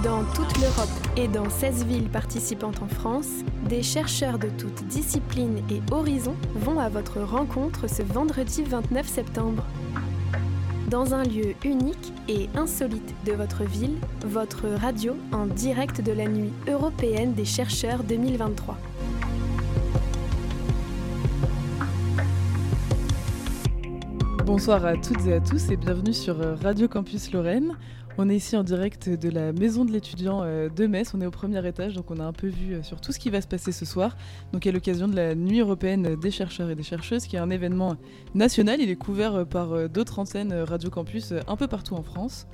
Dans toute l'Europe et dans 16 villes participantes en France, des chercheurs de toutes disciplines et horizons vont à votre rencontre ce vendredi 29 septembre. Dans un lieu unique et insolite de votre ville, votre radio en direct de la nuit européenne des chercheurs 2023. Bonsoir à toutes et à tous et bienvenue sur Radio Campus Lorraine. On est ici en direct de la maison de l'étudiant euh, de Metz. On est au premier étage, donc on a un peu vu euh, sur tout ce qui va se passer ce soir. Donc à l'occasion de la Nuit européenne des chercheurs et des chercheuses, qui est un événement national. Il est couvert euh, par d'autres antennes Radio Campus un peu partout en France.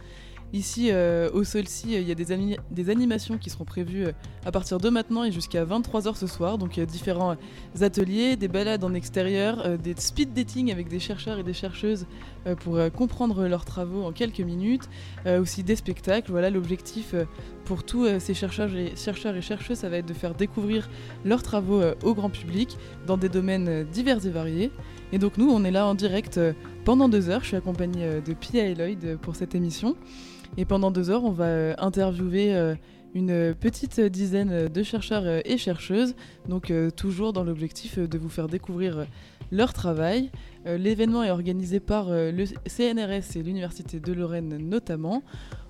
Ici, euh, au Solcy, il y a des, animations qui seront prévues euh, à partir de maintenant et jusqu'à 23h ce soir. Donc, il y a différents ateliers, des balades en extérieur, euh, des speed dating avec des chercheurs et des chercheuses pour comprendre leurs travaux en quelques minutes, aussi des spectacles. Voilà, l'objectif pour tous ces chercheurs et, chercheurs et chercheuses, ça va être de faire découvrir leurs travaux au grand public dans des domaines divers et variés. Et donc, nous, on est là en direct pendant deux heures. Je suis accompagnée de Pia et Lloyd pour cette émission. Et pendant deux heures, on va euh, interviewer euh, une petite dizaine de chercheurs euh, et chercheuses, donc toujours dans l'objectif de vous faire découvrir leur travail. L'événement est organisé par le CNRS et l'Université de Lorraine notamment.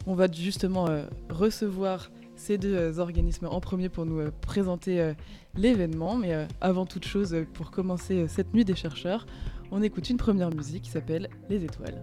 On va justement recevoir ces deux organismes en premier pour nous présenter l'événement. Mais avant toute chose, pour commencer cette nuit des chercheurs, on écoute une première musique qui s'appelle Les étoiles.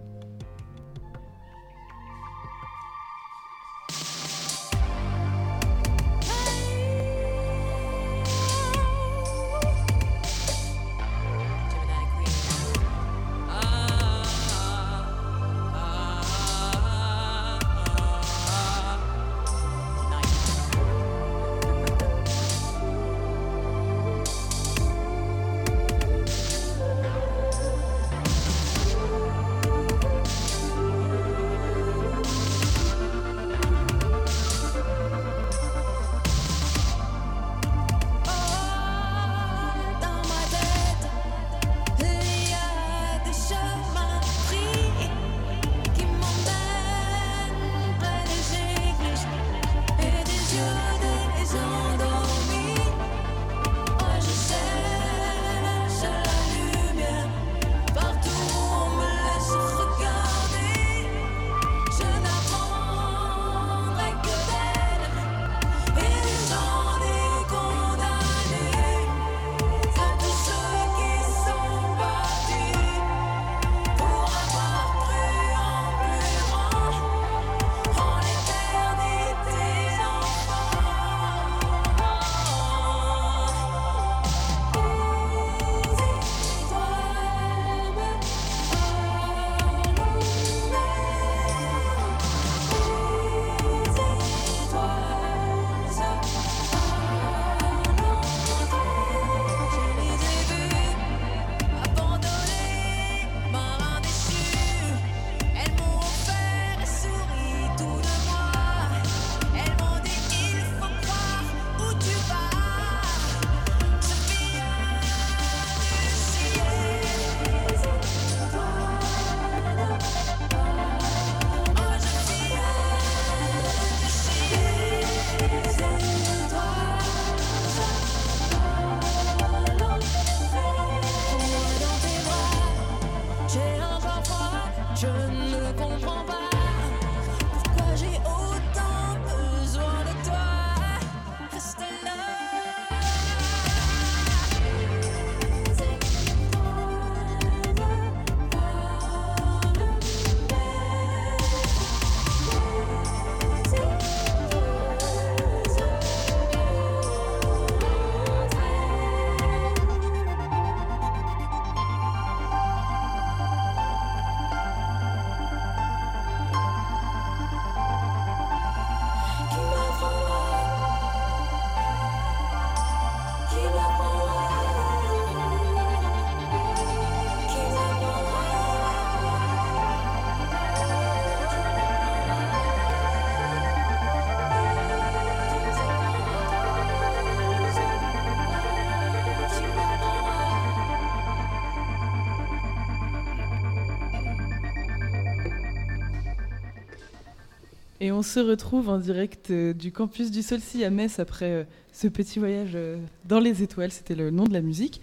Et on se retrouve en direct du campus du Solcy à Metz après ce petit voyage dans les étoiles, c'était le nom de la musique.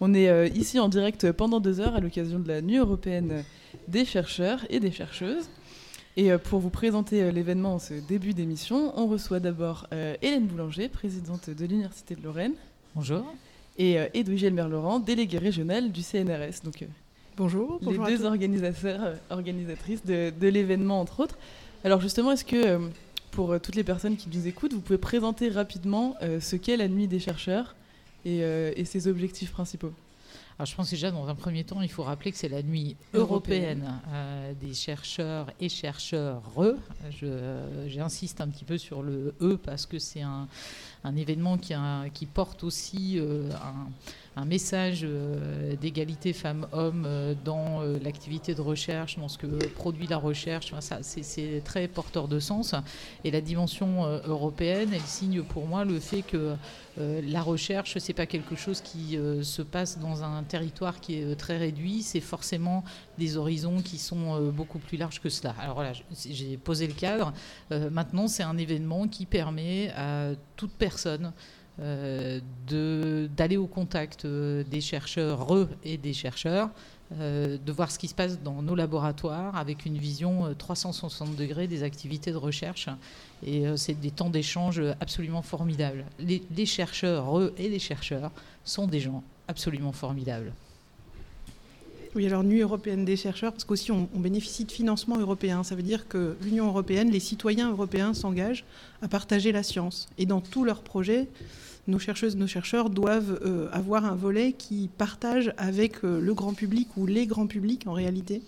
On est ici en direct pendant deux heures à l'occasion de la Nuit européenne des chercheurs et des chercheuses. Et pour vous présenter l'événement en ce début d'émission, on reçoit d'abord Hélène Boulanger, présidente de l'Université de Lorraine. Bonjour. Et Edwige Elmer-Laurent, déléguée régionale du CNRS. Donc, bonjour, bonjour. Les deux organisateurs, organisatrices de, de l'événement, entre autres. Alors justement, est-ce que euh, pour euh, toutes les personnes qui nous écoutent, vous pouvez présenter rapidement euh, ce qu'est la nuit des chercheurs et, ses objectifs principaux? Alors, je pense déjà, dans un premier temps, il faut rappeler que c'est la nuit européenne, des chercheurs et chercheurs. J'insiste un petit peu sur le E parce que c'est un, événement qui, qui porte aussi un un message euh, d'égalité femmes-hommes euh, dans euh, l'activité de recherche, dans ce que produit la recherche. ça, c'est très porteur de sens. Et la dimension européenne, elle signe pour moi le fait que la recherche, c'est pas quelque chose qui se passe dans un territoire qui est très réduit. C'est forcément des horizons qui sont beaucoup plus larges que cela. Alors voilà, j'ai posé le cadre. maintenant, c'est un événement qui permet à toute personne d'aller au contact euh, des chercheurs et des chercheurs, euh, de voir ce qui se passe dans nos laboratoires avec une vision 360 degrés des activités de recherche. Et c'est des temps d'échange absolument formidables. Les, les chercheurs et les chercheurs sont des gens absolument formidables. Oui, alors Nuit européenne des chercheurs, parce qu'aussi on, on, bénéficie de financement européen. Ça veut dire que l'Union européenne, les citoyens européens s'engagent à partager la science. Et dans tous leurs projets, nos chercheuses, nos chercheurs doivent euh, avoir un volet qui partage avec euh, le grand public ou les grands publics en réalité,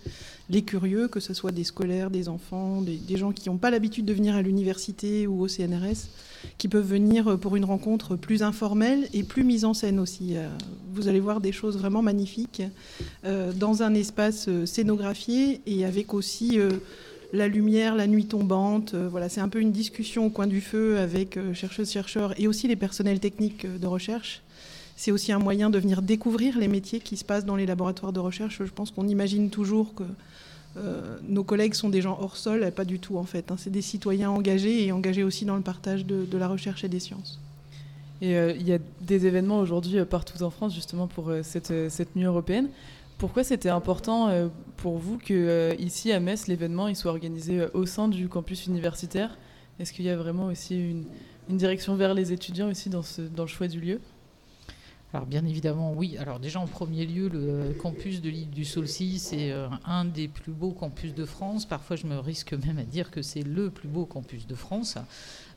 les curieux, que ce soit des scolaires, des enfants, des, gens qui n'ont pas l'habitude de venir à l'université ou au CNRS, qui peuvent venir euh, pour une rencontre plus informelle et plus mise en scène aussi. vous allez voir des choses vraiment magnifiques dans un espace scénographié et avec aussi la lumière, la nuit tombante. Euh, voilà, c'est un peu une discussion au coin du feu avec euh, chercheuses, chercheurs et aussi les personnels techniques euh, de recherche. C'est aussi un moyen de venir découvrir les métiers qui se passent dans les laboratoires de recherche. Je pense qu'on imagine toujours que nos collègues sont des gens hors sol, pas du tout en fait. Hein. C'est des citoyens engagés et engagés aussi dans le partage de, la recherche et des sciences. Et il y a des événements aujourd'hui partout en France justement pour cette, cette nuit européenne. Pourquoi c'était important euh, pour vous que euh, ici à Metz l'événement il soit organisé euh, au sein du campus universitaire? Est-ce qu'il y a vraiment aussi une, direction vers les étudiants aussi dans le choix du lieu? Alors bien évidemment oui. Alors déjà en premier lieu, le campus de l'île du Saulcy, c'est un des plus beaux campus de France. Parfois je me risque même à dire que c'est le plus beau campus de France.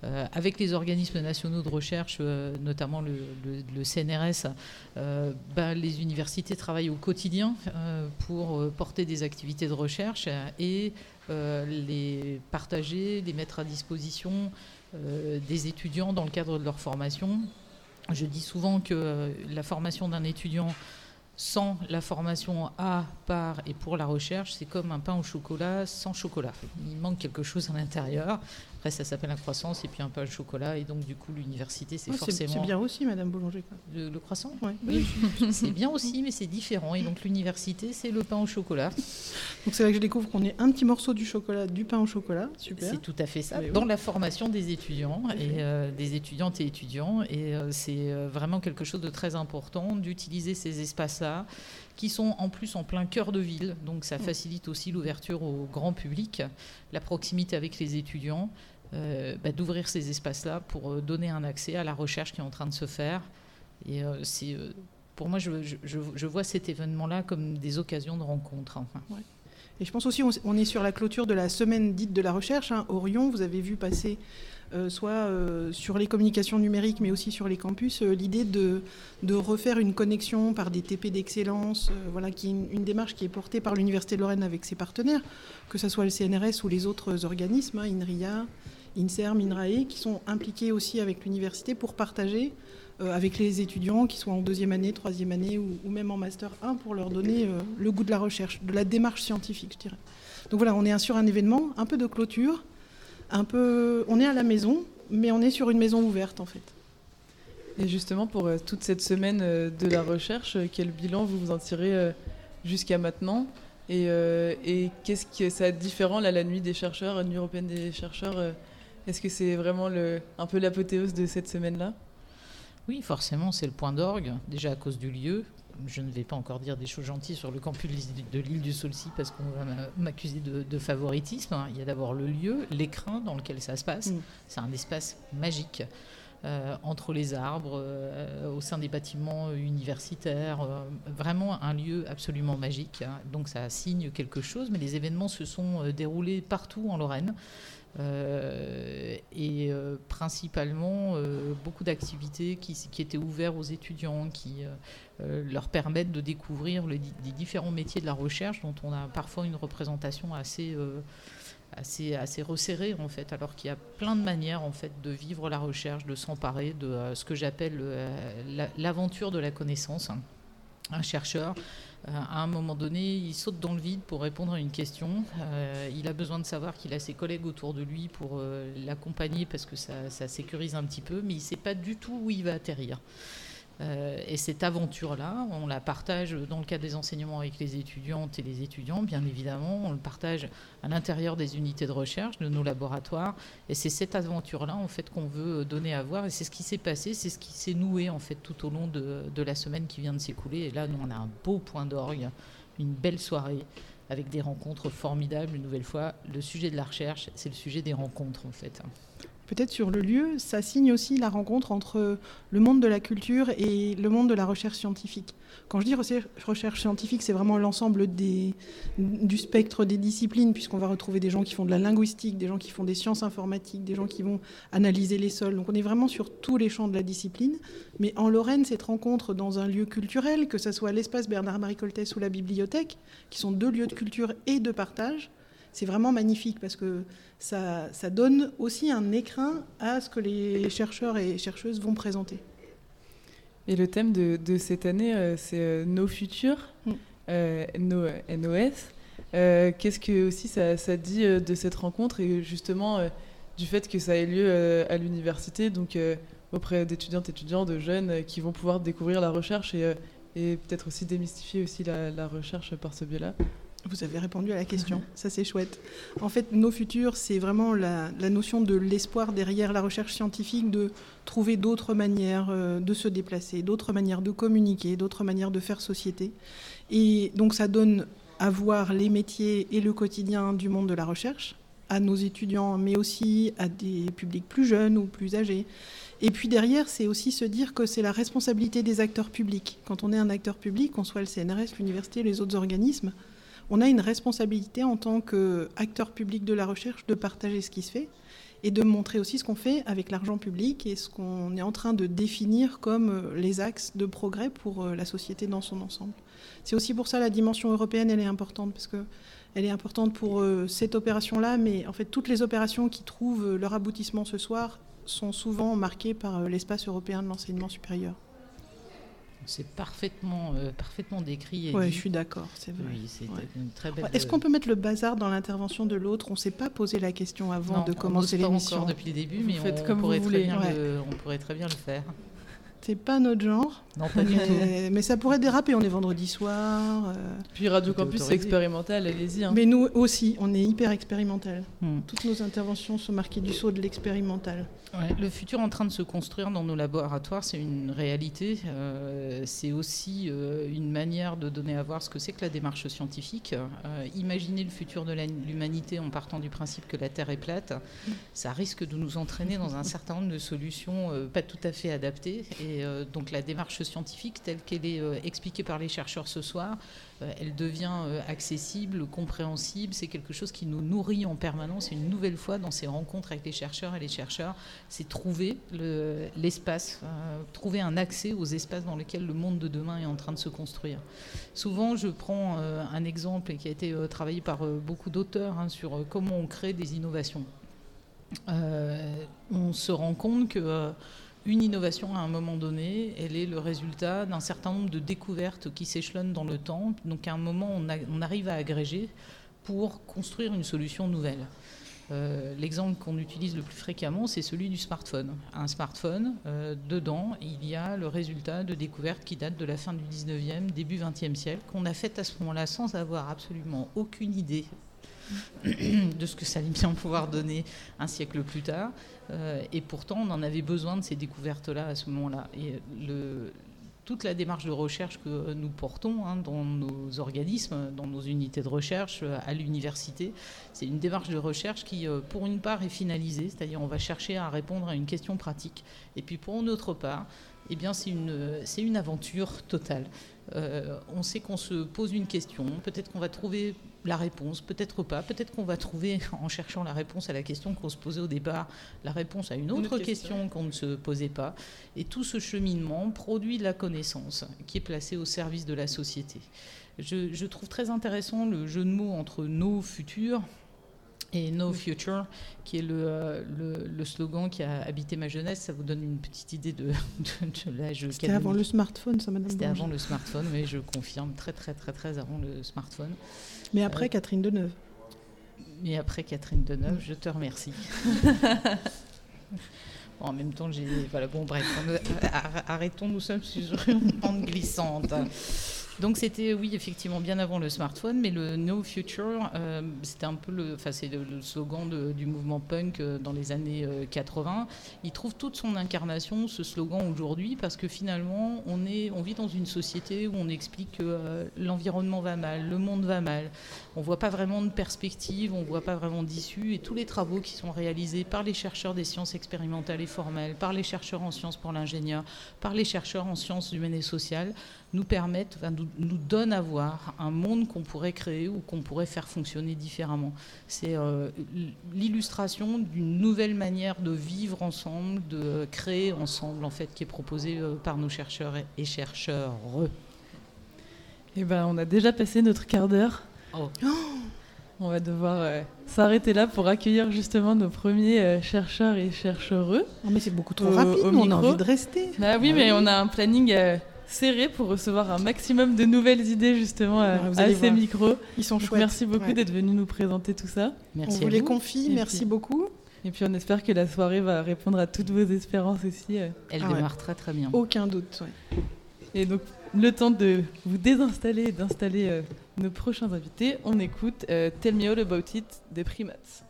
Euh, avec les organismes nationaux de recherche, euh, notamment le, CNRS, euh, ben, les universités travaillent au quotidien pour porter des activités de recherche et les partager, les mettre à disposition des étudiants dans le cadre de leur formation. Je dis souvent que la formation d'un étudiant sans la formation à, par et pour la recherche, c'est comme un pain au chocolat sans chocolat. Il manque quelque chose à l'intérieur. Après, ça s'appelle la croissance et puis un peu le chocolat. Et donc, du coup, l'université, c'est forcément. C'est bien aussi, Madame Boulanger. Le, croissant Oui. c'est bien aussi, mais c'est différent. Et donc, l'université, c'est le pain au chocolat. Donc, c'est là que je découvre qu'on est un petit morceau du chocolat, du pain au chocolat. Super. C'est tout à fait ça. Dans la formation des étudiants et euh, des étudiantes et étudiants. Et euh, c'est euh, vraiment quelque chose de très important d'utiliser ces espaces-là qui sont en plus en plein cœur de ville, donc ça facilite aussi l'ouverture au grand public, la proximité avec les étudiants, bah, d'ouvrir ces espaces-là pour euh, donner un accès à la recherche qui est en train de se faire. Et euh, pour moi, je, vois cet événement-là comme des occasions de rencontre. Enfin. Et je pense aussi, on, est sur la clôture de la semaine dite de la recherche. Hein. Orion, vous avez vu passer soit sur les communications numériques, mais aussi sur les campus, l'idée de, refaire une connexion par des TP d'excellence, voilà, qui est une, une, démarche qui est portée par l'Université de Lorraine avec ses partenaires, que ce soit le CNRS ou les autres organismes, hein, INRIA, INSERM, INRAE, qui sont impliqués aussi avec l'université pour partager euh, avec les étudiants qui sont en deuxième année, troisième année ou, même en master 1 pour leur donner euh, le goût de la recherche, de la démarche scientifique, je dirais. Donc voilà, on est sur un événement, un peu de clôture, un peu, on est à la maison, mais on est sur une maison ouverte en fait. Et justement, pour euh, toute cette semaine de la recherche, quel bilan vous vous en tirez jusqu'à maintenant? Et, et qu'est-ce que ça différent là, la nuit des chercheurs, la nuit européenne des chercheurs Est-ce que c'est vraiment le, un peu l'apothéose de cette semaine-là? Oui, forcément, c'est le point d'orgue, déjà à cause du lieu. Je ne vais pas encore dire des choses gentilles sur le campus de l'île du Saulcy parce qu'on va m'accuser de, favoritisme. Il y a d'abord le lieu, l'écrin dans lequel ça se passe. Mm. C'est un espace magique. Euh, entre les arbres, euh, au sein des bâtiments universitaires, euh, vraiment un lieu absolument magique. Hein. Donc ça signe quelque chose, mais les événements se sont déroulés partout en Lorraine. Euh, et euh, principalement euh, beaucoup d'activités qui, étaient ouvertes aux étudiants, qui leur permettent de découvrir les, différents métiers de la recherche dont on a parfois une représentation assez, assez, assez resserrée en fait, alors qu'il y a plein de manières en fait de vivre la recherche, de s'emparer de ce que j'appelle l'aventure de la connaissance. Un chercheur à un moment donné, il saute dans le vide pour répondre à une question. Euh, il a besoin de savoir qu'il a ses collègues autour de lui pour euh, l'accompagner parce que ça, ça, sécurise un petit peu, mais il ne sait pas du tout où il va atterrir. Euh, et cette aventure-là, on la partage dans le cadre des enseignements avec les étudiantes et les étudiants, bien évidemment. On le partage à l'intérieur des unités de recherche, de nos laboratoires. Et c'est cette aventure-là, en fait, qu'on veut donner à voir. Et c'est ce qui s'est passé, c'est ce qui s'est noué, en fait, tout au long de, de la semaine qui vient de s'écouler. Et là, nous, on a un beau point d'orgue, une belle soirée avec des rencontres formidables. Une nouvelle fois, le sujet de la recherche, c'est le sujet des rencontres, en fait peut-être sur le lieu, ça signe aussi la rencontre entre le monde de la culture et le monde de la recherche scientifique. Quand je dis recherche scientifique, c'est vraiment l'ensemble du spectre des disciplines, puisqu'on va retrouver des gens qui font de la linguistique, des gens qui font des sciences informatiques, des gens qui vont analyser les sols. Donc on est vraiment sur tous les champs de la discipline. Mais en Lorraine, cette rencontre dans un lieu culturel, que ce soit l'espace Bernard-Marie Coltès ou la bibliothèque, qui sont deux lieux de culture et de partage, c'est vraiment magnifique parce que ça, donne aussi un écrin à ce que les chercheurs et chercheuses vont présenter. Et le thème de, cette année, euh, c'est euh, nos futurs, mm. euh, NOS. Qu'est-ce que aussi ça, dit de cette rencontre et justement du fait que ça ait lieu à l'université, donc auprès d'étudiantes, étudiants, de jeunes qui vont pouvoir découvrir la recherche et, peut-être aussi démystifier aussi la recherche par ce biais-là? Vous avez répondu à la question, ça c'est chouette. En fait, nos futurs, c'est vraiment la, notion de l'espoir derrière la recherche scientifique, de trouver d'autres manières euh, de se déplacer, d'autres manières de communiquer, d'autres manières de faire société. Et donc ça donne à voir les métiers et le quotidien du monde de la recherche, à nos étudiants, mais aussi à des publics plus jeunes ou plus âgés. Et puis derrière, c'est aussi se dire que c'est la responsabilité des acteurs publics. Quand on est un acteur public, qu'on soit le CNRS, l'université, les autres organismes, on a une responsabilité en tant qu'acteur public de la recherche de partager ce qui se fait et de montrer aussi ce qu'on fait avec l'argent public et ce qu'on est en train de définir comme euh, les axes de progrès pour euh, la société dans son ensemble. C'est aussi pour ça la dimension européenne, elle est importante, parce que elle est importante pour euh, cette opération-là, mais en fait toutes les opérations qui trouvent leur aboutissement ce soir sont souvent marquées par l'espace européen de l'enseignement supérieur. C'est parfaitement, euh, parfaitement décrit. Oui, je suis d'accord, c'est vrai. Oui, une très belle. Est-ce qu'on peut mettre le bazar dans l'intervention de l'autre? On ne s'est pas posé la question avant de commencer l'émission. encore depuis le début, mais on, comme pourrait très bien on pourrait très bien le faire. C'est pas notre genre. Non, pas du tout. Mais ça pourrait déraper. On est vendredi soir. Euh. Puis Radio Campus, c'est expérimental, allez-y. Hein. Mais nous aussi, on est hyper expérimental. Hmm. Toutes nos interventions sont marquées du saut de l'expérimental. Le futur en train de se construire dans nos laboratoires, c'est une réalité. Euh, c'est aussi euh, une manière de donner à voir ce que c'est que la démarche scientifique. imaginer le futur de l'humanité en partant du principe que la Terre est plate, ça risque de nous entraîner dans un certain nombre de solutions pas tout à fait adaptées. Et euh, donc la démarche scientifique telle qu'elle est euh, expliquée par les chercheurs ce soir, euh, elle devient accessible, compréhensible. C'est quelque chose qui nous nourrit en permanence. Et une nouvelle fois, dans ces rencontres avec les chercheurs et les chercheurs, c'est trouver l'espace, trouver un accès aux espaces dans lesquels le monde de demain est en train de se construire. Souvent, je prends un exemple qui a été travaillé par beaucoup d'auteurs hein, sur comment on crée des innovations. on se rend compte que une innovation à un moment donné, elle est le résultat d'un certain nombre de découvertes qui s'échelonnent dans le temps. Donc à un moment, on, arrive à agréger pour construire une solution nouvelle. Euh, l'exemple qu'on utilise le plus fréquemment, c'est celui du smartphone. Un smartphone, euh, dedans, il y a le résultat de découvertes qui datent de la fin du 19e, début 20e siècle, qu'on a fait à ce moment-là sans avoir absolument aucune idée de ce que ça allait bien pouvoir donner un siècle plus tard. Euh, et pourtant, on en avait besoin de ces découvertes-là à ce moment-là. Et toute la démarche de recherche que nous portons hein, dans nos organismes, dans nos unités de recherche, euh, à l'université, c'est une démarche de recherche qui, euh, pour une part, est finalisée, c'est-à-dire on va chercher à répondre à une question pratique, et puis pour une autre part, eh bien, c'est une, aventure totale. On sait qu'on se pose une question, peut-être qu'on va trouver la réponse, peut-être pas, peut-être qu'on va trouver, en cherchant la réponse à la question qu'on se posait au départ, la réponse à une autre, question, qu'on ne se posait pas. Et tout ce cheminement produit de la connaissance qui est placée au service de la société. Je, je trouve très intéressant le jeu de mots entre nos futurs et No Future, qui est le, le, slogan qui a habité ma jeunesse. Ça vous donne une petite idée de, de, l'âge. C'était avant le smartphone, ça, Madame C'était avant le smartphone, mais je confirme, très, très, très, très avant le smartphone. Mais après, euh, Catherine Deneuve. Mais après Catherine Deneuve, je te remercie. en même temps, j'ai. Voilà, bon, bref, arrêtons, nous sommes sur une pente glissante. Donc c'était, oui, effectivement, bien avant le smartphone, mais le No Future, euh, c'était un peu le, c'est le, slogan du mouvement punk euh, dans les années 80. Euh, Il trouve toute son incarnation, ce slogan aujourd'hui, parce que finalement, on, est, on vit dans une société où on explique que l'environnement va mal, le monde va mal. On voit pas vraiment de perspective, on voit pas vraiment d'issue, et tous les travaux qui sont réalisés par les chercheurs des sciences expérimentales et formelles, par les chercheurs en sciences pour l'ingénieur, par les chercheurs en sciences humaines et sociales, nous permettent, nous, nous, donnent à voir un monde qu'on pourrait créer ou qu'on pourrait faire fonctionner différemment. C'est euh, l'illustration d'une nouvelle manière de vivre ensemble, de créer ensemble, en fait, qui est proposée euh, par nos chercheurs et chercheurs. Eh ben, on a déjà passé notre quart d'heure. Oh. On va devoir euh, s'arrêter là pour accueillir justement nos premiers chercheurs et chercheureux. Non mais c'est beaucoup trop rapide, on a envie de rester. Bah oui, mais on a un planning serré pour recevoir un maximum de nouvelles idées justement à, ces micros. Ils sont chouettes. Merci beaucoup d'être venu nous présenter tout ça. Merci on vous, les confie, merci beaucoup. Et puis on espère que la soirée va répondre à toutes vos espérances aussi. Euh. Elle ah démarre très très bien. Aucun doute. Et donc le temps de vous désinstaller et d'installer euh, nos prochains invités, on écoute euh, Tell Me All About It des Primates.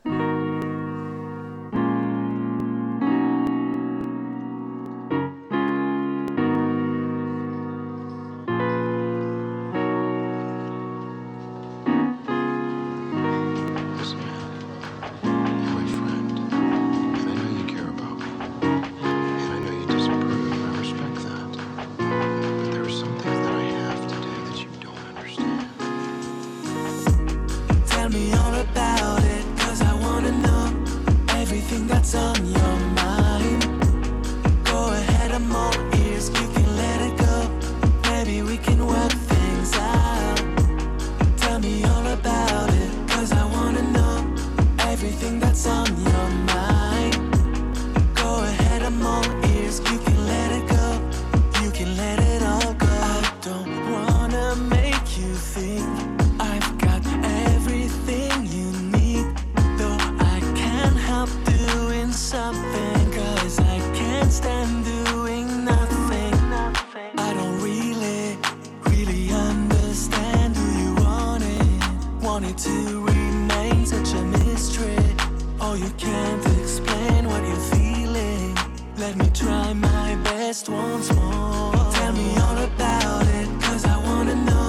you can't explain what you're feeling. Let me try my best once more. Tell me all about it, cause I wanna know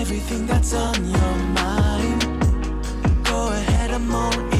everything that's on your mind. Go ahead, I'm all in.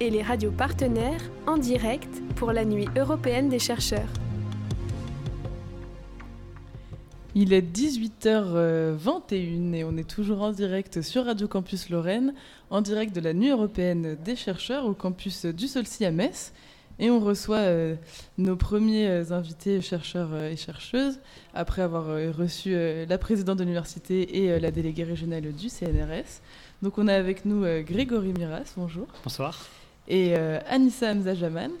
Et les radios partenaires en direct pour la nuit européenne des chercheurs. Il est 18h21 et on est toujours en direct sur Radio Campus Lorraine, en direct de la Nuit européenne des chercheurs au campus du Solcy à Metz. Et on reçoit euh, nos premiers euh, invités chercheurs euh, et chercheuses, après avoir reçu la présidente de l'université et la déléguée régionale du CNRS. Donc on a avec nous Grégory Miras, bonjour. Bonsoir. Et Anissa Hamzajaman.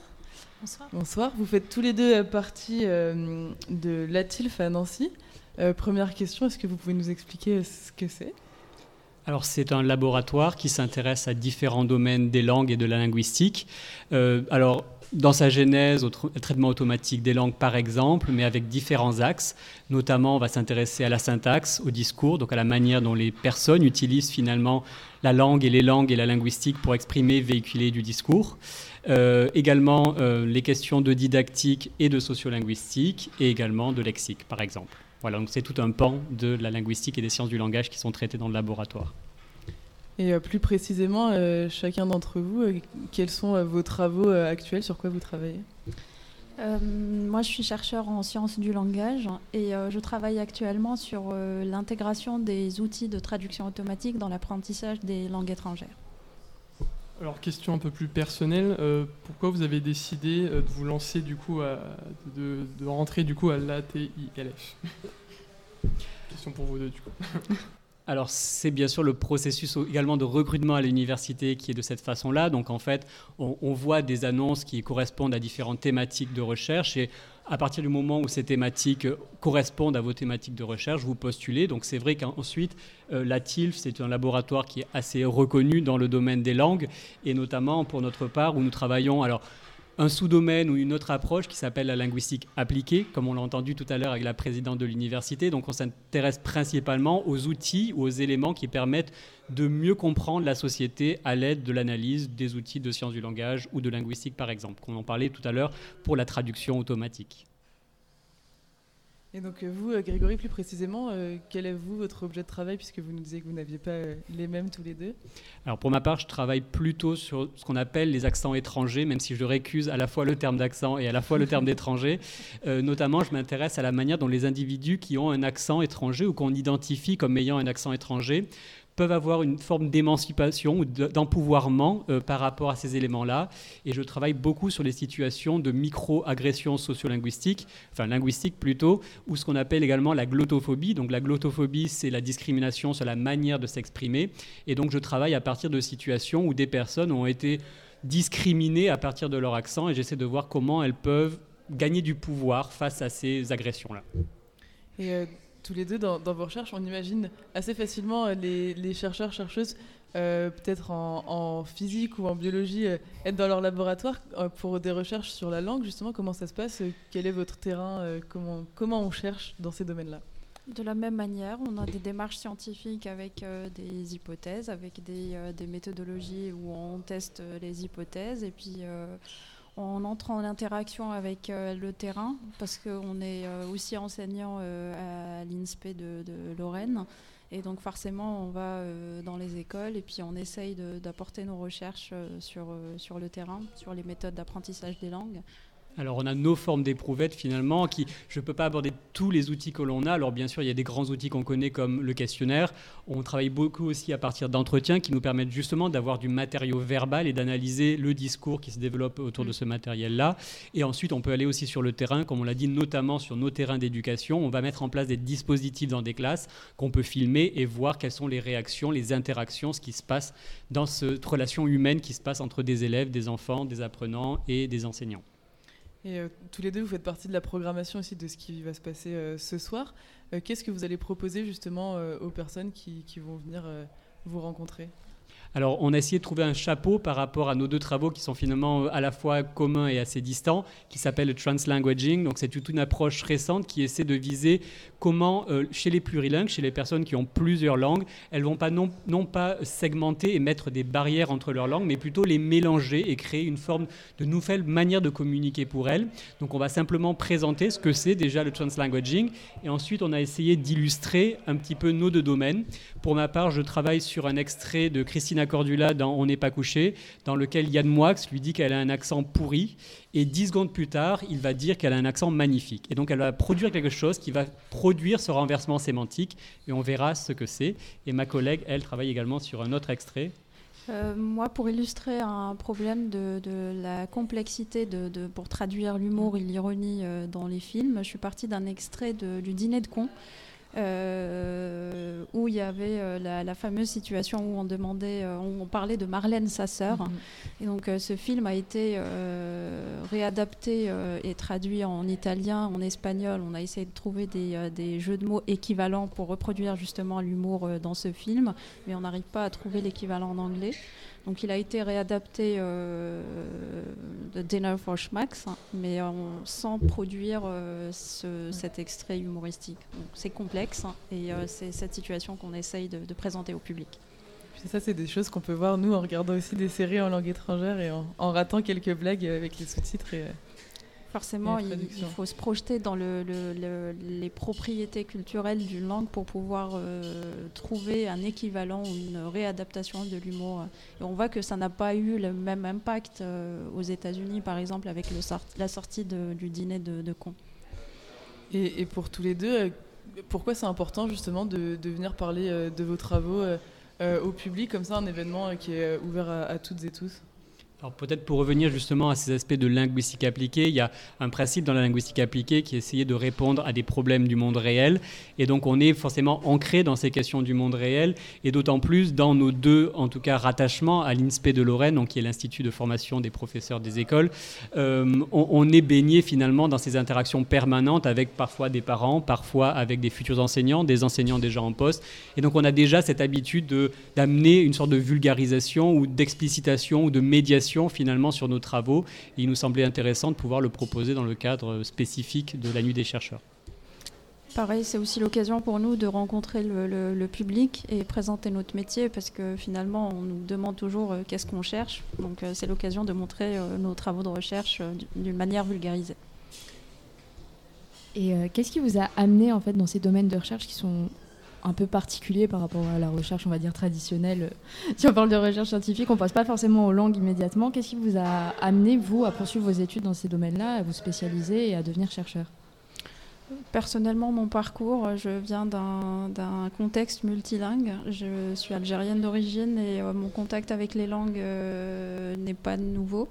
Bonsoir. Bonsoir. Vous faites tous les deux partie de l'ATILF à Nancy. première question, est-ce que vous pouvez nous expliquer ce que c'est? Alors c'est un laboratoire qui s'intéresse à différents domaines des langues et de la linguistique. alors dans sa genèse au traitement automatique des langues par exemple, mais avec différents axes. Notamment, on va s'intéresser à la syntaxe, au discours, donc à la manière dont les personnes utilisent finalement la langue et les langues et la linguistique pour exprimer, véhiculer du discours. Euh, également euh, les questions de didactique et de sociolinguistique, et également de lexique, par exemple. Voilà, donc c'est tout un pan de la linguistique et des sciences du langage qui sont traités dans le laboratoire. Et euh, plus précisément, euh, chacun d'entre vous, euh, quels sont vos travaux actuels Sur quoi vous travaillez? Moi, je suis chercheur en sciences du langage et je travaille actuellement sur l'intégration des outils de traduction automatique dans l'apprentissage des langues étrangères. Alors, question un peu plus personnelle, pourquoi vous avez décidé de vous lancer du coup, à, de, de, rentrer du coup à l'ATILF Question pour vous deux du coup. Alors c'est bien sûr le processus également de recrutement à l'université qui est de cette façon-là. Donc en fait, on, voit des annonces qui correspondent à différentes thématiques de recherche et à partir du moment où ces thématiques correspondent à vos thématiques de recherche, vous postulez. Donc c'est vrai qu'ensuite, euh, la TILF, c'est un laboratoire qui est assez reconnu dans le domaine des langues et notamment pour notre part où nous travaillons. Alors un sous-domaine ou une autre approche qui s'appelle la linguistique appliquée, comme on l'a entendu tout à l'heure avec la présidente de l'université. Donc on s'intéresse principalement aux outils ou aux éléments qui permettent de mieux comprendre la société à l'aide de l'analyse des outils de sciences du langage ou de linguistique par exemple, qu'on en parlait tout à l'heure pour la traduction automatique. Et donc euh, vous, euh, Grégory, plus précisément, euh, quel est vous votre objet de travail puisque vous nous disiez que vous n'aviez pas les mêmes tous les deux? Alors pour ma part, je travaille plutôt sur ce qu'on appelle les accents étrangers, même si je récuse à la fois le terme d'accent et à la fois le terme d'étranger. notamment, je m'intéresse à la manière dont les individus qui ont un accent étranger ou qu'on identifie comme ayant un accent étranger peuvent avoir une forme d'émancipation ou d'empouvoirment euh, par rapport à ces éléments-là. Et je travaille beaucoup sur les situations de micro-agressions sociolinguistiques, enfin linguistiques plutôt, ou ce qu'on appelle également la glottophobie. Donc la glottophobie, c'est la discrimination sur la manière de s'exprimer. Et donc je travaille à partir de situations où des personnes ont été discriminées à partir de leur accent et j'essaie de voir comment elles peuvent gagner du pouvoir face à ces agressions-là. Euh, tous les deux dans, vos recherches, on imagine assez facilement euh, les, chercheurs, chercheuses, euh, peut-être en, physique ou en biologie, euh, être dans leur laboratoire pour des recherches sur la langue, justement, comment ça se passe Quel est votre terrain comment, on cherche dans ces domaines-là? De la même manière, on a des démarches scientifiques avec des hypothèses, avec des, des, méthodologies où on teste les hypothèses. Et puis on entre en interaction avec euh, le terrain parce qu'on est euh, aussi enseignant euh, à l'INSPE de, Lorraine. Et donc forcément, on va dans les écoles et puis on essaye d'apporter nos recherches sur, sur le terrain, sur les méthodes d'apprentissage des langues. Alors on a nos formes d'éprouvettes finalement qui, je ne peux pas aborder tous les outils que l'on a. Alors bien sûr, il y a des grands outils qu'on connaît comme le questionnaire. On travaille beaucoup aussi à partir d'entretiens qui nous permettent justement d'avoir du matériau verbal et d'analyser le discours qui se développe autour de ce matériel-là. Et ensuite, on peut aller aussi sur le terrain, comme on l'a dit, notamment sur nos terrains d'éducation. On va mettre en place des dispositifs dans des classes qu'on peut filmer et voir quelles sont les réactions, les interactions, ce qui se passe dans cette relation humaine qui se passe entre des élèves, des enfants, des apprenants et des enseignants. Et euh, tous les deux, vous faites partie de la programmation aussi de ce qui va se passer euh, ce soir. Euh, qu'est-ce que vous allez proposer justement aux personnes qui, qui vont venir vous rencontrer? Alors, on a essayé de trouver un chapeau par rapport à nos deux travaux qui sont finalement euh, à la fois communs et assez distants, qui s'appelle le translanguaging. Donc, c'est toute une approche récente qui essaie de viser comment, euh, chez les plurilingues, chez les personnes qui ont plusieurs langues, elles vont pas non, pas segmenter et mettre des barrières entre leurs langues, mais plutôt les mélanger et créer une forme de nouvelle manière de communiquer pour elles. Donc, on va simplement présenter ce que c'est déjà le translanguaging, et ensuite, on a essayé d'illustrer un petit peu nos deux domaines. Pour ma part, je travaille sur un extrait de Christina Cordula dans On n'est pas couché, dans lequel Yann Moix lui dit qu'elle a un accent pourri, et dix secondes plus tard, il va dire qu'elle a un accent magnifique. Et donc elle va produire quelque chose qui va produire ce renversement sémantique, et on verra ce que c'est. Et ma collègue, elle, travaille également sur un autre extrait. Euh, moi, pour illustrer un problème de, la complexité de, pour traduire l'humour et l'ironie euh, dans les films, je suis partie d'un extrait du dîner de cons euh, où il y avait euh, la, fameuse situation où on demandait, euh, on parlait de Marlène, sa sœur. Mhm. Et donc ce film a été réadapté et traduit en italien, en espagnol. On a essayé de trouver des, des jeux de mots équivalents pour reproduire justement l'humour dans ce film, mais on n'arrive pas à trouver l'équivalent en anglais. Donc il a été réadapté euh, de Dinner for hein, mais sans produire euh, cet extrait humoristique. C'est complexe et euh, c'est cette situation qu'on essaye de, présenter au public. ça, c'est des choses qu'on peut voir nous en regardant aussi des séries en langue étrangère et en, en ratant quelques blagues avec les sous-titres. Et, Forcément, il, faut se projeter dans les propriétés culturelles d'une langue pour pouvoir euh, trouver un équivalent ou une réadaptation de l'humour. Et on voit que ça n'a pas eu le même impact euh, aux États-Unis, par exemple, avec la sortie du dîner de, de con. Et, pour tous les deux, euh, pourquoi c'est important justement de, venir parler de vos travaux au public, comme ça, un événement qui est ouvert à toutes et tous? Alors peut-être pour revenir justement à ces aspects de linguistique appliquée, il y a un principe dans la linguistique appliquée qui est essayer de répondre à des problèmes du monde réel. Et donc on est forcément ancré dans ces questions du monde réel, et d'autant plus dans nos deux, en tout cas, rattachements à l'INSPE de Lorraine, donc qui est l'Institut de formation des professeurs des écoles. Euh, on, est baigné finalement dans ces interactions permanentes avec parfois des parents, parfois avec des futurs enseignants, des enseignants déjà en poste. Et donc on a déjà cette habitude d'amener une sorte de vulgarisation ou d'explicitation ou de médiation finalement sur nos travaux. Et il nous semblait intéressant de pouvoir le proposer dans le cadre spécifique de la Nuit des chercheurs. Pareil, c'est aussi l'occasion pour nous de rencontrer le, public et présenter notre métier parce que finalement, on nous demande toujours euh, qu'est-ce qu'on cherche. Donc, euh, c'est l'occasion de montrer euh, nos travaux de recherche d'une manière vulgarisée. Et qu'est-ce qui vous a amené en fait dans ces domaines de recherche qui sont un peu particulier par rapport à la recherche, on va dire, traditionnelle. Si on parle de recherche scientifique, on ne passe pas forcément aux langues immédiatement. Qu'est-ce qui vous a amené, vous, à poursuivre vos études dans ces domaines-là, à vous spécialiser et à devenir chercheur? Personnellement, mon parcours, je viens d'un contexte multilingue. Je suis algérienne d'origine et euh, mon contact avec les langues euh, n'est pas nouveau.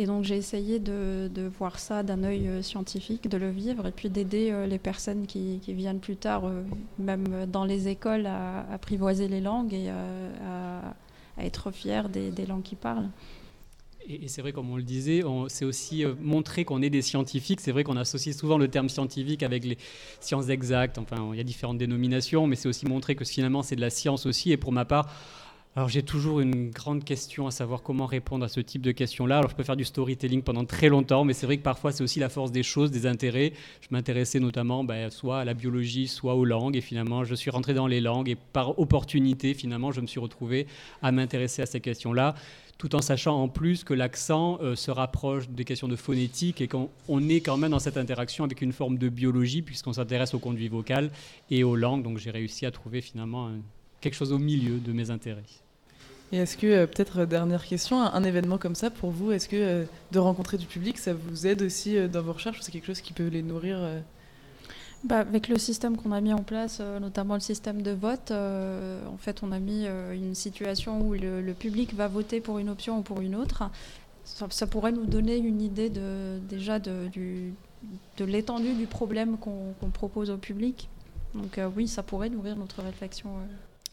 Et donc j'ai essayé de, voir ça d'un œil euh, scientifique, de le vivre, et puis d'aider euh, les personnes qui, viennent plus tard, euh, même dans les écoles, à, apprivoiser les langues et à, être fiers des, langues qu'ils parlent. Et, c'est vrai, comme on le disait, c'est aussi montrer qu'on est des scientifiques. C'est vrai qu'on associe souvent le terme scientifique avec les sciences exactes. Enfin, il y a différentes dénominations, mais c'est aussi montrer que finalement c'est de la science aussi. Et pour ma part, alors j'ai toujours une grande question à savoir comment répondre à ce type de questions-là. Alors je peux faire du storytelling pendant très longtemps, mais c'est vrai que parfois c'est aussi la force des choses, des intérêts. Je m'intéressais notamment ben, soit à la biologie, soit aux langues, et finalement je suis rentré dans les langues, et par opportunité, finalement, je me suis retrouvé à m'intéresser à ces questions-là tout en sachant en plus que l'accent euh, se rapproche des questions de phonétique et qu'on est quand même dans cette interaction avec une forme de biologie puisqu'on s'intéresse au conduit vocal et aux langues. Donc j'ai réussi à trouver finalement quelque chose au milieu de mes intérêts. Et est-ce que, euh, peut-être euh, dernière question, un, événement comme ça, pour vous, est-ce que euh, de rencontrer du public, ça vous aide aussi dans vos recherches C'est quelque chose qui peut les nourrir bah, avec le système qu'on a mis en place, notamment le système de vote, en fait, on a mis une situation où le, public va voter pour une option ou pour une autre. Ça, pourrait nous donner une idée de, déjà de, du, de l'étendue du problème qu'on propose au public. Donc oui, ça pourrait nourrir notre réflexion.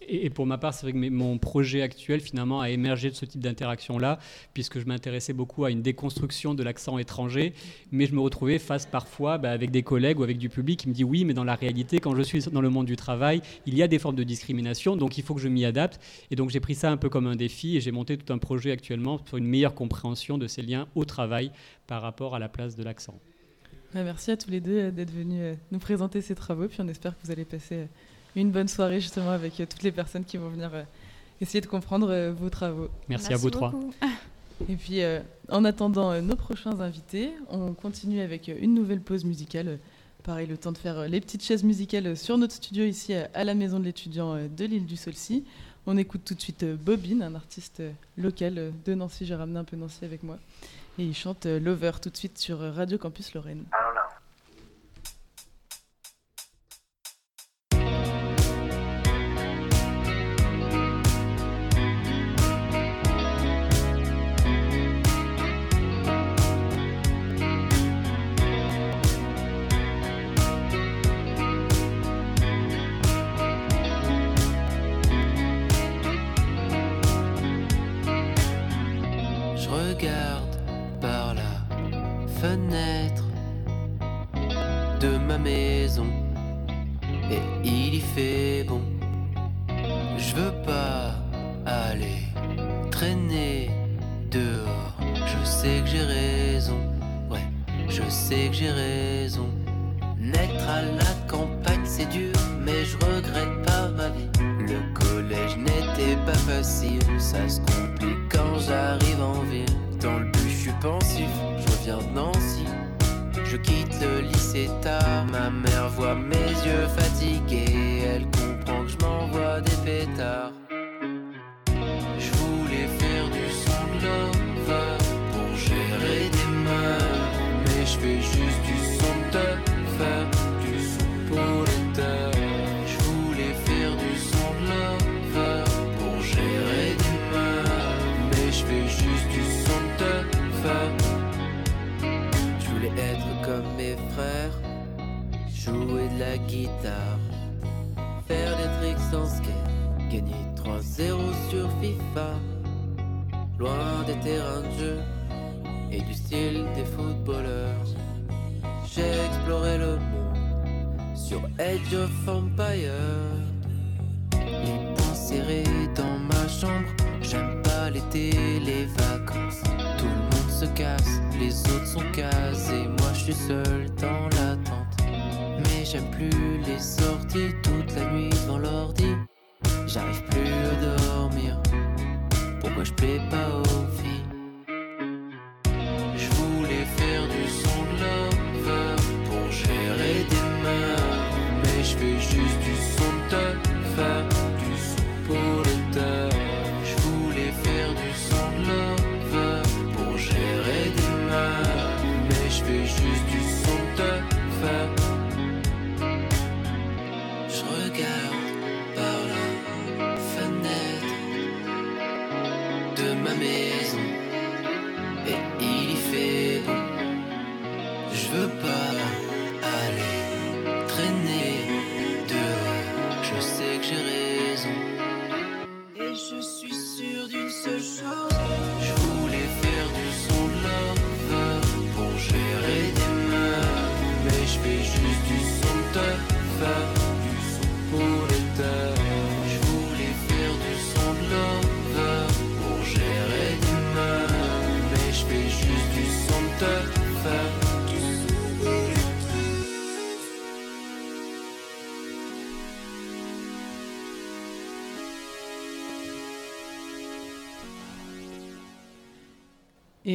Et, pour ma part, c'est vrai que mon projet actuel finalement a émergé de ce type d'interaction-là, puisque je m'intéressais beaucoup à une déconstruction de l'accent étranger, mais je me retrouvais face parfois bah, avec des collègues ou avec du public qui me dit oui, mais dans la réalité, quand je suis dans le monde du travail, il y a des formes de discrimination, donc il faut que je m'y adapte. Et donc j'ai pris ça un peu comme un défi et j'ai monté tout un projet actuellement pour une meilleure compréhension de ces liens au travail par rapport à la place de l'accent. Bah, merci à tous les deux euh, d'être venus euh, nous présenter ces travaux, puis on espère que vous allez passer euh, une bonne soirée justement avec toutes les personnes qui vont venir essayer de comprendre vos travaux. Merci, à vous trois. Et puis, en attendant nos prochains invités, on continue avec une nouvelle pause musicale. Pareil, le temps de faire les petites chaises musicales sur notre studio ici à la maison de l'étudiant de l'île du Solcy. On écoute tout de suite Bobine, un artiste local de Nancy. J'ai ramené un peu Nancy avec moi. Et il chante Lover tout de suite sur Radio Campus Lorraine.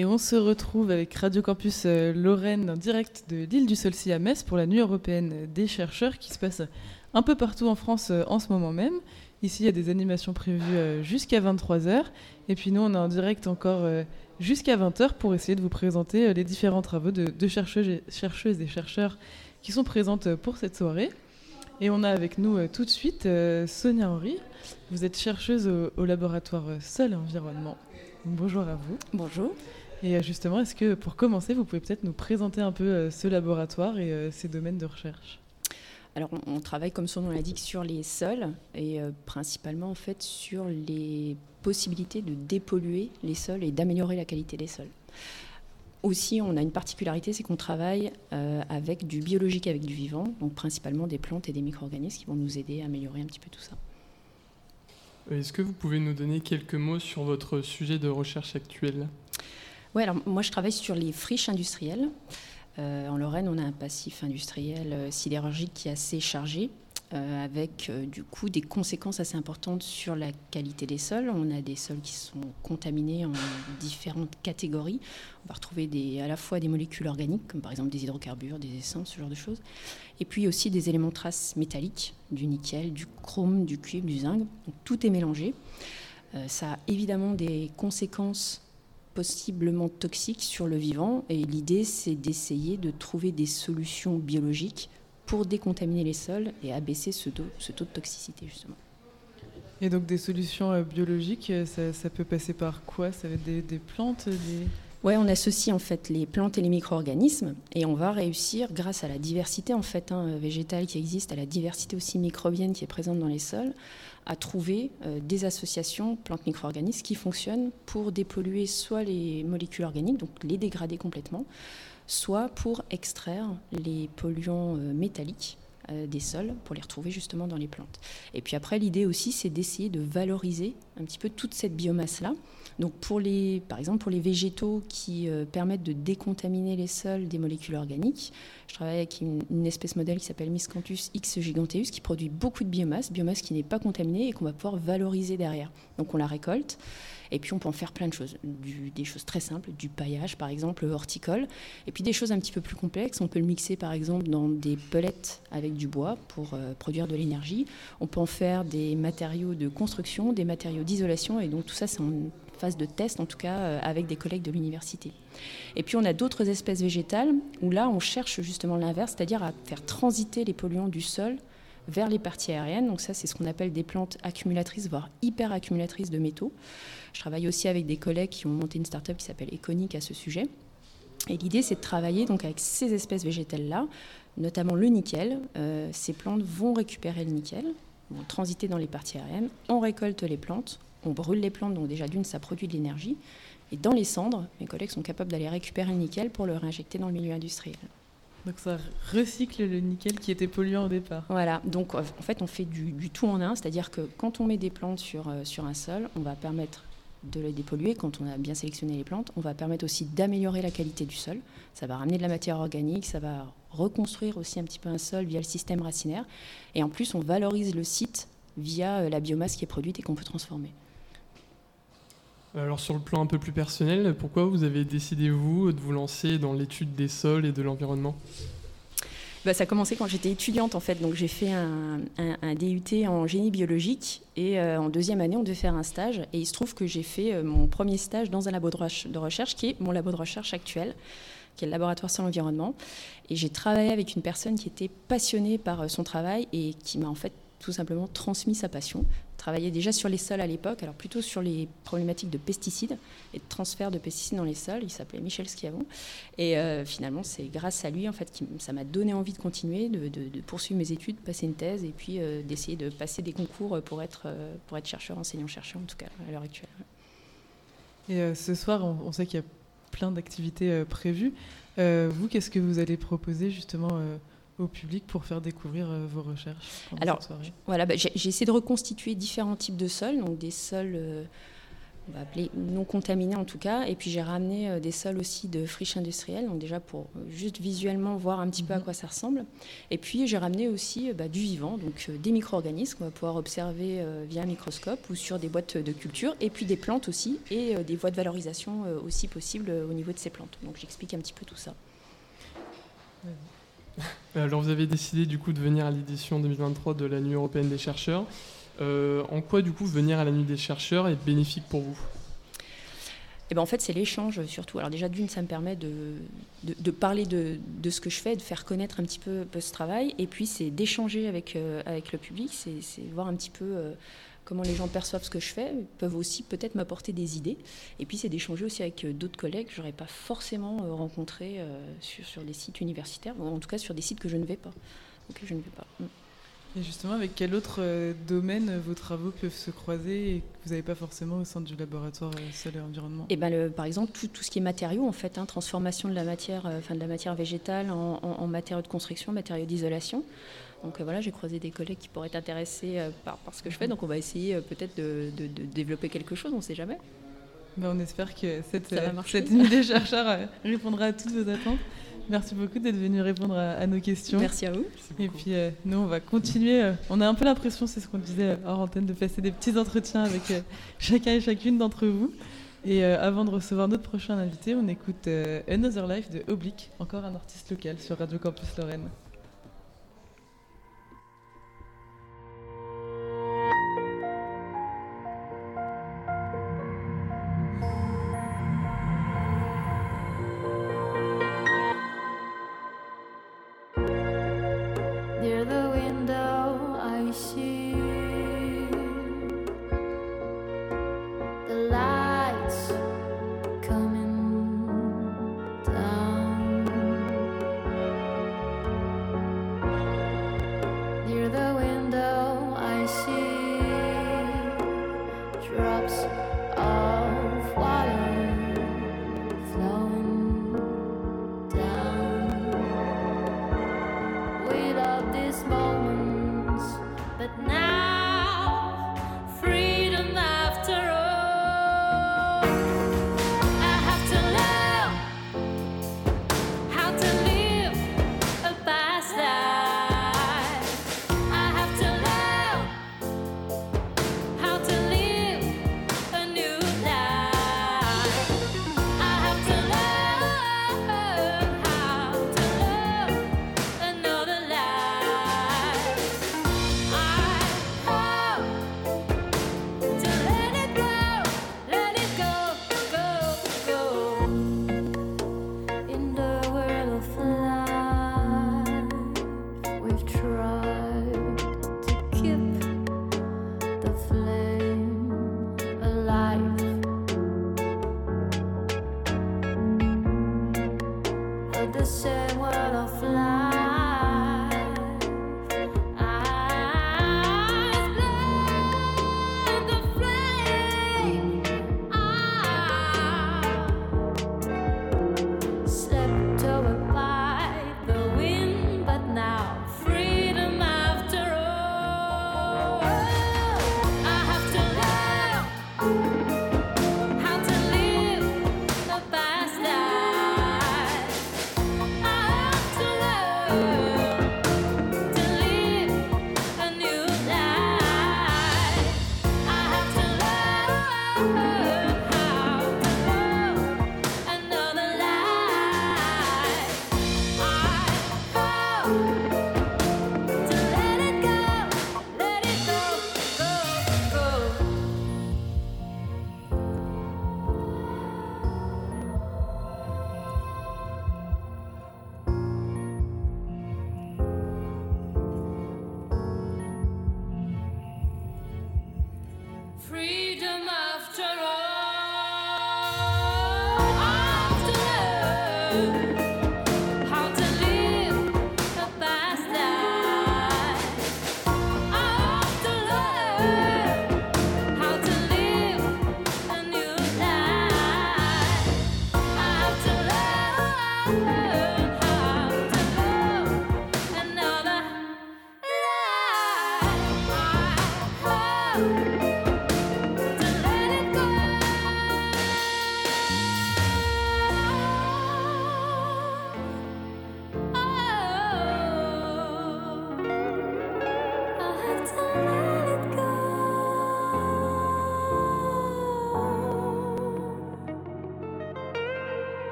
Et on se retrouve avec Radio Campus euh, Lorraine en direct de l'île du Solcy à Metz pour la nuit européenne des chercheurs qui se passe un peu partout en France euh, en ce moment même. Ici, il y a des animations prévues euh, jusqu'à 23h. Et puis nous, on est en direct encore jusqu'à 20h pour essayer de vous présenter les différents travaux de, chercheuses, et, chercheuses, et, chercheurs qui sont présentes pour cette soirée. Et on a avec nous tout de suite Sonia Henry. Vous êtes chercheuse au, au laboratoire Sol Environnement. Bonjour à vous. Bonjour. Et euh, justement, est-ce que pour commencer, vous pouvez peut-être nous présenter un peu euh, ce laboratoire et euh, ses domaines de recherche? Alors on, on travaille comme son nom l'indique sur les sols et euh, principalement en fait sur les possibilités de dépolluer les sols et d'améliorer la qualité des sols. Aussi, on a une particularité, c'est qu'on travaille euh, avec du biologique, avec du vivant, donc principalement des plantes et des micro-organismes qui vont nous aider à améliorer un petit peu tout ça. Est-ce que vous pouvez nous donner quelques mots sur votre sujet de recherche actuel? Oui, alors moi je travaille sur les friches industrielles. Euh, en Lorraine, on a un passif industriel euh, sidérurgique qui est assez chargé, euh, avec du coup des conséquences assez importantes sur la qualité des sols. On a des sols qui sont contaminés en différentes catégories. On va retrouver à la fois des molécules organiques, comme par exemple des hydrocarbures, des essences, ce genre de choses, et puis aussi des éléments traces métalliques, du nickel, du chrome, du cuivre, du zinc. Tout est mélangé. Ça a évidemment des conséquences possiblement toxiques sur le vivant, et l'idée c'est d'essayer de trouver des solutions biologiques pour décontaminer les sols et abaisser ce taux, ce taux de toxicité justement. Et donc des solutions euh, biologiques, euh, ça, ça peut passer par quoi? Ça va être des, des plantes des... Ouais, on associe en fait les plantes et les micro-organismes et on va réussir, grâce à la diversité en fait hein, végétale qui existe, à la diversité aussi microbienne qui est présente dans les sols, à trouver euh, des associations plantes-micro-organismes qui fonctionnent pour dépolluer soit les molécules organiques, donc les dégrader complètement, soit pour extraire les polluants euh, métalliques euh, des sols pour les retrouver justement dans les plantes. Et puis après, l'idée aussi, c'est d'essayer de valoriser un petit peu toute cette biomasse-là. Donc pour les, par exemple, pour les végétaux qui euh, permettent de décontaminer les sols des molécules organiques, je travaille avec une, espèce modèle qui s'appelle Miscanthus X giganteus qui produit beaucoup de biomasse, biomasse qui n'est pas contaminée et qu'on va pouvoir valoriser derrière. Donc on la récolte. Et puis on peut en faire plein de choses, des choses très simples, du paillage par exemple horticole, et puis des choses un petit peu plus complexes. On peut le mixer par exemple dans des pellets avec du bois pour euh, produire de l'énergie. On peut en faire des matériaux de construction, des matériaux d'isolation, et donc tout ça c'est en phase de test en tout cas euh, avec des collègues de l'université. Et puis on a d'autres espèces végétales où là on cherche justement l'inverse, c'est-à-dire à faire transiter les polluants du sol vers les parties aériennes. Donc ça, c'est ce qu'on appelle des plantes accumulatrices, voire hyper accumulatrices de métaux. Je travaille aussi avec des collègues qui ont monté une start-up qui s'appelle Econic à ce sujet. Et l'idée, c'est de travailler donc avec ces espèces végétales-là, notamment le nickel. Euh, ces plantes vont récupérer le nickel, vont transiter dans les parties aériennes. On récolte les plantes, on brûle les plantes, donc déjà d'une, ça produit de l'énergie. Et dans les cendres, mes collègues sont capables d'aller récupérer le nickel pour le réinjecter dans le milieu industriel. Donc ça recycle le nickel qui était polluant au départ. Voilà, donc en fait on fait du, du tout en un, c'est-à-dire que quand on met des plantes sur, euh, sur un sol, on va permettre de les dépolluer quand on a bien sélectionné les plantes. On va permettre aussi d'améliorer la qualité du sol. Ça va ramener de la matière organique, ça va reconstruire aussi un petit peu un sol via le système racinaire. Et en plus, on valorise le site via euh, la biomasse qui est produite et qu'on peut transformer. Alors sur le plan un peu plus personnel, pourquoi vous avez décidé, vous, de vous lancer dans l'étude des sols et de l'environnement? Bah, ça a commencé quand j'étais étudiante en fait, donc j'ai fait un, DUT en génie biologique et euh, en deuxième année on devait faire un stage. Et il se trouve que j'ai fait euh, mon premier stage dans un labo de recherche qui est mon labo de recherche actuel, qui est le laboratoire sur l'environnement. Et j'ai travaillé avec une personne qui était passionnée par euh, son travail et qui m'a en fait tout simplement transmis sa passion. Travaillait déjà sur les sols à l'époque, alors plutôt sur les problématiques de pesticides et de transfert de pesticides dans les sols. Il s'appelait Michel Schiavon. Et euh, finalement, c'est grâce à lui, en fait, qui, ça m'a donné envie de continuer, de, poursuivre mes études, passer une thèse et puis euh, d'essayer de passer des concours pour être, euh, pour être chercheur, enseignant-chercheur, en tout cas, à l'heure actuelle. Et ce soir, on, sait qu'il y a plein d'activités prévues. Vous, qu'est-ce que vous allez proposer justement au public pour faire découvrir euh, vos recherches Alors, voilà, bah, j'ai essayé de reconstituer différents types de sols, donc des sols, euh, on va appeler non contaminés en tout cas, et puis j'ai ramené euh, des sols aussi de friches industrielles, donc déjà pour juste visuellement voir un petit peu à quoi ça ressemble. Et puis j'ai ramené aussi bah, du vivant, donc euh, des micro-organismes qu'on va pouvoir observer via un microscope ou sur des boîtes de culture, et puis des plantes aussi, et des voies de valorisation aussi possibles au niveau de ces plantes. Donc j'explique un petit peu tout ça. Alors vous avez décidé du coup de venir à l'édition 2023 de la Nuit européenne des chercheurs. Euh, en quoi du coup venir à la Nuit des chercheurs est bénéfique pour vous? Eh ben, en fait, c'est l'échange surtout. Alors déjà, d'une, ça me permet de, de, parler de, de, ce que je fais, de faire connaître un petit peu, ce travail. Et puis, c'est d'échanger avec, euh, avec le public, c'est voir un petit peu euh, comment les gens perçoivent ce que je fais, peuvent aussi peut-être m'apporter des idées. Et puis c'est d'échanger aussi avec euh, d'autres collègues que je n'aurais pas forcément euh, rencontrés euh, sur, sur, des sites universitaires, ou en tout cas sur des sites que je ne vais pas. je ne vais pas. Mm. Et justement, avec quel autre domaine vos travaux peuvent se croiser et que vous n'avez pas forcément au sein du laboratoire sol et environnement? Et ben le, Par exemple, tout, tout, ce qui est matériaux, en fait, hein, transformation de la matière, enfin de la matière végétale en, en, en matériaux de construction, matériaux d'isolation. Donc euh, voilà, j'ai croisé des collègues qui pourraient être intéressés euh, par, par, ce que je fais. Donc on va essayer euh, peut-être de, de, de, développer quelque chose, on ne sait jamais. Ben, on espère que cette, cette nuit des chercheurs répondra à toutes vos attentes. Merci beaucoup d'être venu répondre à, à, nos questions. Merci à vous. Et puis euh, nous, on va continuer. Euh, on a un peu l'impression, c'est ce qu'on disait hors antenne, de passer des petits entretiens avec euh, chacun et chacune d'entre vous. Et avant de recevoir notre prochain invité, on écoute Another Life de Oblique, encore un artiste local sur Radio Campus Lorraine.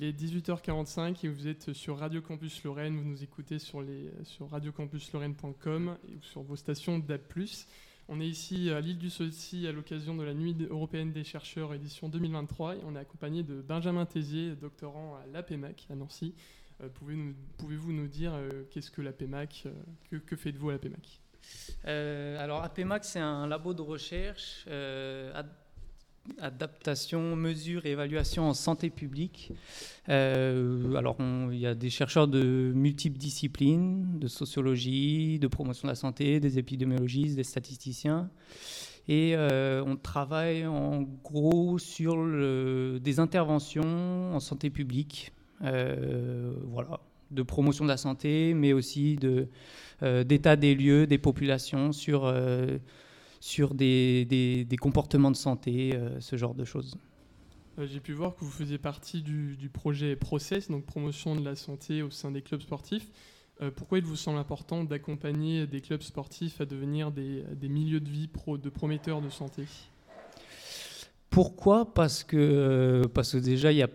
Il est 18h45 et vous êtes sur Radio Campus Lorraine. Vous nous écoutez sur, sur radiocampusLorraine.com ou sur vos stations DAB+. On est ici à l'île du Saucy à l'occasion de la Nuit européenne des chercheurs édition 2023 et on est accompagné de Benjamin Tézier, doctorant à l'APEMAC à Nancy. Euh, pouvez-vous nous dire euh, qu'est-ce que l'APEMAC que, que faites-vous à l'APEMAC Alors APEMAC c'est un labo de recherche adaptation, mesure et évaluation en santé publique. Euh, alors, il y a des chercheurs de multiples disciplines, de sociologie, de promotion de la santé, des épidémiologistes, des statisticiens. Et euh, on travaille en gros sur des interventions en santé publique, euh, voilà, de promotion de la santé, mais aussi d'état des lieux, des populations sur sur des, des, comportements de santé, euh, ce genre de choses. Euh, j'ai pu voir que vous faisiez partie du, du, projet Process, donc promotion de la santé au sein des clubs sportifs. Euh, pourquoi il vous semble important d'accompagner des clubs sportifs à devenir des, des milieux de vie pro, de prometteurs de santé? Pourquoi? Parce que, parce que déjà, y a,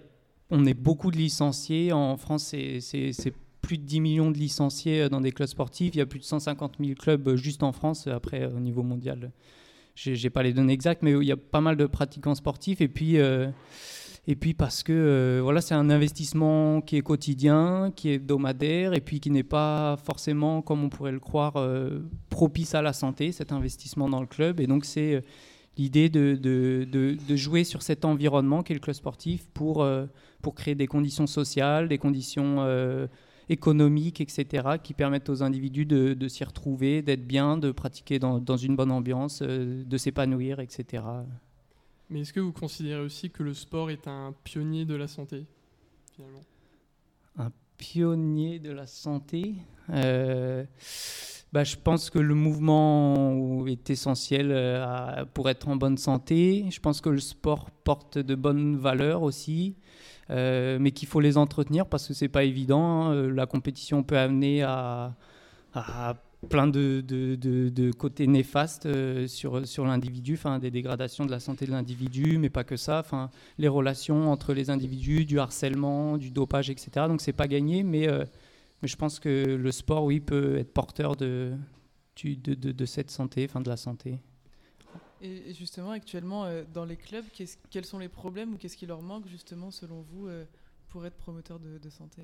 on est beaucoup de licenciés. En France, c'est plus de 10 millions de licenciés euh, dans des clubs sportifs. Il y a plus de 150 000 clubs euh, juste en France. Après, euh, au niveau mondial, je n'ai pas les données exactes, mais il y a pas mal de pratiquants sportifs. Et puis, et puis parce que voilà, c'est un investissement qui est quotidien, qui est hebdomadaire, et puis qui n'est pas forcément, comme on pourrait le croire, propice à la santé, cet investissement dans le club. Et donc, c'est l'idée de, de, de, de, jouer sur cet environnement qu'est le club sportif pour, pour créer des conditions sociales, des conditions économiques, etc., qui permettent aux individus de, s'y retrouver, d'être bien, de pratiquer dans, une bonne ambiance, euh, de s'épanouir, etc. Mais est-ce que vous considérez aussi que le sport est un pionnier de la santé, finalement? Un pionnier de la santé? Euh, bah, Je pense que le mouvement est essentiel euh, pour être en bonne santé. Je pense que le sport porte de bonnes valeurs aussi. Euh, mais qu'il faut les entretenir parce que c'est pas évident. Hein. Euh, la compétition peut amener à, plein de, côtés néfastes euh, sur, sur l'individu, des dégradations de la santé de l'individu, mais pas que ça, les relations entre les individus, du harcèlement, du dopage, etc. Donc c'est pas gagné, mais, mais je pense que le sport, oui, peut être porteur de, de, cette santé, enfin de la santé. Et justement, actuellement, euh, dans les clubs, quels sont les problèmes ou qu'est-ce qui leur manque, justement, selon vous, euh, pour être promoteur de, santé?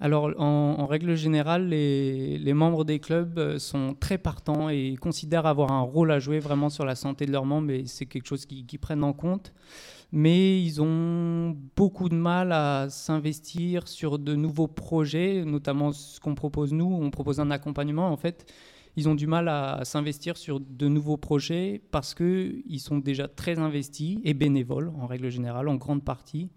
Alors, en, règle générale, les, membres des clubs euh, sont très partants et considèrent avoir un rôle à jouer vraiment sur la santé de leurs membres et c'est quelque chose qu'ils prennent en compte. Mais ils ont beaucoup de mal à s'investir sur de nouveaux projets, notamment ce qu'on propose nous. On propose un accompagnement, en fait ils ont du mal à, s'investir sur de nouveaux projets parce qu'ils sont déjà très investis et bénévoles en règle générale, en grande partie,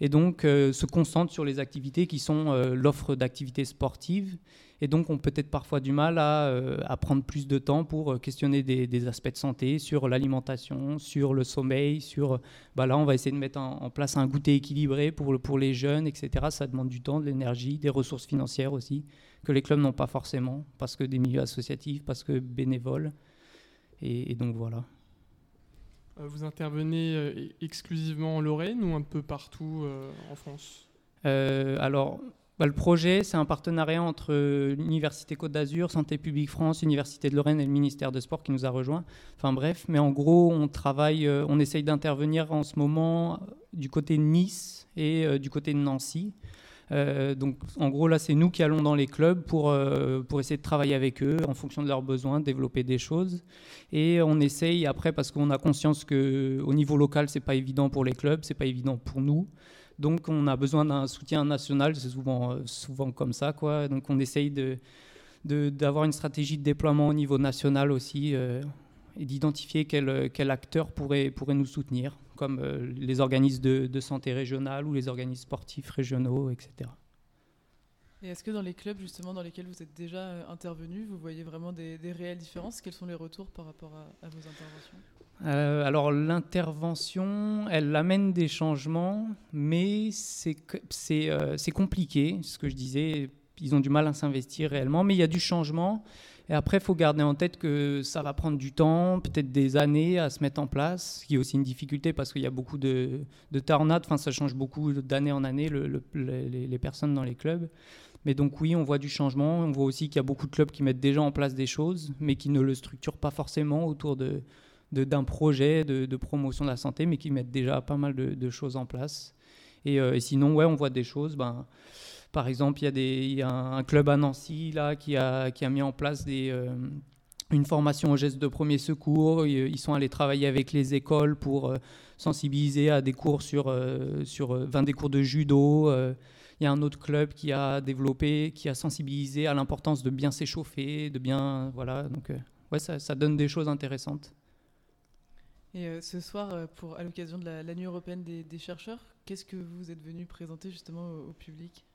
et donc euh, se concentrent sur les activités qui sont euh, l'offre d'activités sportives, et donc ont peut-être parfois du mal à, euh, prendre plus de temps pour questionner des, aspects de santé sur l'alimentation, sur le sommeil, sur bah là on va essayer de mettre en, place un goûter équilibré pour, pour les jeunes, etc. Ça demande du temps, de l'énergie, des ressources financières aussi que les clubs n'ont pas forcément, parce que des milieux associatifs, parce que bénévoles. Et, donc voilà. Euh, vous intervenez euh, exclusivement en Lorraine ou un peu partout euh, en France? Alors, bah, le projet, c'est un partenariat entre l'Université Côte d'Azur, Santé publique France, Université de Lorraine et le ministère de Sport qui nous a rejoints. Enfin bref, mais en gros, on travaille, on essaye d'intervenir en ce moment du côté de Nice et du côté de Nancy. Euh, donc en gros là c'est nous qui allons dans les clubs pour, euh, pour essayer de travailler avec eux en fonction de leurs besoins, développer des choses. Et on essaye après parce qu'on a conscience qu'au niveau local c'est pas évident pour les clubs, c'est pas évident pour nous. Donc on a besoin d'un soutien national, c'est souvent, euh, souvent comme ça. Quoi. Donc on essaye d'avoir une stratégie de déploiement au niveau national aussi et d'identifier quel, quel acteur pourrait nous soutenir comme euh, les organismes de, santé régionale ou les organismes sportifs régionaux, etc. Et est-ce que dans les clubs justement dans lesquels vous êtes déjà euh, intervenu, vous voyez vraiment des, réelles différences? Quels sont les retours par rapport à, vos interventions? Euh, alors l'intervention, elle amène des changements, mais c'est c'est compliqué, ce que je disais, ils ont du mal à s'investir réellement, mais il y a du changement. Et après, il faut garder en tête que ça va prendre du temps, peut-être des années à se mettre en place, ce qui est aussi une difficulté parce qu'il y a beaucoup de, de enfin, ça change beaucoup d'année en année le, les, personnes dans les clubs. Mais donc oui, on voit du changement. On voit aussi qu'il y a beaucoup de clubs qui mettent déjà en place des choses, mais qui ne le structurent pas forcément autour de, d'un projet de, promotion de la santé, mais qui mettent déjà pas mal de, choses en place. Et, et, sinon, ouais, on voit des choses. Ben, par exemple, il y a, des, un club à Nancy là, qui, a, qui a mis en place euh, une formation aux gestes de premier secours. Ils sont allés travailler avec les écoles pour euh, sensibiliser à des cours sur, euh, sur 20 des cours de judo. Il y a un autre club qui a développé, qui a sensibilisé à l'importance de bien s'échauffer, de bien. Voilà, donc ouais, ça, donne des choses intéressantes. Et ce soir, pour, à l'occasion de la, Nuit européenne des, des chercheurs, qu'est-ce que vous êtes venu présenter justement au public?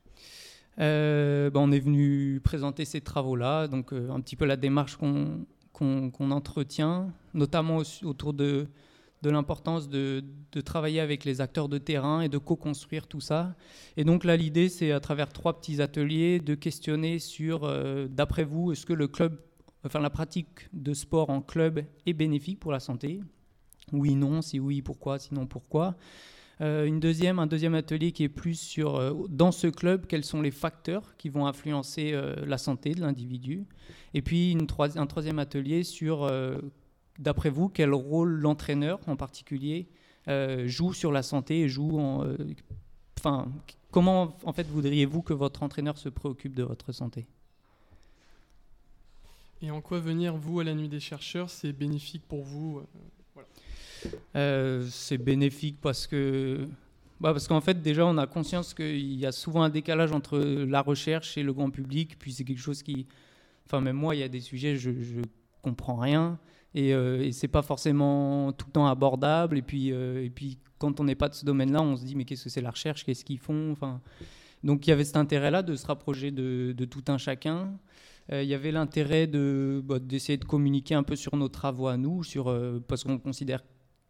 Euh, ben, on est venu présenter ces travaux-là, donc euh, un petit peu la démarche qu'on entretient, notamment autour de, l'importance de, travailler avec les acteurs de terrain et de co-construire tout ça. Et donc là, l'idée, c'est à travers trois petits ateliers de questionner sur, euh, d'après vous, est-ce que le club, enfin la pratique de sport en club est bénéfique pour la santé? Oui, non, si oui, pourquoi, sinon pourquoi? Une deuxième, un deuxième atelier qui est plus sur, euh, dans ce club, quels sont les facteurs qui vont influencer euh, la santé de l'individu. Et puis un troisième atelier sur, d'après vous, quel rôle l'entraîneur en particulier joue sur la santé et joue Enfin, comment en fait voudriez-vous que votre entraîneur se préoccupe de votre santé? Et en quoi venir, vous, à la nuit des chercheurs, c'est bénéfique pour vous? Euh, c'est bénéfique parce que bah parce qu'en fait déjà on a conscience qu'il y a souvent un décalage entre la recherche et le grand public puis c'est quelque chose qui enfin même moi il y a des sujets je, je comprends rien et, euh, et c'est pas forcément tout le temps abordable et puis euh, et puis quand on n'est pas de ce domaine-là on se dit mais qu'est-ce que c'est la recherche qu'est-ce qu'ils font enfin. Donc il y avait cet intérêt-là de se rapprocher de, de tout un chacun. Il y avait l'intérêt de bah, d'essayer de communiquer un peu sur nos travaux à nous sur parce qu'on considère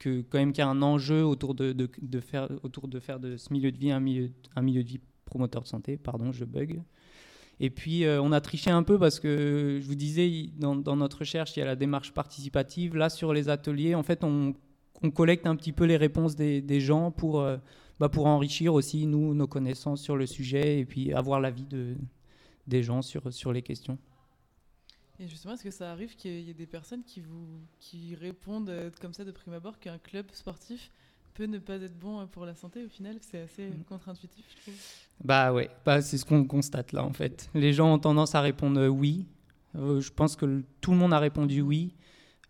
quand même qu'il y a un enjeu autour de, faire, autour de faire de ce milieu de vie un milieu, un milieu de vie promoteur de santé. Pardon, je bug. Et puis, euh, on a triché un peu parce que, je vous disais, dans, notre recherche, il y a la démarche participative. Là, sur les ateliers, en fait, on, collecte un petit peu les réponses des, des gens pour, euh, bah, pour enrichir aussi, nous, nos connaissances sur le sujet et puis avoir l'avis de, des gens sur, sur les questions. Et justement, est-ce que ça arrive qu'il y ait des personnes qui, vous, qui répondent euh, comme ça de prime abord qu'un club sportif peut ne pas être bon euh, pour la santé au final C'est assez mm. contre-intuitif, je trouve. Bah ouais, bah, c'est ce qu'on constate là en fait. Les gens ont tendance à répondre euh, oui. je pense que tout le monde a répondu oui.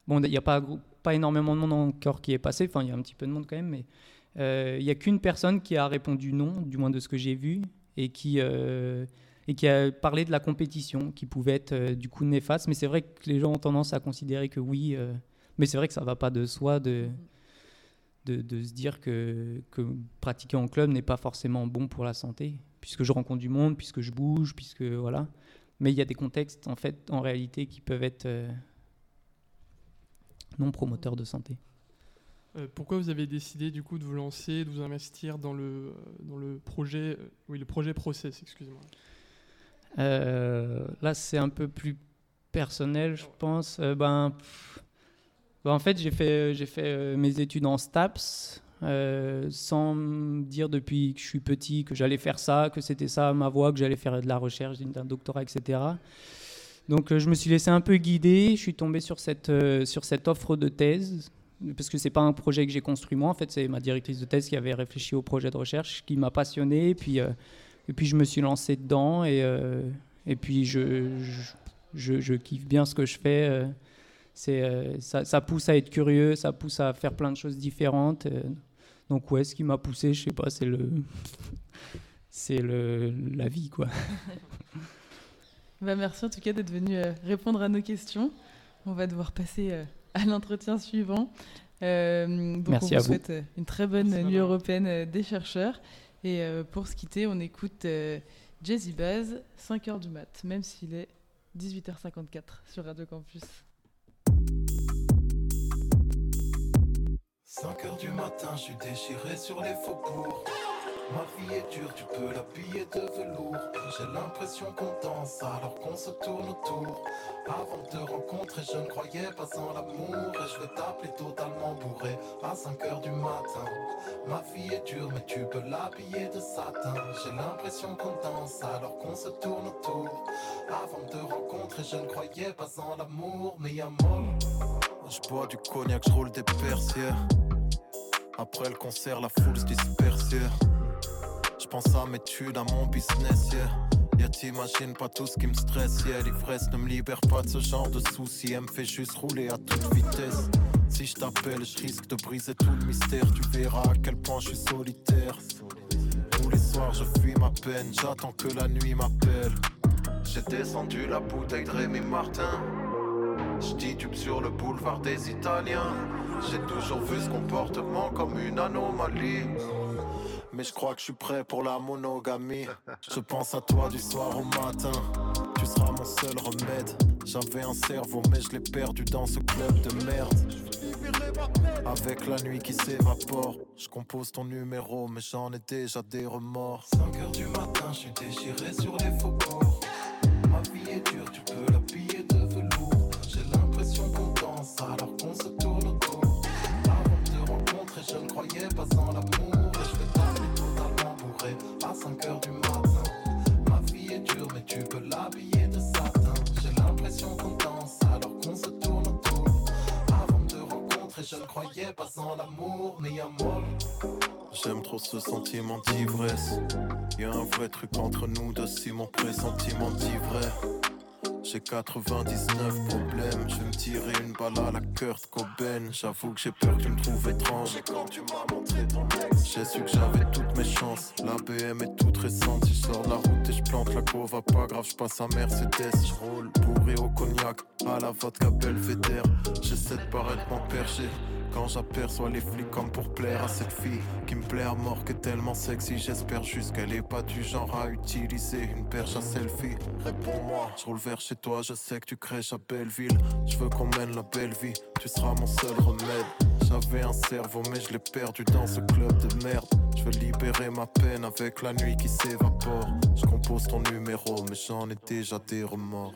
Bon, il n'y a pas, pas énormément de monde encore qui est passé, enfin il y a un petit peu de monde quand même, mais il n'y a qu'une personne qui a répondu non, du moins de ce que j'ai vu, et qui et qui a parlé de la compétition qui pouvait être euh, du coup néfaste. Mais c'est vrai que les gens ont tendance à considérer que oui, euh, mais c'est vrai que ça ne va pas de soi de, de, se dire que, que, pratiquer en club n'est pas forcément bon pour la santé, puisque je rencontre du monde, puisque je bouge, puisque voilà. Mais il y a des contextes en fait, en réalité, qui peuvent être euh, non promoteurs de santé. pourquoi vous avez décidé du coup de vous lancer, de vous investir dans le, dans le projet, oui, le projet Process, excusez-moi là, c'est un peu plus personnel, je pense. Euh, ben, ben, en fait, j'ai fait, euh, mes études en STAPS. sans dire depuis que je suis petit que j'allais faire ça, que c'était ça ma voie, que j'allais faire de la recherche, d'un doctorat, etc. Donc je me suis laissé un peu guider, je suis tombé sur cette, offre de thèse, parce que c'est pas un projet que j'ai construit moi, en fait c'est ma directrice de thèse qui avait réfléchi au projet de recherche, qui m'a passionné, puis et puis je me suis lancé dedans et, euh, et puis je, je, je, kiffe bien ce que je fais. Euh, c'est, euh, ça, ça, pousse à être curieux, ça pousse à faire plein de choses différentes. donc ouais, ce qui m'a poussé, je sais pas, c'est le, c'est le, la vie quoi. bah merci en tout cas d'être venu répondre à nos questions. On va devoir passer à l'entretien suivant. donc merci on vous, souhaite une très bonne nuit européenne des chercheurs. Et euh, pour se quitter, on écoute euh, Jazzy Baz, 5h du mat, même s'il est 18h54 sur Radio Campus. 5h du matin, je suis déchiré sur les faubourgs. Ma vie est dure, tu peux l'habiller de velours. J'ai l'impression qu'on danse alors qu'on se tourne autour. Avant de rencontrer, je ne croyais pas en l'amour. Et je vais t'appeler totalement bourré à 5 heures du matin. Ma vie est dure, mais tu peux l'habiller de satin. J'ai l'impression qu'on danse alors qu'on se tourne autour. Avant de rencontrer, je ne croyais pas en l'amour, mais y'a Je bois du cognac, je roule des persières. Après le concert, la foule se disperse. Pense à mes études, à mon business, yeah. Y'a t'imagines pas tout ce qui me stresse, yeah. L'ivresse ne me libère pas de ce genre de soucis, elle me fait juste rouler à toute vitesse. Si je t'appelle, je risque de briser tout le mystère. Tu verras à quel point je suis solitaire. Tous les soirs, je fuis ma peine, j'attends que la nuit m'appelle. J'ai descendu la bouteille de Rémi Martin. J'titube sur le boulevard des Italiens. J'ai toujours vu ce comportement comme une anomalie. Mais je crois que je suis prêt pour la monogamie. Je pense à toi du soir au matin. Tu seras mon seul remède. J'avais un cerveau, mais je l'ai perdu dans ce club de merde. Avec la nuit qui s'évapore, je compose ton numéro, mais j'en ai déjà des remords. 5 heures du matin, je suis déchiré sur les faubourgs. Ma vie est dure, tu peux l'habiller de velours. J'ai l'impression qu'on danse alors je ne croyais pas en l'amour, y'a moi. J'aime trop ce sentiment d'ivresse. Y'a un vrai truc entre nous deux, si mon pressentiment d'ivresse. J'ai 99 problèmes, je vais me tirer une balle à la Kurt Cobain. J'avoue que j'ai peur que tu me trouves étrange. quand tu m'as montré ton ex, j'ai su que j'avais toutes mes chances. La BM est toute récente, si je sors la route et je plante la va pas grave, je passe à Mercedes. Je roule bourré au cognac, à la vodka belvédère. J'essaie de paraître mon perché. Quand j'aperçois les flics comme pour plaire à cette fille qui me plaît à mort, que tellement sexy, j'espère juste qu'elle est pas du genre à utiliser une perche à selfie. Réponds-moi, je roule vers chez toi, je sais que tu crèches à Belleville. Je veux qu'on mène la belle vie, tu seras mon seul remède. J'avais un cerveau, mais je l'ai perdu dans ce club de merde. Je veux libérer ma peine avec la nuit qui s'évapore. Je compose ton numéro, mais j'en ai déjà des remords.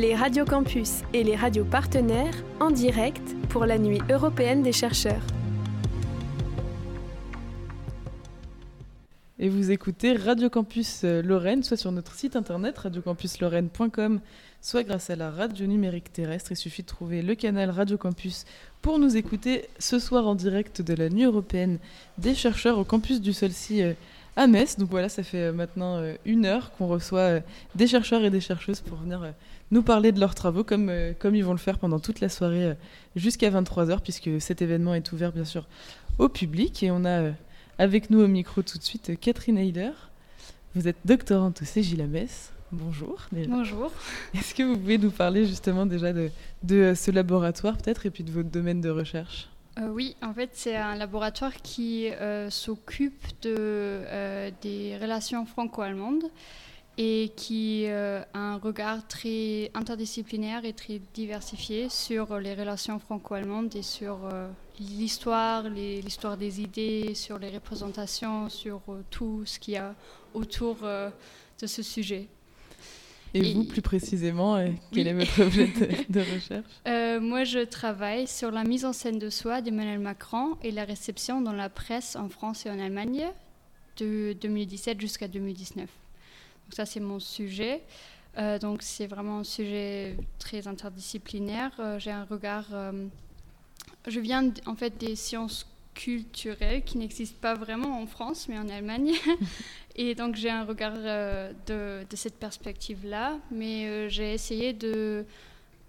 Les radios campus et les radios partenaires en direct pour la Nuit européenne des chercheurs. Et vous écoutez Radio Campus euh, Lorraine, soit sur notre site internet radiocampuslorraine.com, soit grâce à la radio numérique terrestre. Il suffit de trouver le canal Radio Campus pour nous écouter ce soir en direct de la Nuit européenne des chercheurs au campus du Solcy euh, à Metz. Donc voilà, ça fait euh, maintenant une heure qu'on reçoit des chercheurs et des chercheuses pour venir nous parler de leurs travaux comme, euh, comme ils vont le faire pendant toute la soirée euh, jusqu'à 23h, puisque cet événement est ouvert bien sûr au public. Et on a euh, avec nous au micro tout de suite Catherine Heider. Vous êtes doctorante au CGLAMES. Bonjour. Bonjour. Est-ce que vous pouvez nous parler justement déjà de, de ce laboratoire peut-être et puis de votre domaine de recherche? Oui, en fait, c'est un laboratoire qui s'occupe de, des relations franco-allemandes et qui euh, a un regard très interdisciplinaire et très diversifié sur les relations franco-allemandes et sur euh, l'histoire, l'histoire des idées, sur les représentations, sur euh, tout ce qu'il y a autour de ce sujet. Et, vous, plus précisément, quel est votre objet de, recherche? Moi, je travaille sur la mise en scène de soi d'Emmanuel Macron et la réception dans la presse en France et en Allemagne de 2017 jusqu'à 2019 ça, c'est mon sujet. Euh, donc c'est vraiment un sujet très interdisciplinaire. Euh, j'ai un regard je viens en fait des sciences culturelles qui n'existent pas vraiment en France, mais en Allemagne. Et donc j'ai un regard de, de, cette perspective-là, mais j'ai essayé de,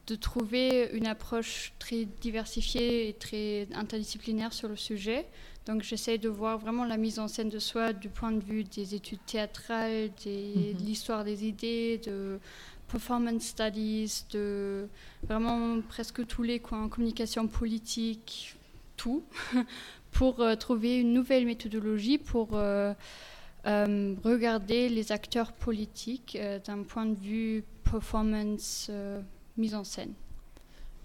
de trouver une approche très diversifiée et très interdisciplinaire sur le sujet. Donc j'essaie de voir vraiment la mise en scène de soi du point de vue des études théâtrales, de mhm. l'histoire des idées, de performance studies, de vraiment presque tous les coins, communication politique, tout, pour euh, trouver une nouvelle méthodologie pour euh, euh, regarder les acteurs politiques d'un point de vue performance mise en scène.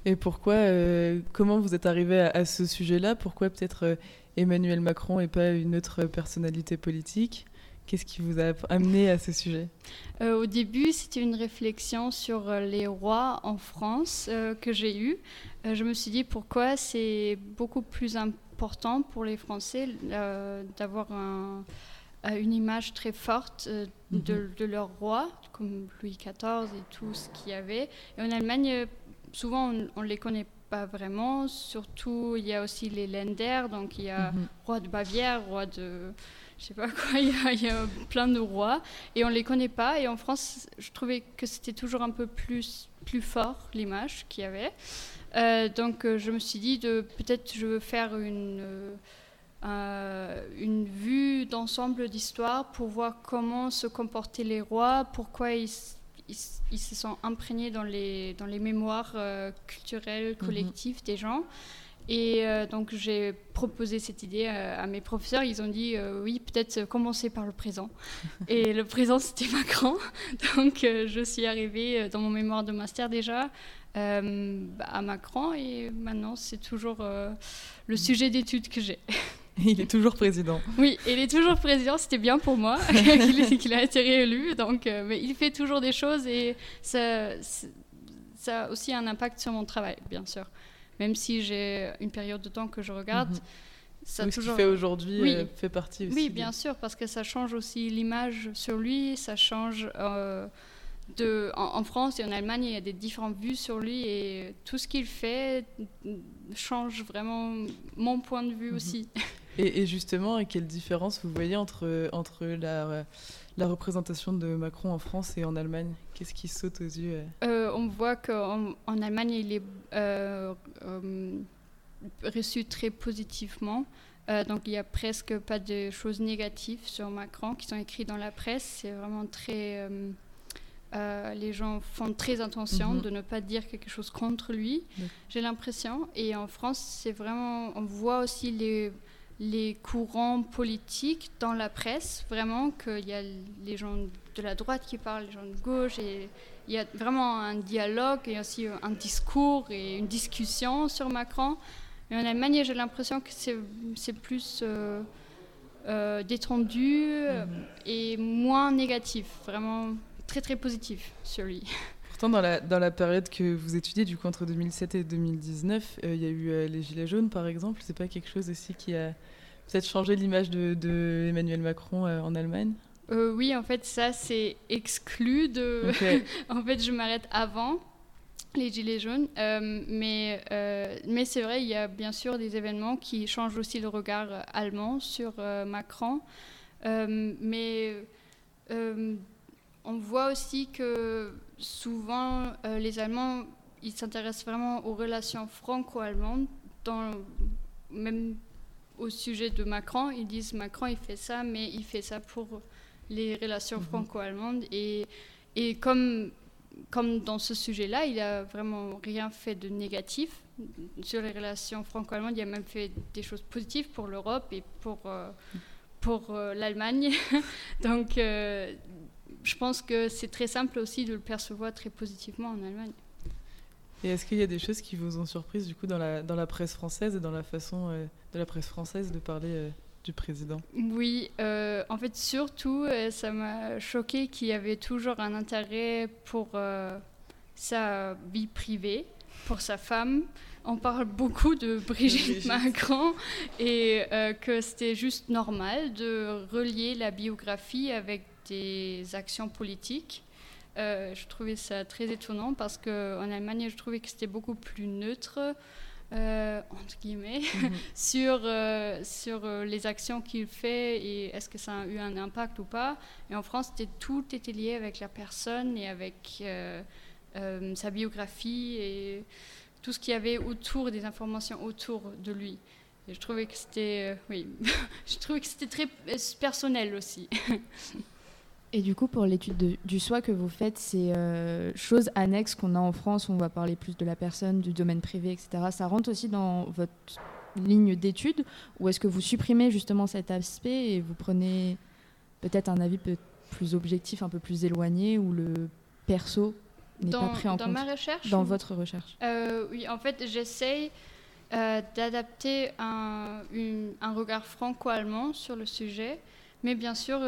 Et pourquoi, comment vous êtes arrivé à, ce sujet-là? Pourquoi peut-être Emmanuel Macron et pas une autre personnalité politique? Qu'est-ce qui vous a amené à ce sujet? Euh, Au début, c'était une réflexion sur euh, les rois en France euh, que j'ai eue. je me suis dit pourquoi c'est beaucoup plus important pour les Français d'avoir une image très forte mhm. de, leur roi, comme Louis XIV et tout ce qu'il y avait. Et en Allemagne, souvent, on ne les connaît pas vraiment. Surtout, il y a aussi les Länder, donc il y a mhm. roi de Bavière, roi de je sais pas quoi, il y, a, plein de rois et on les connaît pas. Et en France, je trouvais que c'était toujours un peu plus, plus fort l'image qu'il y avait. Euh, donc euh, je me suis dit de peut-être je veux faire une, euh, une vue d'ensemble d'histoire pour voir comment se comportaient les rois, pourquoi ils, ils, se sont imprégnés dans les, dans les mémoires culturelles mhm. collectives des gens. Et euh, donc j'ai proposé cette idée à, mes professeurs. Ils ont dit euh, oui, peut-être commencer par le présent. et le présent, c'était Macron. Donc euh, je suis arrivée dans mon mémoire de master déjà à Macron. Et maintenant, c'est toujours le sujet d'étude que j'ai. Il est toujours président. Oui, il est toujours président. C'était bien pour moi qu'il a été réélu. Donc, mais il fait toujours des choses et ça, ça a aussi un impact sur mon travail, bien sûr même si j'ai une période de temps que je regarde. Mhm. Ça toujours... Ce qu'il fait aujourd'hui euh, fait partie aussi. Oui, bien sûr, parce que ça change aussi l'image sur lui, ça change. Euh, de, en, France et en Allemagne, il y a des différentes vues sur lui et tout ce qu'il fait change vraiment mon point de vue mhm. aussi. Et, et, justement, quelle différence vous voyez entre, entre la, la représentation de Macron en France et en Allemagne? Qu'est-ce qui saute aux yeux euh, On voit qu'en en Allemagne, il est euh, euh, reçu très positivement. donc il n'y a presque pas de choses négatives sur Macron qui sont écrites dans la presse. C'est vraiment très... les gens font très attention mhm. de ne pas dire quelque chose contre lui, j'ai l'impression. Et en France, c'est vraiment, on voit aussi les, les courants politiques dans la presse, vraiment qu'il y a les gens de la droite qui parlent, les gens de gauche, et il y a vraiment un dialogue et aussi un discours et une discussion sur Macron. Mais en Allemagne, j'ai l'impression que c'est plus euh, euh, détendu mhm. et moins négatif, vraiment très très positif sur lui. Pourtant, dans la, dans la période que vous étudiez, du coup entre 2007 et 2019, euh, il y a eu les Gilets jaunes, par exemple. C'est pas quelque chose aussi qui a peut-être changé l'image de, Emmanuel Macron en Allemagne? Euh, oui, en fait, ça, c'est exclu de. en fait, je m'arrête avant les Gilets jaunes. Euh, mais euh, mais c'est vrai, il y a bien sûr des événements qui changent aussi le regard allemand sur Macron. mais on voit aussi que souvent, les Allemands, ils s'intéressent vraiment aux relations franco-allemandes, même au sujet de Macron. Ils disent Macron, il fait ça, mais il fait ça pour les relations mhm. franco-allemandes. Et, et comme, comme dans ce sujet-là, il a vraiment rien fait de négatif sur les relations franco-allemandes. Il a même fait des choses positives pour l'Europe et pour, euh, pour euh, l'Allemagne. Donc, euh, je pense que c'est très simple aussi de le percevoir très positivement en Allemagne. Et est-ce qu'il y a des choses qui vous ont surprise du coup dans la, dans la presse française et dans la façon de la presse française de parler du président? Oui, euh, en fait, surtout, euh, ça m'a choqué qu'il y avait toujours un intérêt pour euh, sa vie privée, pour sa femme. On parle beaucoup de Brigitte, Macron et que c'était juste normal de relier la biographie avec des actions politiques. je trouvais ça très étonnant parce qu'en Allemagne, je trouvais que c'était beaucoup plus neutre. entre guillemets, mhm. sur, sur les actions qu'il fait et est-ce que ça a eu un impact ou pas. Et en France, tout était lié avec la personne et avec sa biographie et tout ce qu'il y avait autour, des informations autour de lui. Et je trouvais que c'était, oui, je trouvais que c'était très personnel aussi. Et du coup, pour l'étude du soi que vous faites, ces euh, choses annexes qu'on a en France, on va parler plus de la personne, du domaine privé, etc., ça rentre aussi dans votre ligne d'étude Ou est-ce que vous supprimez justement cet aspect et vous prenez peut-être un avis plus objectif, un peu plus éloigné, où le perso n'est pas pris en dans compte ma recherche Dans votre recherche? Euh, Oui, en fait, j'essaye euh, d'adapter un, un, regard franco-allemand sur le sujet. Mais bien sûr,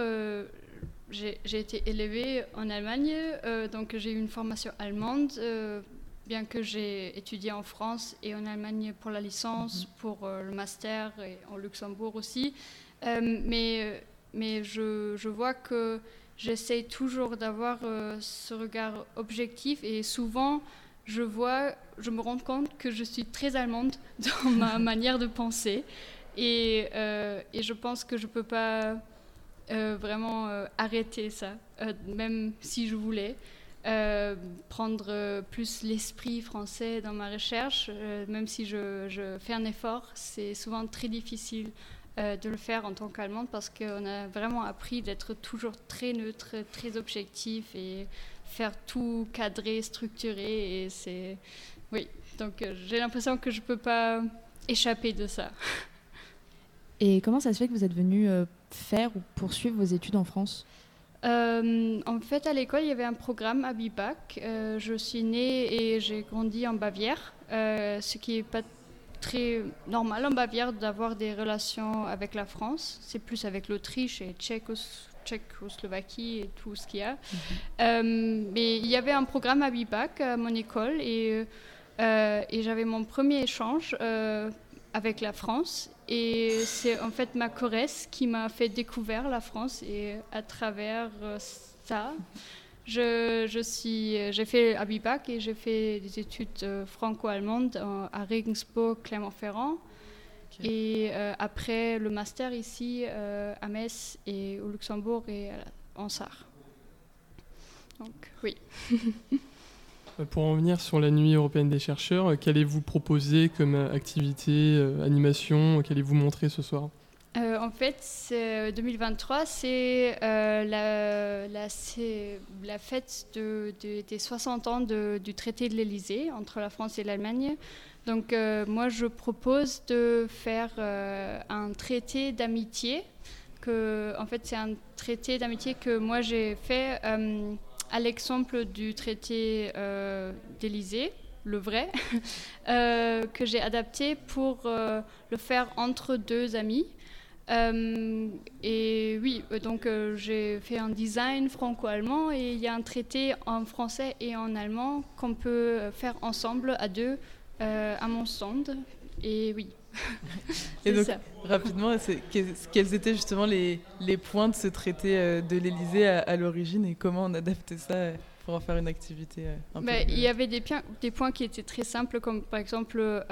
j'ai été élevée en Allemagne, euh, donc j'ai eu une formation allemande, euh, bien que j'ai étudié en France et en Allemagne pour la licence, mhm. pour euh, le master et en Luxembourg aussi. mais mais je, je, vois que j'essaie toujours d'avoir ce regard objectif et souvent je vois, je me rends compte que je suis très allemande dans ma manière de penser et, et je pense que je ne peux pas euh, vraiment euh, arrêter ça, euh, même si je voulais. prendre plus l'esprit français dans ma recherche, même si je, fais un effort, c'est souvent très difficile de le faire en tant qu'allemande parce qu'on a vraiment appris d'être toujours très neutre, très objectif et faire tout cadré, structuré. Et c'est. Oui, donc j'ai l'impression que je ne peux pas échapper de ça. Et comment ça se fait que vous êtes venu faire ou poursuivre vos études en France euh, en fait, à l'école, il y avait un programme à BIPAC. Euh, je suis née et j'ai grandi en Bavière, euh, ce qui n'est pas très normal en Bavière d'avoir des relations avec la France. C'est plus avec l'Autriche et Tchécoslovaquie et tout ce qu'il y a. Mhm. mais il y avait un programme à BIPAC à mon école et, et j'avais mon premier échange avec la France. Et c'est en fait ma choresse qui m'a fait découvrir la France. Et à travers euh, ça, je, je suis, j'ai fait à Bibac et j'ai fait des études euh, franco-allemandes à Regensburg, Clermont-Ferrand. Et euh, après le master ici à Metz et au Luxembourg et en Sarre. Donc oui. Euh, pour en venir sur la nuit européenne des chercheurs, euh, qu'allez-vous proposer comme euh, activité, animation Qu'allez-vous montrer ce soir? En fait, 2023, c'est la, fête de, des 60 ans du traité de l'Elysée entre la France et l'Allemagne. Donc, moi, je propose de faire un traité d'amitié. En fait, c'est un traité d'amitié que moi j'ai fait à l'exemple du traité euh, d'Élysée, le vrai, euh, que j'ai adapté pour euh, le faire entre deux amis. et oui, donc j'ai fait un design franco-allemand et il y a un traité en français et en allemand qu'on peut faire ensemble à deux à mon stand. Et oui, et donc, rapidement, quels étaient justement les, les, points de ce traité euh, de l'Elysée à, l'origine et comment on adaptait ça euh, pour en faire une activité euh, un bah, Il y avait des, des, points qui étaient très simples, comme par exemple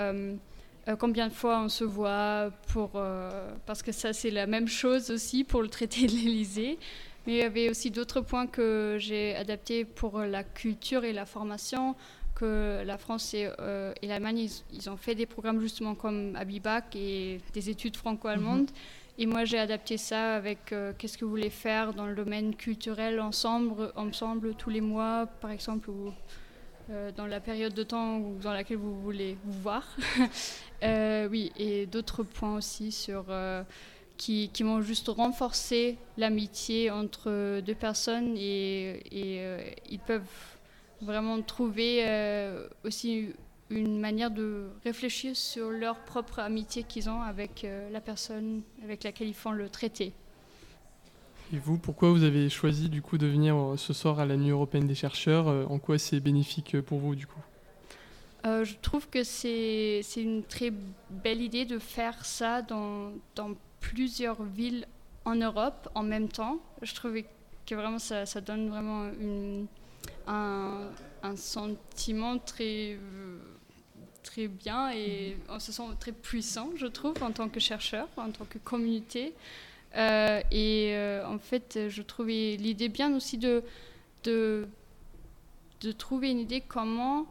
combien de fois on se voit, pour, parce que ça c'est la même chose aussi pour le traité de l'Elysée. Mais il y avait aussi d'autres points que j'ai adaptés pour la culture et la formation, que la France et, euh, et l'Allemagne, ils, ont fait des programmes justement comme Abibac et des études franco-allemandes. Mhm. Et moi, j'ai adapté ça avec euh, qu'est-ce que vous voulez faire dans le domaine culturel ensemble, ensemble tous les mois, par exemple, ou euh, dans la période de temps dans laquelle vous voulez vous voir. oui, et d'autres points aussi sur qui, qui vont juste renforcer l'amitié entre deux personnes et, et ils peuvent vraiment trouver euh, aussi une manière de réfléchir sur leur propre amitié qu'ils ont avec euh, la personne avec laquelle ils font le traité. Et vous, pourquoi vous avez choisi du coup de venir euh, ce soir à la Nuit européenne des chercheurs En quoi c'est bénéfique pour vous du coup? Je trouve que c'est une très belle idée de faire ça dans, dans, plusieurs villes en Europe en même temps. Je trouvais que vraiment ça, ça donne vraiment une, un, sentiment très, très bien et on se sent très puissant, je trouve, en tant que chercheur, en tant que communauté. Euh, et euh, en fait, je trouvais l'idée bien aussi de, de, de, trouver une idée comment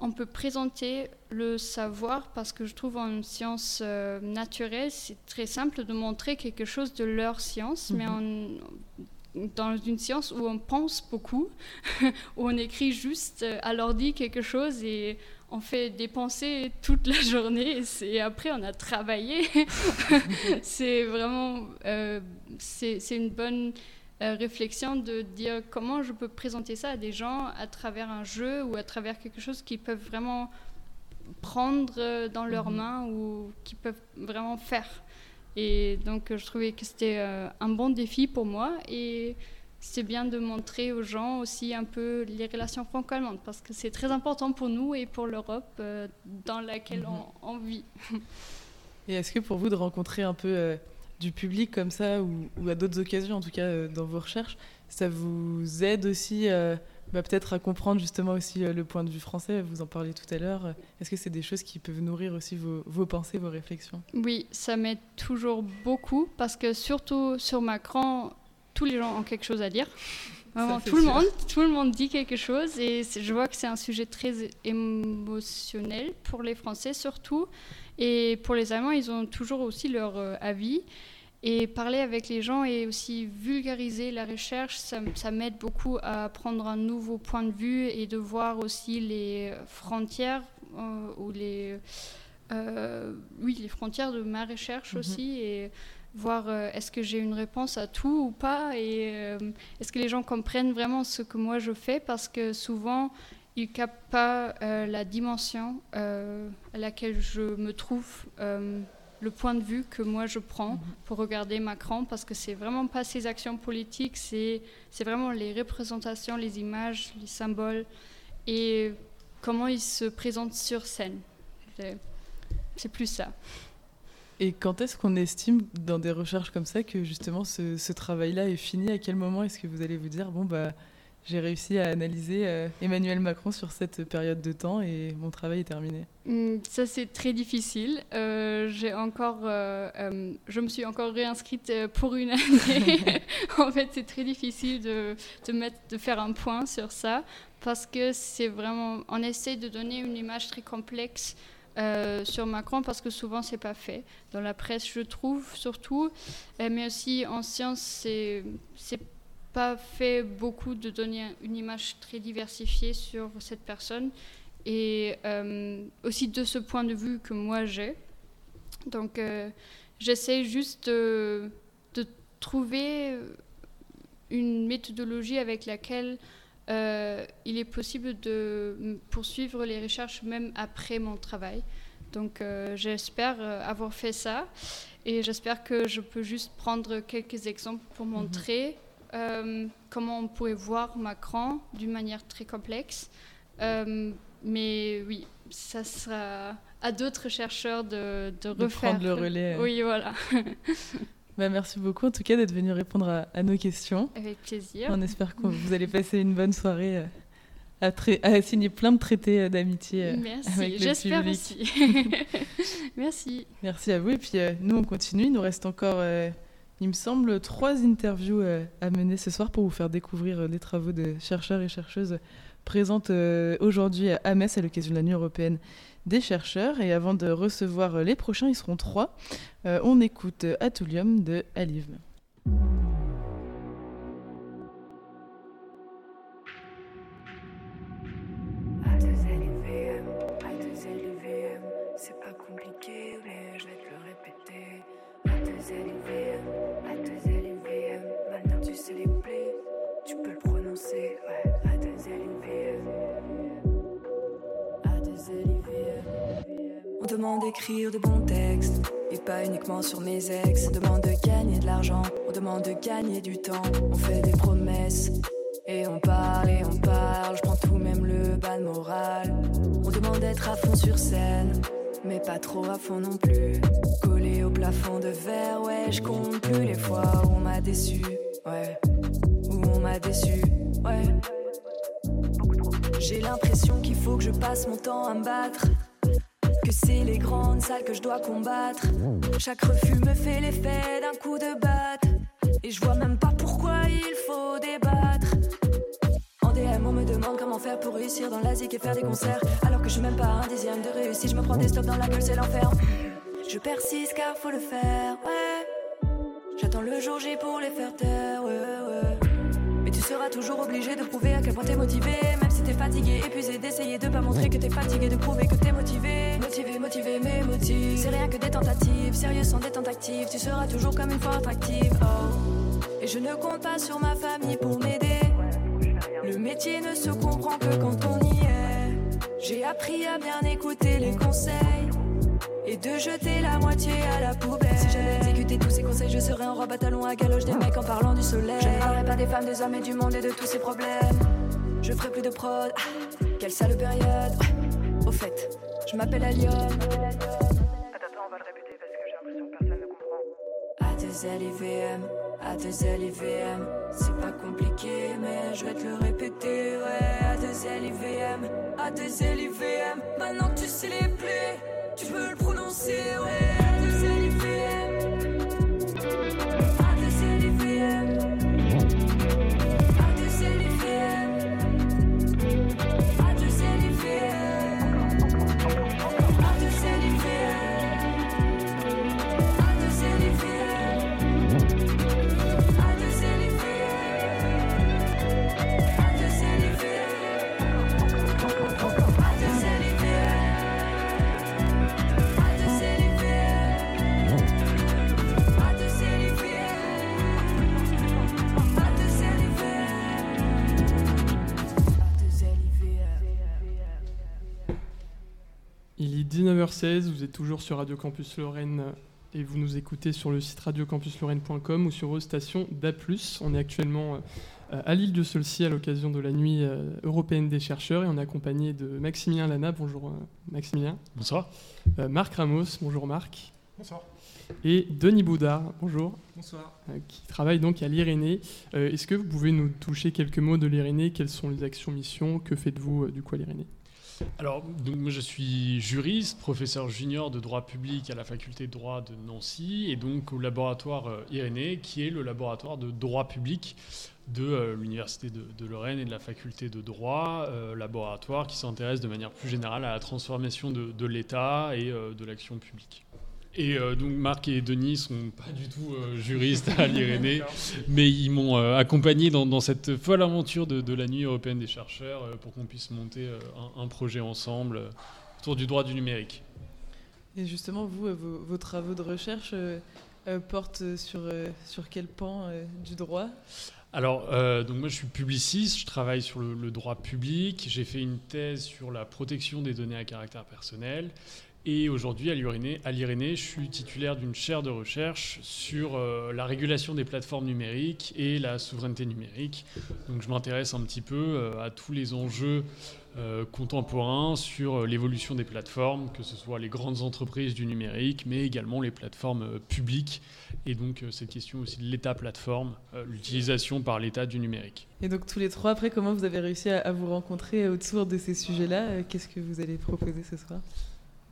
on peut présenter le savoir, parce que je trouve en sciences euh, naturelles, c'est très simple de montrer quelque chose de leur science, mais mhm. Dans une science où on pense beaucoup, où on écrit juste à l'ordi quelque chose et on fait des pensées toute la journée et après on a travaillé. c'est vraiment euh, c'est une bonne euh, réflexion de dire comment je peux présenter ça à des gens à travers un jeu ou à travers quelque chose qu'ils peuvent vraiment prendre dans leurs mhm. mains ou qu'ils peuvent vraiment faire. Et donc je trouvais que c'était euh, un bon défi pour moi et c'est bien de montrer aux gens aussi un peu les relations franco-allemandes parce que c'est très important pour nous et pour l'Europe euh, dans laquelle mhm. on, vit. Et est-ce que pour vous de rencontrer un peu euh, du public comme ça ou, à d'autres occasions, en tout cas euh, dans vos recherches, ça vous aide aussi bah, peut-être à comprendre justement aussi le point de vue français Vous en parliez tout à l'heure. Est-ce que c'est des choses qui peuvent nourrir aussi vos, vos pensées, vos réflexions? Oui, ça m'aide toujours beaucoup parce que surtout sur Macron, tous les gens ont quelque chose à dire. tout le monde, tout le monde dit quelque chose et je vois que c'est un sujet très émotionnel pour les Français surtout et pour les Allemands, ils ont toujours aussi leur euh, avis et parler avec les gens et aussi vulgariser la recherche, ça, m'aide beaucoup à prendre un nouveau point de vue et de voir aussi les frontières euh, ou les euh, oui les frontières de ma recherche mhm. aussi et voir euh, est-ce que j'ai une réponse à tout ou pas et est-ce que les gens comprennent vraiment ce que moi je fais parce que souvent ils captent pas la dimension à laquelle je me trouve, le point de vue que moi je prends mhm. pour regarder Macron parce que c'est vraiment pas ses actions politiques, c'est vraiment les représentations, les images, les symboles et comment il se présente sur scène. C'est plus ça. Et quand est-ce qu'on estime dans des recherches comme ça que justement ce, travail-là est fini? À quel moment est-ce que vous allez vous dire bon bah j'ai réussi à analyser euh, Emmanuel Macron sur cette période de temps et mon travail est terminé hmm, Ça c'est très difficile. Euh, j'ai encore, euh, je me suis encore réinscrite pour une année. en fait c'est très difficile de, de, mettre, de faire un point sur ça parce que c'est vraiment, on essaie de donner une image très complexe euh, sur Macron parce que souvent c'est pas fait dans la presse je trouve surtout euh, mais aussi en science c'est pas fait beaucoup de donner une image très diversifiée sur cette personne et euh, aussi de ce point de vue que moi j'ai donc j'essaie juste de, de, trouver une méthodologie avec laquelle euh, il est possible de poursuivre les recherches même après mon travail. Donc euh, j'espère euh, avoir fait ça et j'espère que je peux juste prendre quelques exemples pour mhm. Montrer comment on pourrait voir Macron d'une manière très complexe. mais oui, ça sera à d'autres chercheurs de, de, de refaire. Prendre le relais. Oui, voilà. Bah, merci beaucoup en tout cas d'être venu répondre à, nos questions. Avec plaisir. On espère que vous allez passer une bonne soirée euh, à, à signer plein de traités euh, d'amitié euh, le J'espère aussi. merci. Merci à vous. Et puis nous, on continue. Il nous reste encore, il me semble, trois interviews à mener ce soir pour vous faire découvrir les travaux de chercheurs et chercheuses présentes aujourd'hui à Metz à l'occasion de la européenne des chercheurs. Et avant de recevoir les prochains, ils seront trois, euh, on écoute Atulium de Aliv. Demande d'écrire de bons textes, et pas uniquement sur mes ex. On demande de gagner de l'argent, on demande de gagner du temps. On fait des promesses, et on parle et on parle. Je prends tout, même le bal moral. On demande d'être à fond sur scène, mais pas trop à fond non plus. Collé au plafond de verre, ouais, je compte plus les fois où on m'a déçu, ouais. Où on m'a déçu, ouais. J'ai l'impression qu'il faut que je passe mon temps à me battre. Que c'est les grandes salles que je dois combattre. Chaque refus me fait l'effet d'un coup de batte. Et je vois même pas pourquoi il faut débattre. En DM, on me demande comment faire pour réussir dans l'Asie et faire des concerts. Alors que je suis même pas un dixième de réussite, je me prends des stops dans la gueule, c'est l'enfer. Je persiste car faut le faire, ouais. J'attends le jour J pour les faire taire. Mais tu seras toujours obligé de prouver à quel point t'es motivé. T'es fatigué, épuisé, d'essayer de pas montrer que t'es fatigué, de prouver que t'es motivé. Motivé, motivé, mais motivé. C'est rien que des tentatives, sérieux sans détente active. Tu seras toujours comme une fois attractive, oh. Et je ne compte pas sur ma famille pour m'aider. Le métier ne se comprend que quand on y est. J'ai appris à bien écouter les conseils et de jeter la moitié à la poubelle. Si j'avais exécuté tous ces conseils, je serais en robe à talons à galoche des mecs en parlant du soleil. Je ne parlerai pas des femmes, des hommes et du monde et de tous ces problèmes. Je ferai plus de prod. Ah, quelle sale période. Ouais. Au fait, je m'appelle Alion. A2LIVM, A2LIVM, c'est pas compliqué, mais je vais te le répéter, ouais. A2LIVM, A2LIVM, maintenant que tu sais les plaies, tu peux le prononcer, ouais. A2LIVM, Il est 19h16, vous êtes toujours sur Radio Campus Lorraine euh, et vous nous écoutez sur le site radiocampuslorraine.com ou sur vos stations DA+. On est actuellement euh, à l'île de Solcy à l'occasion de la nuit euh, européenne des chercheurs et on est accompagné de Maximilien Lana. Bonjour euh, Maximilien. Bonsoir. Euh, Marc Ramos, bonjour Marc. Bonsoir. Et Denis Boudard, bonjour. Bonsoir. Euh, qui travaille donc à l'IRENE. Euh, Est-ce que vous pouvez nous toucher quelques mots de l'IRENE Quelles sont les actions, missions? Que faites-vous euh, du coup à l'IRENE Alors, donc, moi je suis juriste, professeur junior de droit public à la faculté de droit de Nancy et donc au laboratoire euh, Irénée, qui est le laboratoire de droit public de euh, l'Université de, Lorraine et de la faculté de droit, euh, laboratoire qui s'intéresse de manière plus générale à la transformation de, l'État et euh, de l'action publique. Et euh, donc Marc et Denis sont pas du tout euh, juristes à l'Irénée, mais ils m'ont euh, accompagné dans, dans cette folle aventure de, de la Nuit européenne des chercheurs euh, pour qu'on puisse monter euh, un, un projet ensemble euh, autour du droit du numérique. Et justement, vous, euh, vos, vos travaux de recherche euh, euh, portent sur, euh, sur quel pan euh, du droit? Alors, euh, donc moi je suis publiciste, je travaille sur le, le droit public, j'ai fait une thèse sur la protection des données à caractère personnel. Et aujourd'hui, à l'Irénée, je suis titulaire d'une chaire de recherche sur euh, la régulation des plateformes numériques et la souveraineté numérique. Donc, je m'intéresse un petit peu euh, à tous les enjeux euh, contemporains sur l'évolution des plateformes, que ce soit les grandes entreprises du numérique, mais également les plateformes publiques. Et donc, cette question aussi de l'État plateforme, l'utilisation par l'État du numérique. Et donc tous les trois, après, comment vous avez réussi à, vous rencontrer autour de ces sujets-là Qu'est-ce que vous allez proposer ce soir?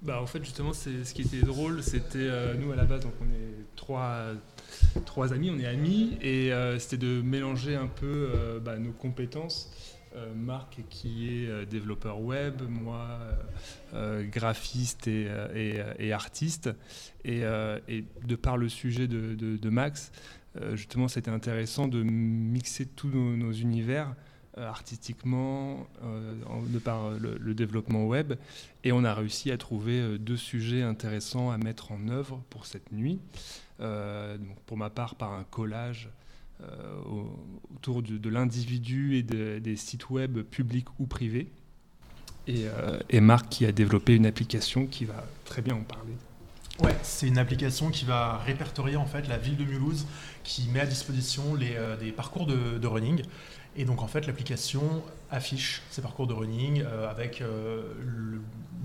Bah, en fait, justement, c'est ce qui était drôle, c'était euh, nous à la base, donc on est trois, trois amis, on est amis, et euh, c'était de mélanger un peu euh, bah, nos compétences. Marc qui est développeur web, moi graphiste et, artiste, et, de par le sujet de, Max, justement, c'était intéressant de mixer tous nos, univers artistiquement, en- de par euh, le, développement web. Et on a réussi à trouver euh, deux sujets intéressants à mettre en œuvre pour cette nuit. Euh, donc pour ma part, par un collage au- autour de, l'individu et de- des sites web publics ou privés. Et, Marc qui a développé une application qui va très bien en parler. Ouais, c'est une application qui va répertorier en fait la ville de Mulhouse, qui met à disposition les, des parcours de running. Et donc en fait, l'application affiche ces parcours de running euh, avec euh,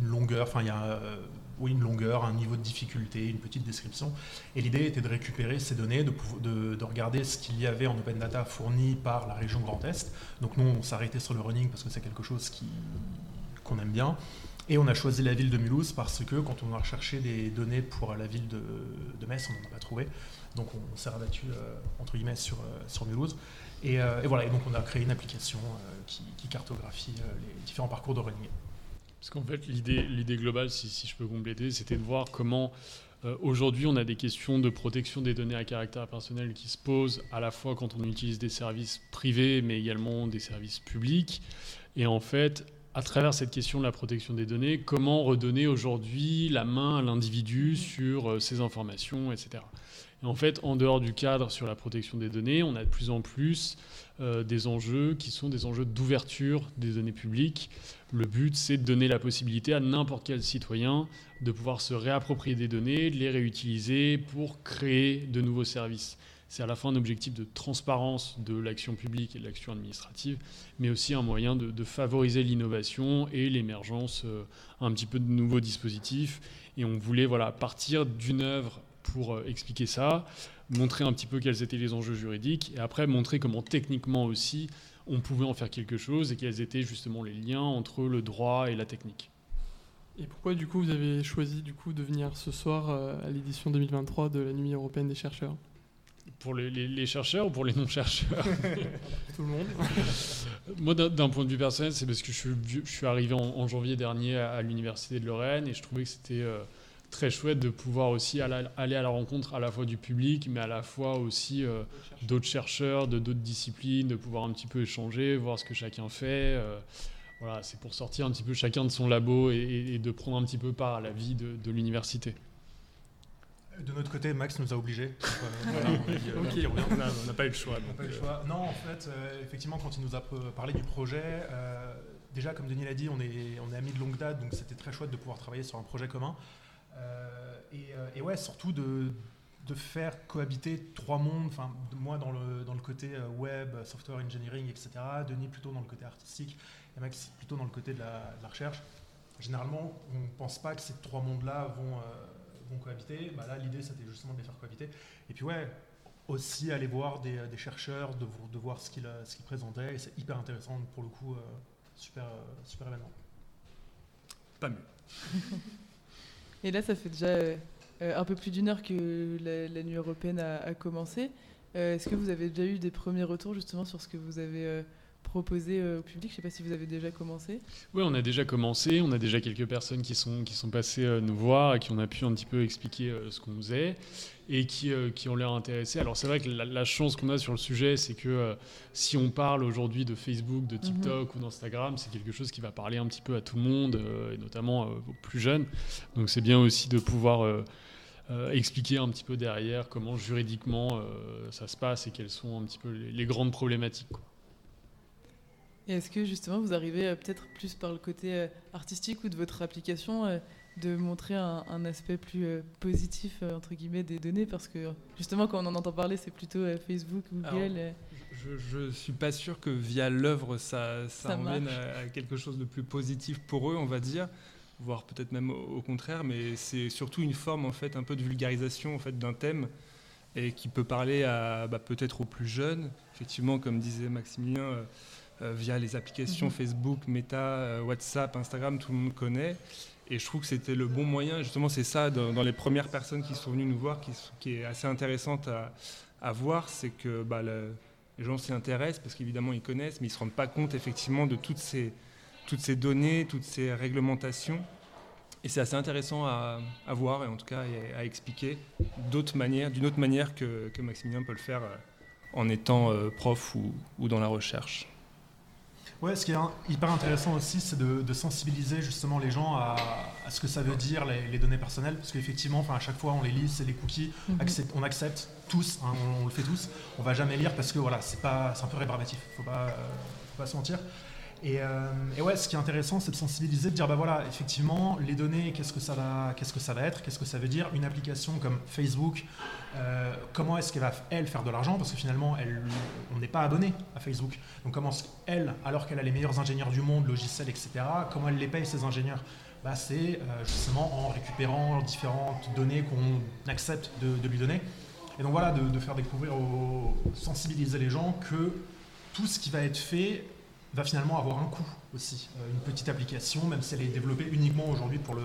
une longueur, enfin il y a euh, oui, une longueur, un niveau de difficulté, une petite description. Et l'idée était de récupérer ces données, de, regarder ce qu'il y avait en open data fourni par la région Grand Est. Donc nous, on s'arrêtait sur le running parce que c'est quelque chose qu'on aime bien. Et on a choisi la ville de Mulhouse parce que quand on a recherché des données pour la ville de, de Metz, on n'en a pas trouvé. Donc on s'est rabattu entre guillemets sur, sur Mulhouse. Et, voilà, et donc on a créé une application qui, qui, cartographie les différents parcours de running. Parce qu'en fait, l'idée globale, si, je peux compléter, c'était de voir comment euh, aujourd'hui, on a des questions de protection des données à caractère personnel qui se posent à la fois quand on utilise des services privés, mais également des services publics. Et en fait, à travers cette question de la protection des données, comment redonner aujourd'hui la main à l'individu sur euh, ces informations, etc. En fait, en dehors du cadre sur la protection des données, on a de plus en plus euh, des enjeux qui sont des enjeux d'ouverture des données publiques. Le but, c'est de donner la possibilité à n'importe quel citoyen de pouvoir se réapproprier des données, de les réutiliser pour créer de nouveaux services. C'est à la fois un objectif de transparence de l'action publique et de l'action administrative, mais aussi un moyen de, favoriser l'innovation et l'émergence euh, un petit peu de nouveaux dispositifs. Et on voulait voilà, partir d'une œuvre pour euh, expliquer ça, montrer un petit peu quels étaient les enjeux juridiques, et après montrer comment techniquement aussi on pouvait en faire quelque chose et quels étaient justement les liens entre le droit et la technique. Et pourquoi du coup vous avez choisi du coup de venir ce soir euh, à l'édition 2023 de la Nuit européenne des chercheurs? Pour les, chercheurs ou pour les non-chercheurs? Tout le monde. Moi, d'un point de vue personnel, c'est parce que je suis, arrivé en, janvier dernier à, l'Université de Lorraine et je trouvais que c'était... Euh, très chouette de pouvoir aussi aller à la rencontre à la fois du public, mais à la fois aussi euh, d'autres chercheurs, de d'autres disciplines, de pouvoir un petit peu échanger, voir ce que chacun fait. Euh, voilà, c'est pour sortir un petit peu chacun de son labo et, de prendre un petit peu part à la vie de, l'université. De notre côté, Max nous a obligés. on n'a pas eu le choix. Non, en fait, effectivement, quand il nous a parlé du projet, déjà, comme Denis l'a dit, on est, on est amis de longue date, donc c'était très chouette de pouvoir travailler sur un projet commun. Euh, euh, et, ouais, surtout de, de faire cohabiter trois mondes, enfin moi dans le, dans le côté euh, web, software engineering, etc. Denis plutôt dans le côté artistique et Max plutôt dans le côté de la, recherche. Généralement, on ne pense pas que ces trois mondes-là vont, vont cohabiter. Bah là, l'idée, c'était justement de les faire cohabiter. Et puis ouais, aussi aller voir des, des chercheurs, de, de voir ce qu'ils qu présentaient. Et c'est hyper intéressant pour le coup, super, super événement. Pas mieux. Et là, ça fait déjà euh, un peu plus d'une heure que la, nuit européenne a, commencé. Euh, est-ce que vous avez déjà eu des premiers retours justement sur ce que vous avez euh, proposé au public Je ne sais pas si vous avez déjà commencé. Oui, on a déjà commencé. On a déjà quelques personnes qui sont, qui sont passées nous voir et qui ont a pu un petit peu expliquer ce qu'on faisait et qui, qui ont l'air intéressés. Alors c'est vrai que la, chance qu'on a sur le sujet, c'est que si on parle aujourd'hui de Facebook, de TikTok mhm. ou d'Instagram, c'est quelque chose qui va parler un petit peu à tout le monde, et notamment aux plus jeunes. Donc c'est bien aussi de pouvoir expliquer un petit peu derrière comment juridiquement ça se passe et quelles sont un petit peu les, grandes problématiques. Et est-ce que justement vous arrivez peut-être plus par le côté artistique ou de votre application de montrer un, aspect plus euh, positif euh, entre guillemets des données? Parce que justement quand on en entend parler c'est plutôt euh, Facebook Google je, ne suis pas sûr que via l'œuvre ça, ça, emmène à, quelque chose de plus positif pour eux on va dire. Voire peut-être même au, contraire mais c'est surtout une forme en fait un peu de vulgarisation en fait d'un thème et qui peut parler à bah, peut-être aux plus jeunes. Effectivement comme disait Maximilien via les applications mm-hmm. Facebook Meta WhatsApp Instagram tout le monde connaît et je trouve que c'était le bon moyen. Justement, c'est ça, dans, les premières personnes qui sont venues nous voir, qui, est assez intéressante à, voir, c'est que bah, les gens s'y intéressent parce qu'évidemment, ils connaissent, mais ils ne se rendent pas compte effectivement de toutes ces, toutes ces données, toutes ces réglementations. Et c'est assez intéressant à, voir et en tout cas à, expliquer d'autres manières, d'une autre manière que, que, Maximilien peut le faire euh, en étant euh, prof ou, ou dans la recherche. Ouais, ce qui est hyper intéressant aussi, c'est de, sensibiliser justement les gens à, ce que ça veut dire les, données personnelles, parce qu'effectivement, enfin, à chaque fois, on les lit, c'est les cookies, mhm. on accepte tous, hein, on, le fait tous. On va jamais lire parce que voilà, c'est pas, c'est un peu rébarbatif. Faut pas, euh, faut pas se mentir. Euh, et, ouais, ce qui est intéressant, c'est de sensibiliser, de dire bah voilà, effectivement, les données, qu'est-ce que ça va, qu'est-ce que ça va être, qu'est-ce que ça veut dire, une application comme Facebook, euh, comment est-ce qu'elle va elle faire de l'argent, parce que finalement, on n'est pas abonné à Facebook. Donc comment elle, alors qu'elle a les meilleurs ingénieurs du monde, logiciels, etc., comment elle les paye ces ingénieurs? Bah, c'est euh, justement en récupérant différentes données qu'on accepte de, lui donner. Et donc voilà, de, faire découvrir, sensibiliser les gens que tout ce qui va être fait va finalement avoir un coût aussi. une petite application, même si elle est développée uniquement aujourd'hui pour,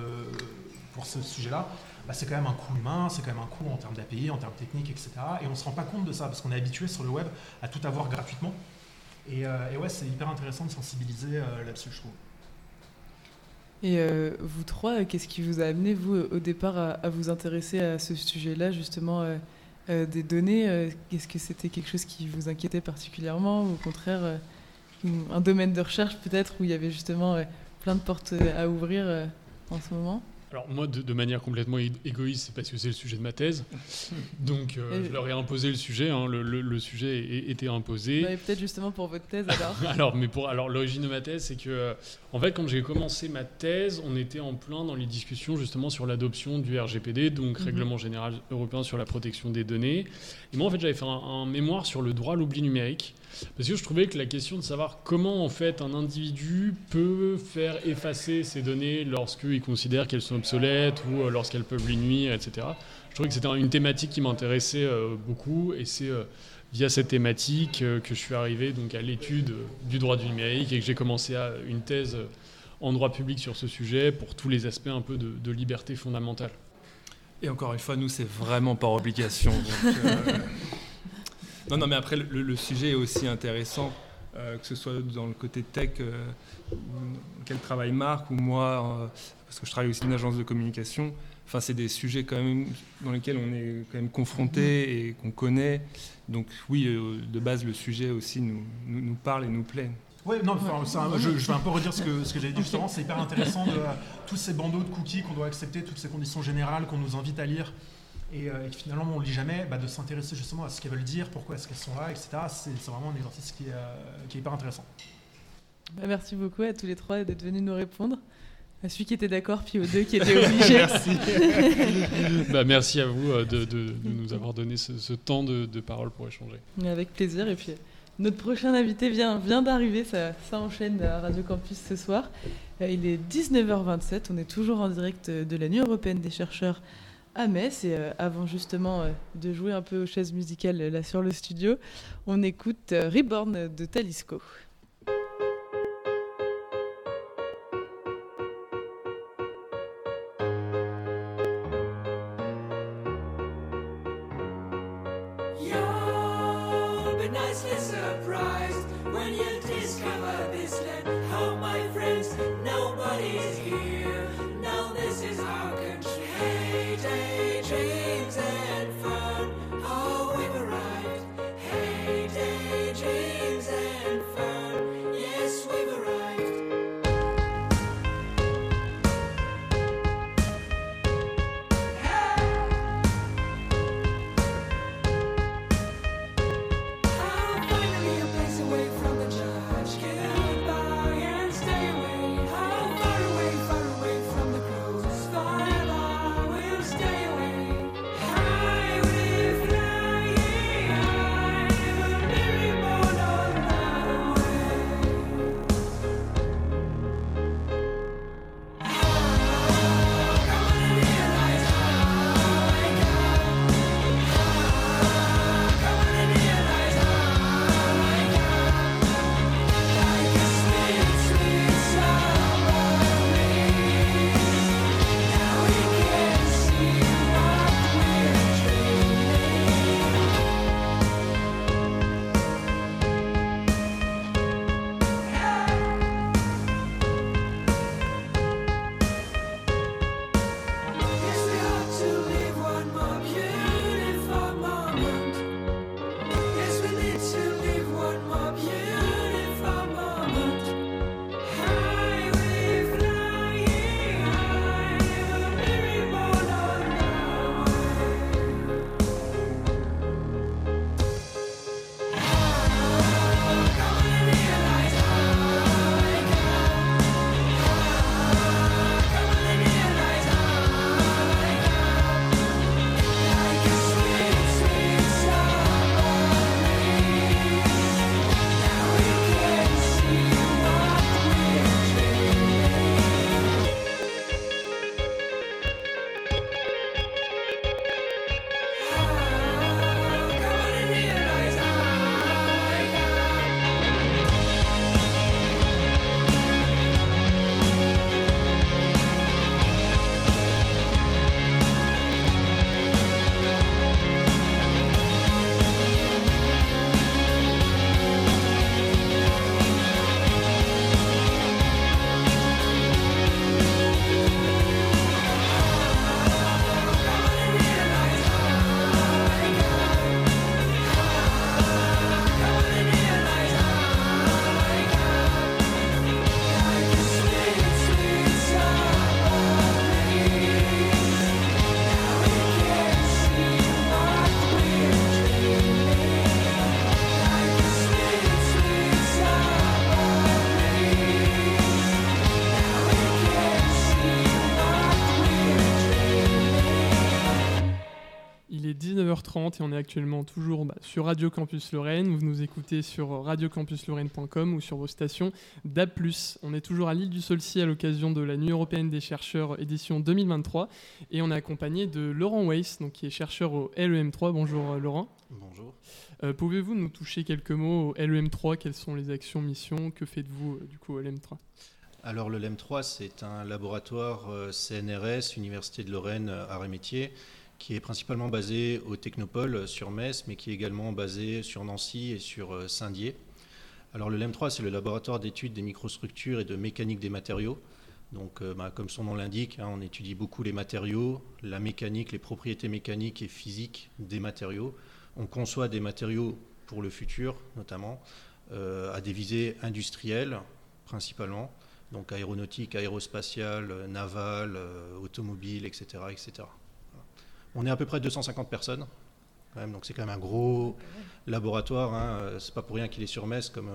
pour ce sujet-là, bah, c'est quand même un coût humain, c'est quand même un coût en termes d'API, en termes techniques, etc. Et on ne se rend pas compte de ça parce qu'on est habitué sur le web à tout avoir gratuitement. Et, et ouais, c'est hyper intéressant de sensibiliser là-dessus, je trouve. Et euh, vous trois, qu'est-ce qui vous a amené, vous, au départ, à, vous intéresser à ce sujet-là, justement, euh, euh, des données Est-ce que c'était quelque chose qui vous inquiétait particulièrement ou au contraire, un domaine de recherche peut-être où il y avait justement plein de portes à ouvrir en ce moment alors moi, de, manière complètement égoïste, c'est parce que c'est le sujet de ma thèse. Donc euh, je leur ai imposé le sujet. Hein, le, sujet était imposé. Bah, Peut-être justement pour votre thèse alors. alors, mais pour alors l'origine de ma thèse, c'est que euh, en fait, quand j'ai commencé ma thèse, on était en plein dans les discussions justement sur l'adoption du RGPD, donc mhm. Règlement général européen sur la protection des données. Et moi, en fait, j'avais fait un mémoire sur le droit à l'oubli numérique. Parce que je trouvais que la question de savoir comment en fait un individu peut faire effacer ses données lorsqu'il considère qu'elles sont obsolètes ou euh, lorsqu'elles peuvent lui nuire, etc. Je trouvais que c'était une thématique qui m'intéressait euh, beaucoup et c'est euh, via cette thématique que je suis arrivé donc à l'étude du droit du numérique et que j'ai commencé à une thèse en droit public sur ce sujet pour tous les aspects un peu de, liberté fondamentale. Et encore une fois, nous, c'est vraiment par obligation. Non, non, mais après, le, sujet est aussi intéressant, euh, que ce soit dans le côté tech, euh, quel travail Marc ou moi, euh, parce que je travaille aussi dans une agence de communication. Enfin, c'est des sujets quand même dans lesquels on est quand même confronté et qu'on connaît. Donc oui, de base, le sujet aussi nous, nous, parle et nous plaît. Oui, non, je, vais un peu redire ce que, ce que j'avais dit justement. C'est hyper intéressant de tous ces bandeaux de cookies qu'on doit accepter, toutes ces conditions générales qu'on nous invite à lire et, euh, finalement on ne lit jamais, bah, de s'intéresser justement à ce qu'elles veulent dire, pourquoi est-ce qu'elles sont là, etc. C'est vraiment un exercice qui est, euh, qui est hyper intéressant. Bah, merci beaucoup à tous les trois d'être venus nous répondre. À celui qui était d'accord, puis aux deux qui étaient obligés. merci. bah, merci à vous euh, de, de, nous avoir donné ce, temps de, de, parole pour échanger. Avec plaisir. Et puis notre prochain invité vient, vient d'arriver, ça, ça, enchaîne à Radio Campus ce soir. Il est 19h27, on est toujours en direct de la Nuit européenne des chercheurs à Metz. Et euh, avant justement euh, de jouer un peu aux chaises musicales là sur le studio, on écoute euh, Reborn de Talisco. 20h30 et on est actuellement toujours bah, sur Radio Campus Lorraine. Vous nous écoutez sur radiocampuslorraine.com ou sur vos stations DAB+. On est toujours à l'île du Solcy à l'occasion de la Nuit européenne des chercheurs édition 2023 et on est accompagné de Laurent Weiss, donc qui est chercheur au LEM3. Bonjour euh, Laurent. Bonjour. Euh, Pouvez-vous nous toucher quelques mots au LEM3 Quelles sont les actions, missions? Que faites-vous euh, du coup au LEM3 alors le LEM3, c'est un laboratoire euh, CNRS, Université de Lorraine, arts et métiers, qui est principalement basé au Technopole euh, sur Metz, mais qui est également basé sur Nancy et sur euh, Saint-Dié. Alors le LEM3, c'est le laboratoire d'études des microstructures et de mécanique des matériaux. Donc, bah, comme son nom l'indique, hein, on étudie beaucoup les matériaux, la mécanique, les propriétés mécaniques et physiques des matériaux. On conçoit des matériaux pour le futur, notamment, à des visées industrielles, principalement donc aéronautique, aérospatiale, euh, navale, euh, automobile, etc. etc. On est à peu près 250 personnes, donc c'est quand même un gros laboratoire. Hein. Euh, c'est pas pour rien qu'il est sur Metz, comme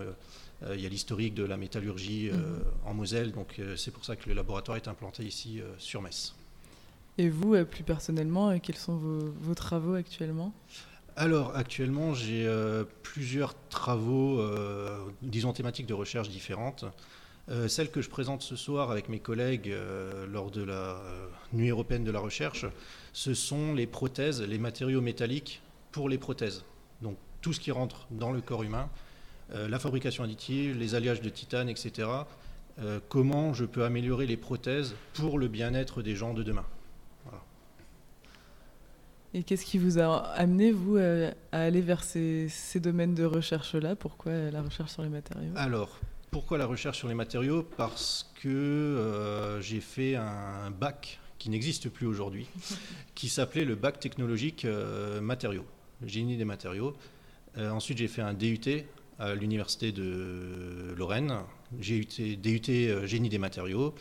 il y a l'historique de la métallurgie mhm. en Moselle, donc c'est pour ça que le laboratoire est implanté ici sur Metz. Et vous, plus personnellement, quels sont vos, travaux actuellement? Alors actuellement j'ai plusieurs travaux, disons thématiques de recherche différentes. Euh, celle que je présente ce soir avec mes collègues euh, lors de la euh, Nuit européenne de la recherche, ce sont les prothèses, les matériaux métalliques pour les prothèses. Donc tout ce qui rentre dans le corps humain, la fabrication additive, les alliages de titane, etc. comment je peux améliorer les prothèses pour le bien-être des gens de demain. Et qu'est-ce qui vous a amené, vous, à aller vers ces, ces domaines de recherche-là? Pourquoi la recherche sur les matériaux? Alors, pourquoi la recherche sur les matériaux? Parce que euh, j'ai fait un bac qui n'existe plus aujourd'hui, qui s'appelait le bac technologique euh, matériaux, génie des matériaux. Euh, ensuite, j'ai fait un DUT à l'université de Lorraine, j'ai eu DUT génie des matériaux,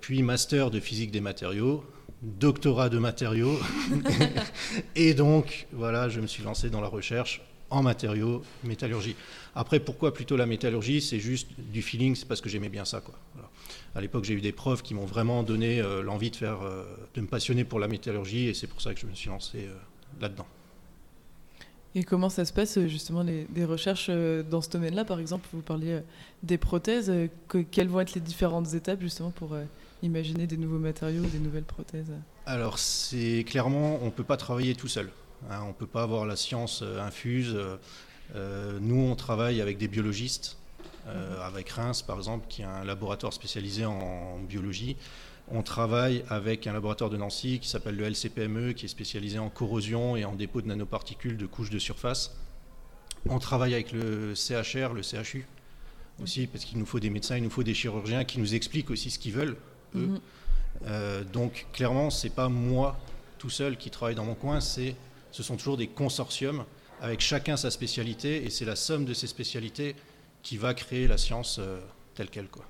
puis master de physique des matériaux, doctorat de matériaux. et donc, voilà, je me suis lancé dans la recherche en matériaux, métallurgie. Après, pourquoi plutôt la métallurgie? C'est juste du feeling, c'est parce que j'aimais bien ça. Quoi. À l'époque, j'ai eu des profs qui m'ont vraiment donné euh, l'envie de, faire, euh, de me passionner pour la métallurgie et c'est pour ça que je me suis lancé euh, là-dedans. Et comment ça se passe justement les, des recherches dans ce domaine-là? Par exemple, vous parliez des prothèses. Que, quelles vont être les différentes étapes justement pour imaginer des nouveaux matériaux, des nouvelles prothèses? Alors, c'est clairement, on ne peut pas travailler tout seul. Hein, on ne peut pas avoir la science infuse. Euh, nous, on travaille avec des biologistes, euh, avec Reims par exemple, qui est un laboratoire spécialisé en, biologie. On travaille avec un laboratoire de Nancy qui s'appelle le LCPME, qui est spécialisé en corrosion et en dépôt de nanoparticules de couches de surface. On travaille avec le CHR, le CHU aussi, parce qu'il nous faut des médecins, il nous faut des chirurgiens qui nous expliquent aussi ce qu'ils veulent, eux. Mhm. Euh, donc clairement, c'est pas moi tout seul qui travaille dans mon coin, c'est, ce sont toujours des consortiums avec chacun sa spécialité, et c'est la somme de ces spécialités qui va créer la science euh, telle qu'elle. Quoi.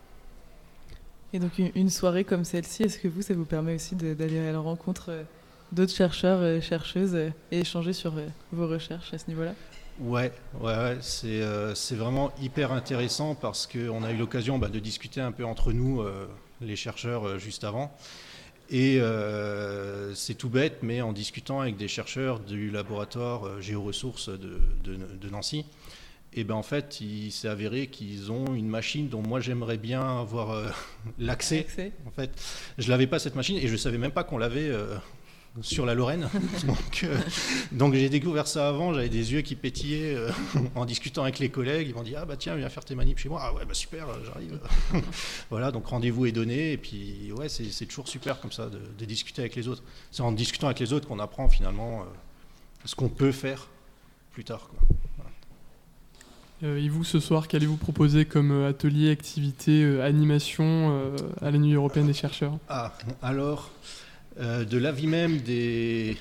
Et donc une soirée comme celle-ci, est-ce que vous, ça vous permet aussi d'aller à la rencontre euh, d'autres chercheurs, et chercheuses, et échanger sur euh, vos recherches à ce niveau-là? Ouais, ouais, c'est vraiment hyper intéressant parce qu'on a eu l'occasion bah, de discuter un peu entre nous, les chercheurs, juste avant. Et euh, c'est tout bête, mais en discutant avec des chercheurs du laboratoire euh, géoressources de, de, Nancy, et eh ben en fait, il s'est avéré qu'ils ont une machine dont moi j'aimerais bien avoir euh, l'accès. En fait, je l'avais pas cette machine et je savais même pas qu'on l'avait sur la Lorraine. Euh, donc, j'ai découvert ça avant, j'avais des yeux qui pétillaient euh, en discutant avec les collègues. Ils m'ont dit Ah bah tiens, viens faire tes manips chez moi. Ah ouais, bah super, j'arrive. voilà, donc rendez-vous est donné. Et puis, ouais, c'est toujours super comme ça de, discuter avec les autres. C'est en discutant avec les autres qu'on apprend finalement euh, ce qu'on peut faire plus tard. et vous, ce soir, qu'allez-vous proposer comme atelier, activité, animation à la Nuit européenne des chercheurs? Ah, alors. Euh, de l'avis même des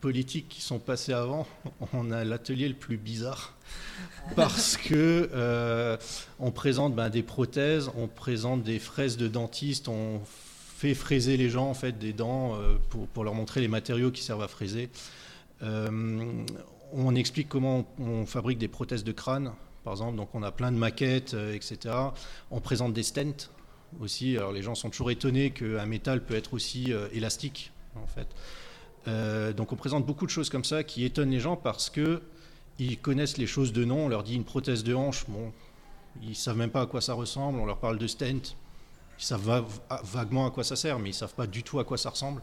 politiques qui sont passés avant, on a l'atelier le plus bizarre parce que euh, on présente ben, des prothèses, on présente des fraises de dentistes, on fait fraiser les gens en fait des dents euh, pour, leur montrer les matériaux qui servent à fraiser. on explique comment on, fabrique des prothèses de crâne, par exemple. Donc on a plein de maquettes, etc. On présente des stents aussi. Alors les gens sont toujours étonnés qu'un métal peut être aussi euh, élastique, en fait. Euh, donc on présente beaucoup de choses comme ça qui étonnent les gens parce que ils connaissent les choses de nom. On leur dit une prothèse de hanche, bon, ils savent même pas à quoi ça ressemble. On leur parle de stent, ils savent vaguement à quoi ça sert, mais ils savent pas du tout à quoi ça ressemble.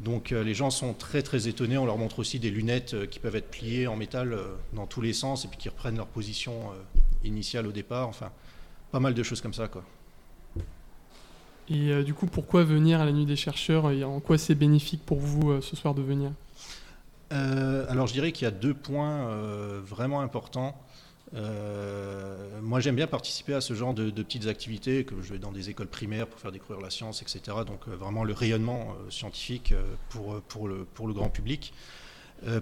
Donc euh, les gens sont très très étonnés. On leur montre aussi des lunettes qui peuvent être pliées en métal dans tous les sens et puis qui reprennent leur position initiale au départ. Enfin, pas mal de choses comme ça, quoi. Et du coup, pourquoi venir à la nuit des chercheurs et en quoi c'est bénéfique pour vous ce soir de venir? Euh, alors je dirais qu'il y a deux points euh, vraiment importants. Euh, moi j'aime bien participer à ce genre de, petites activités, que je vais dans des écoles primaires pour faire découvrir la science, etc. Donc vraiment le rayonnement scientifique pour, pour, le, pour le grand public.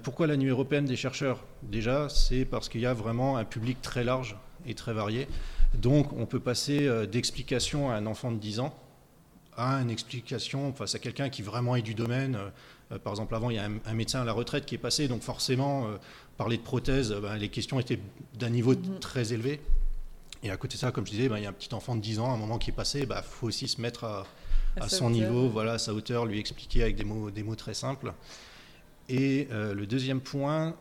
pourquoi la nuit européenne des chercheurs? Déjà, c'est parce qu'il y a vraiment un public très large et très varié. Donc on peut passer d'explication à un enfant de 10 ans à une explication face à quelqu'un qui vraiment est du domaine. Euh, par exemple, avant, il y a un, médecin à la retraite qui est passé, donc forcément, euh, parler de prothèse, euh, ben, les questions étaient d'un niveau mhm. très élevé. Et à côté de ça, comme je disais, ben, il y a un petit enfant de 10 ans, à un moment qui est passé, il ben, faut aussi se mettre à, son niveau, voilà, à sa hauteur, lui expliquer avec des mots, des mots très simples. Et le deuxième point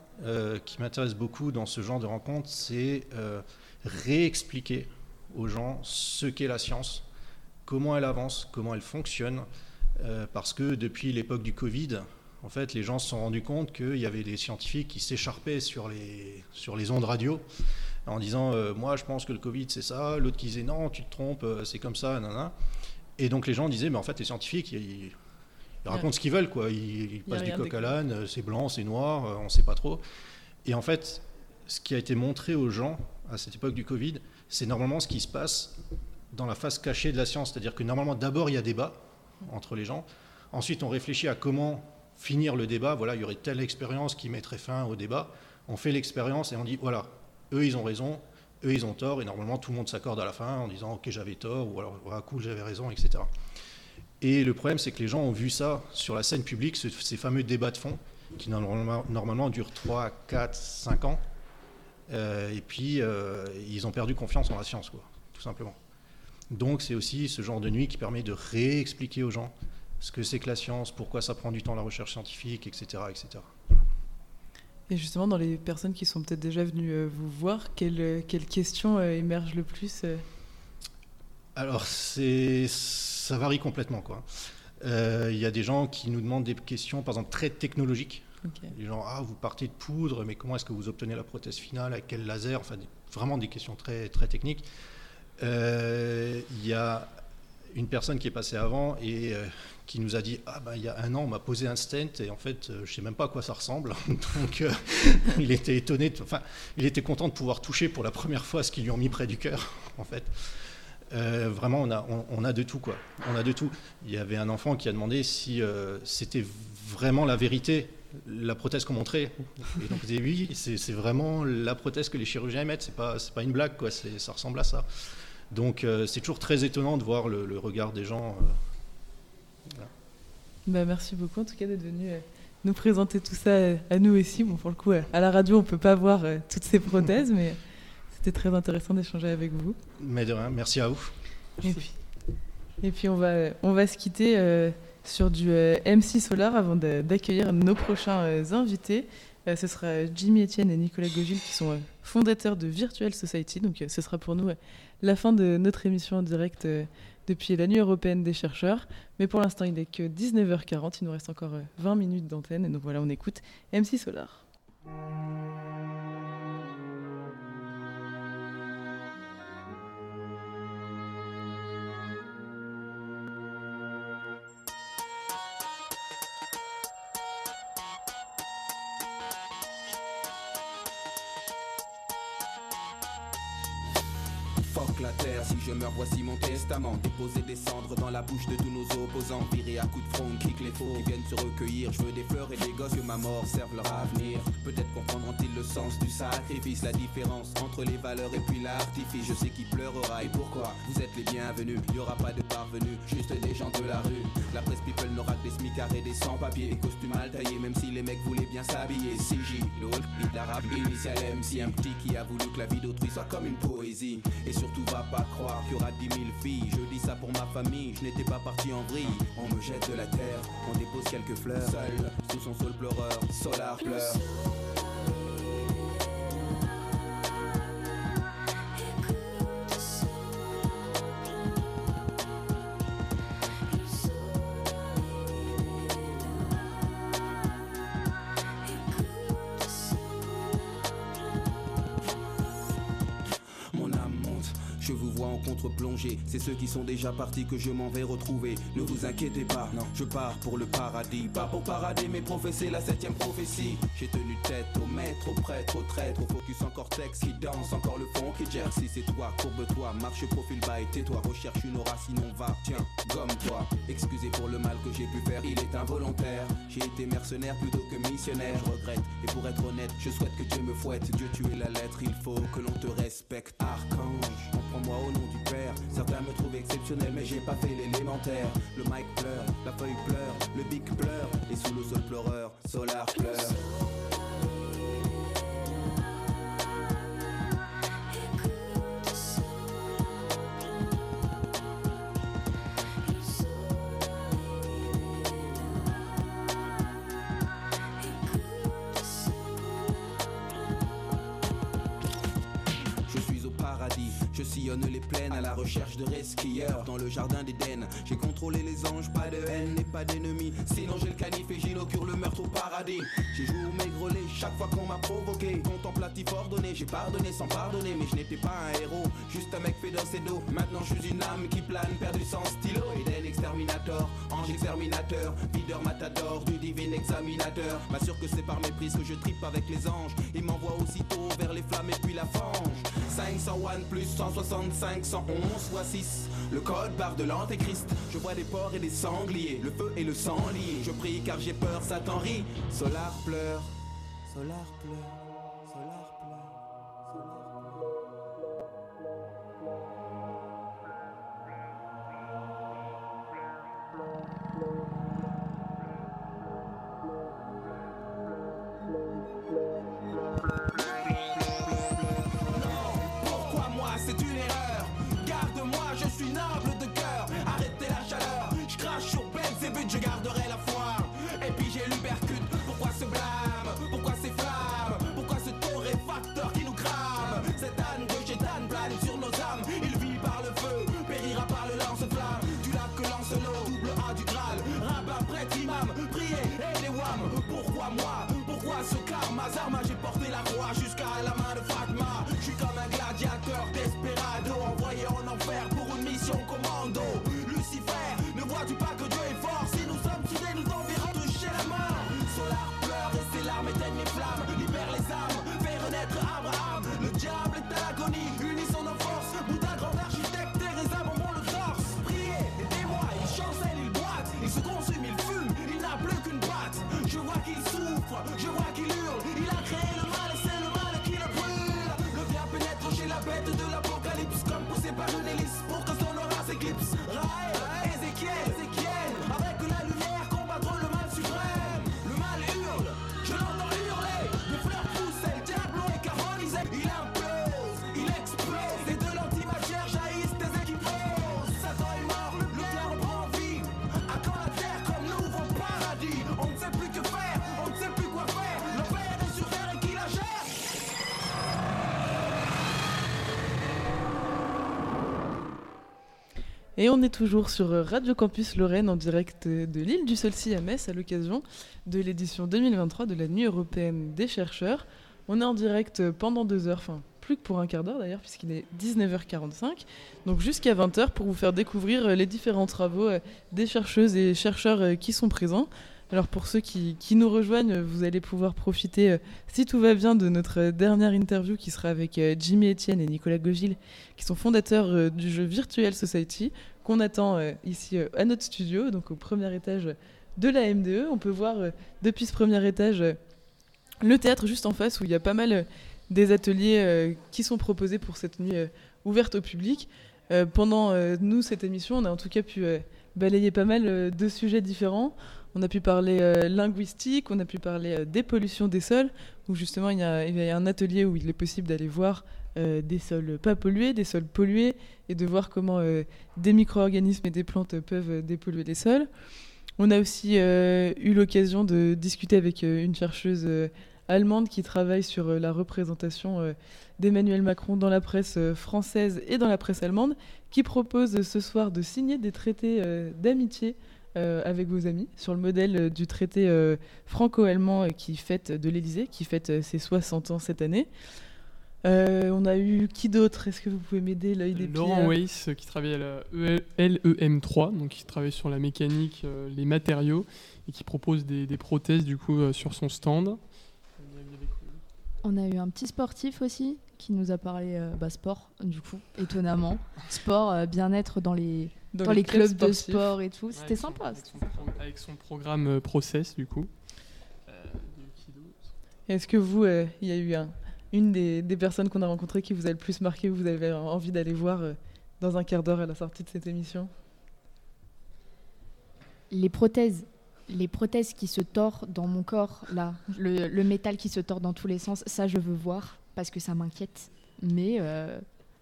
qui m'intéresse beaucoup dans ce genre de rencontre, c'est réexpliquer aux gens ce qu'est la science, comment elle avance, comment elle fonctionne, euh, parce que depuis l'époque du Covid, en fait, les gens se sont rendus compte qu'il y avait des scientifiques qui s'écharpaient sur les, sur les ondes radio en disant euh, Moi, je pense que le Covid, c'est ça. L'autre qui disait Non, tu te trompes, euh, c'est comme ça. Nanana. Et donc, les gens disaient Mais en fait, les scientifiques, ils, racontent ce qu'ils veulent. Quoi. Ils, passent du coq à l'âne c'est blanc, c'est noir, on ne sait pas trop. Et en fait, ce qui a été montré aux gens à cette époque du Covid, c'est normalement ce qui se passe dans la face cachée de la science. C'est-à-dire que normalement, d'abord, il y a débat entre les gens. Ensuite, on réfléchit à comment finir le débat. Voilà, il y aurait telle expérience qui mettrait fin au débat. On fait l'expérience et on dit voilà, eux ils ont raison, eux ils ont tort, et normalement tout le monde s'accorde à la fin en disant ok j'avais tort ou alors voilà cool j'avais raison, etc. Et le problème c'est que les gens ont vu ça sur la scène publique, ces fameux débats de fond qui normalement, durent 3, 4, 5 ans, euh, et puis euh, ils ont perdu confiance en la science, quoi, tout simplement. Donc c'est aussi ce genre de nuit qui permet de réexpliquer aux gens ce que c'est que la science, pourquoi ça prend du temps la recherche scientifique, etc. etc. Et justement, dans les personnes qui sont peut-être déjà venues euh, vous voir, quelles, euh, questions euh, émergent le plus Alors, ça varie complètement. Il y a des gens qui nous demandent des questions, par exemple, très technologiques. Les gens, ah, vous partez de poudre, mais comment est-ce que vous obtenez la prothèse finale, avec quel laser Enfin, vraiment des questions très, très techniques. Il euh, y a une personne qui est passée avant et euh, qui nous a dit ah ben il y a un an on m'a posé un stent et en fait euh, je sais même pas à quoi ça ressemble. Donc il était étonné enfin il était content de pouvoir toucher pour la première fois ce qu'ils lui ont mis près du cœur en fait. Vraiment on a on, a de tout quoi. On a de tout. Il y avait un enfant qui a demandé si c'était vraiment la vérité la prothèse qu'on montrait. Et donc on dit oui c'est vraiment la prothèse que les chirurgiens mettent c'est pas pas une blague quoi. Ça ressemble à ça donc euh, c'est toujours très étonnant de voir le, regard des gens. Euh, bah, merci beaucoup en tout cas d'être venu euh, nous présenter tout ça à nous aussi. Bon, pour le coup, à la radio, on ne peut pas voir toutes ces prothèses, mais c'était très intéressant d'échanger avec vous. Mais de rien, merci à vous. Et puis, et puis on, va, on va se quitter sur du MC Solar avant d'accueillir nos prochains invités. ce sera Jimmy Etienne et Nicolas Gogil qui sont fondateurs de Virtual Society. Donc ce sera pour nous la fin de notre émission en direct euh, depuis la Nuit européenne des chercheurs. Mais pour l'instant, il n'est que 19h40. Il nous reste encore 20 euh, minutes d'antenne. Et donc voilà, on écoute MC Solar. Si je meurs, voici mon testament. Déposer des cendres dans la bouche de tous nos opposants. Virer à coups de front, kick les faux qui viennent se recueillir. Je veux des fleurs et des gosses que ma mort serve leur avenir. Peut-être comprendront-ils le sens du sacrifice, la différence entre les valeurs et puis l'artifice. Je sais qui pleurera et pourquoi. Vous êtes les bienvenus. Y aura pas de parvenus, juste des gens de la rue. La presse people n'aura que des smicards et des sans-papiers. Des costumes mal taillés, même si les mecs voulaient bien s'habiller. CJ, le Hulk, l'arabe, initial MC, un petit qui a voulu que la vie d'autrui soit comme une poésie. Et sur surtout va pas qu'il y aura dix mille filles. Je dis ça pour ma famille, je n'étais pas parti en vrille. On me jette de la terre, on dépose quelques fleurs. Seul, sous son sol pleureur, Solar pleure. C'est ceux qui sont déjà partis que je m'en vais retrouver. Ne vous inquiétez pas, non, je pars pour le paradis. Pas pour parader, mais professer la septième prophétie. J'ai tenu tête au maître, au prêtre, au traître, au focus en cortex qui danse, encore le fond qui jersey. C'est toi, courbe-toi, marche profil bas et tais-toi. Recherche une aura, sinon va, tiens, gomme-toi. Excusez pour le mal que j'ai pu faire, il est involontaire. J'ai été mercenaire plutôt que missionnaire, je regrette. Et pour être honnête, je souhaite que Dieu me fouette. Dieu, tu es la lettre, il faut que l'on te respecte. Archange, comprends-moi au nom exceptionnel, mais j'ai pas fait l'élémentaire. Le mic pleure, la feuille pleure, le bic pleure. Et sous le sol pleureur, Solar pleure. Resquilleurs dans le jardin d'Éden. J'ai contrôlé les anges, pas de haine et pas d'ennemis. Sinon j'ai le canif et j'inaugure le meurtre au paradis. J'ai joué au maigrelé chaque fois qu'on m'a provoqué. J'ai pardonné sans pardonner, mais je n'étais pas un héros, juste un mec fait dans ses dos. Maintenant je suis une âme qui plane, perdu sans stylo. Eden exterminator, ange exterminateur, videur matador du divin examinateur. M'assure que c'est par méprise que je tripe avec les anges. Et m'envoie aussitôt vers les flammes et puis la fange. 501 plus 165, 111 fois 6. Le code barre de l'antéchrist. Je vois des porcs et des sangliers, le feu et le sang liés. Je prie car j'ai peur, Satan rit. Solar pleure, Solar pleure, Et on est toujours sur Radio Campus Lorraine en direct de l'île du Solcy à Metz à l'occasion de l'édition 2023 de la Nuit européenne des chercheurs. On est en direct pendant deux heures, enfin plus que pour un quart d'heure d'ailleurs puisqu'il est 19h45, donc jusqu'à 20h pour vous faire découvrir les différents travaux des chercheuses et chercheurs qui sont présents. Alors pour ceux qui, nous rejoignent, vous allez pouvoir profiter, euh, si tout va bien, de notre dernière interview qui sera avec euh, Jimmy Etienne et Nicolas Gogil, qui sont fondateurs euh, du jeu Virtual Society, qu'on attend ici à notre studio, donc au premier étage de la MDE. On peut voir depuis ce premier étage le théâtre juste en face où il y a pas mal des ateliers qui sont proposés pour cette nuit ouverte au public. Pendant nous cette émission, on a en tout cas pu euh, balayer pas mal euh, de sujets différents. On a pu parler euh, linguistique, on a pu parler euh, des pollutions des sols, où justement il y, a, il y a un atelier où il est possible d'aller voir des sols pas pollués, des sols pollués, et de voir comment des micro-organismes et des plantes peuvent dépolluer les sols. On a aussi eu l'occasion de discuter avec une chercheuse allemande qui travaille sur la représentation d'Emmanuel Macron dans la presse française et dans la presse allemande, qui propose ce soir de signer des traités d'amitié euh, avec vos amis sur le modèle euh, du traité euh, franco-allemand qui fête de l'Elysée, qui fête ses 60 ans cette année. on a eu qui d'autre? Est-ce que vous pouvez m'aider l'œil des Laurent Weiss qui travaille à la LEM3, donc qui travaille sur la mécanique, les matériaux et qui propose des, prothèses du coup sur son stand. On a eu un petit sportif aussi qui nous a parlé bah, sport du coup étonnamment sport bien-être dans les dans, les, clubs, de sport et tout. C'était sympa. Avec son, programme euh, Process, du coup. Euh, Est-ce que vous, euh, il y a eu un, une des, des personnes qu'on a rencontrées qui vous a le plus marqué, vous avez envie d'aller voir dans un quart d'heure à la sortie de cette émission? Les prothèses. Les prothèses qui se tordent dans mon corps, là, le, le, métal qui se tord dans tous les sens, ça je veux voir parce que ça m'inquiète. Mais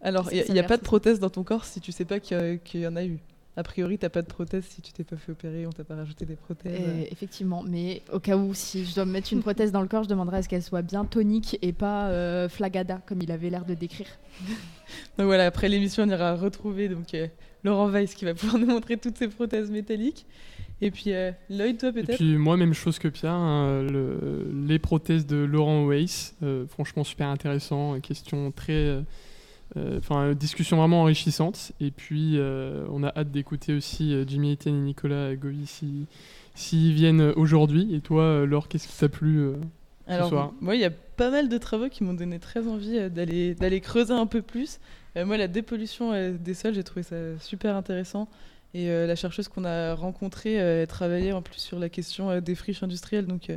alors, il n'y a, pas de prothèse dans ton corps si tu sais pas qu'il y, en a eu. A priori, tu n'as pas de prothèse si tu t'es pas fait opérer, on t'a pas rajouté des prothèses. Eh, effectivement, mais au cas où, si je dois me mettre une prothèse dans le corps, je demanderais à ce qu'elle soit bien tonique et pas euh, flagada, comme il avait l'air de décrire. donc voilà, après l'émission, on ira retrouver donc, euh, Laurent Weiss qui va pouvoir nous montrer toutes ces prothèses métalliques. Et puis, euh, Lloyd, toi peut-être Et puis, moi, même chose que Pierre, hein, les prothèses de Laurent Weiss, franchement super intéressant, question très euh, enfin, discussion vraiment enrichissante. Et puis, euh, on a hâte d'écouter aussi euh, Jimmy Etienne et Nicolas Goy s'ils si, viennent aujourd'hui. Et toi, Laure, qu'est-ce qui t'a plu Alors, ce soir? moi, il y a pas mal de travaux qui m'ont donné très envie d'aller d'aller creuser un peu plus. moi, la dépollution des sols, j'ai trouvé ça super intéressant. Et la chercheuse qu'on a rencontrée elle travaillait en plus sur la question des friches industrielles. Donc,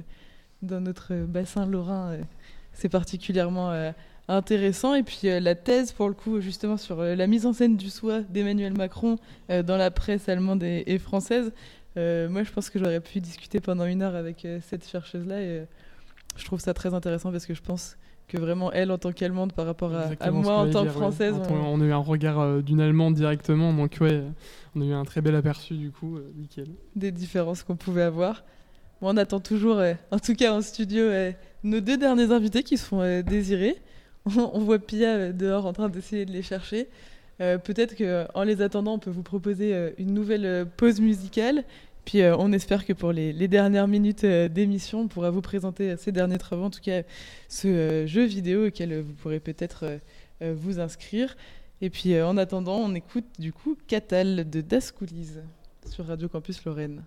dans notre bassin lorrain, c'est particulièrement intéressant. Et puis euh, la thèse, pour le coup, justement, sur euh, la mise en scène du soi d'Emmanuel Macron euh, dans la presse allemande et, française, moi, je pense que j'aurais pu discuter pendant une heure avec cette chercheuse-là. Et je trouve ça très intéressant parce que je pense que vraiment, elle, en tant qu'Allemande, par rapport à, moi, en tant que Française... On... a eu un regard d'une Allemande directement, donc ouais, on a eu un très bel aperçu, du coup, nickel. Des différences qu'on pouvait avoir. on attend toujours, en tout cas en studio, nos deux derniers invités qui se font désirer. on voit Pia euh, dehors en train d'essayer de les chercher. Euh, peut-être qu'en les attendant, on peut vous proposer euh, une nouvelle pause musicale. Puis on espère que pour les, dernières minutes d'émission, on pourra vous présenter ces derniers travaux, en tout cas ce jeu vidéo auquel vous pourrez peut-être vous inscrire. Et puis en attendant, on écoute du coup Catal de Das sur Radio Campus Lorraine.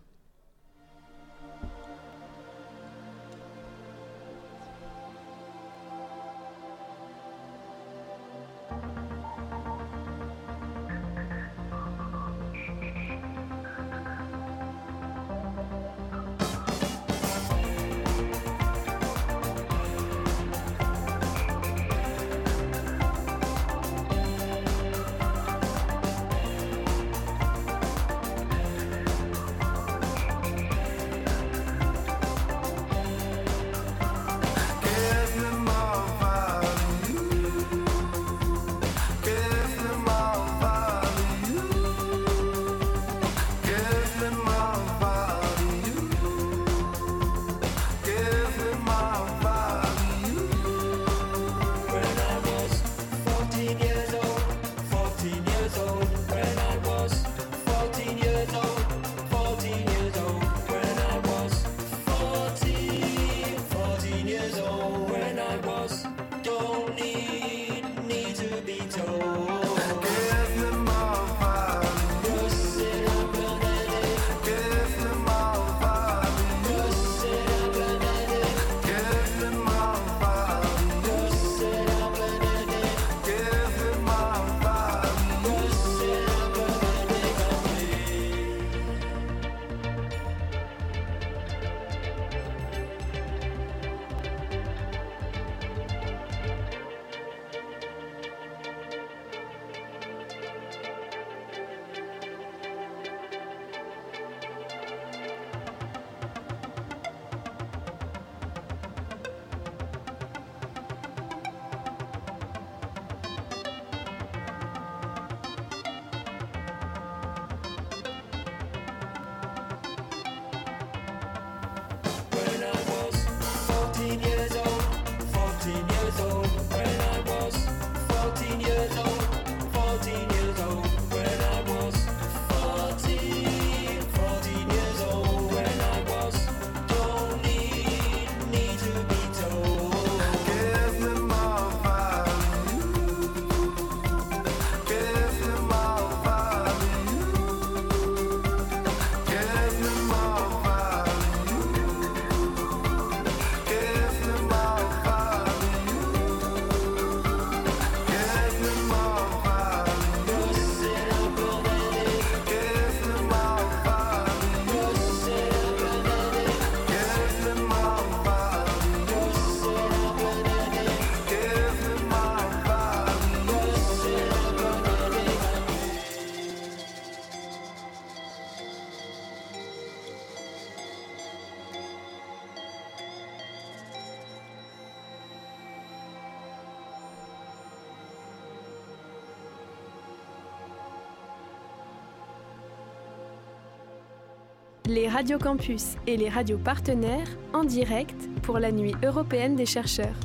Les radios campus et les radios partenaires en direct pour la Nuit européenne des chercheurs.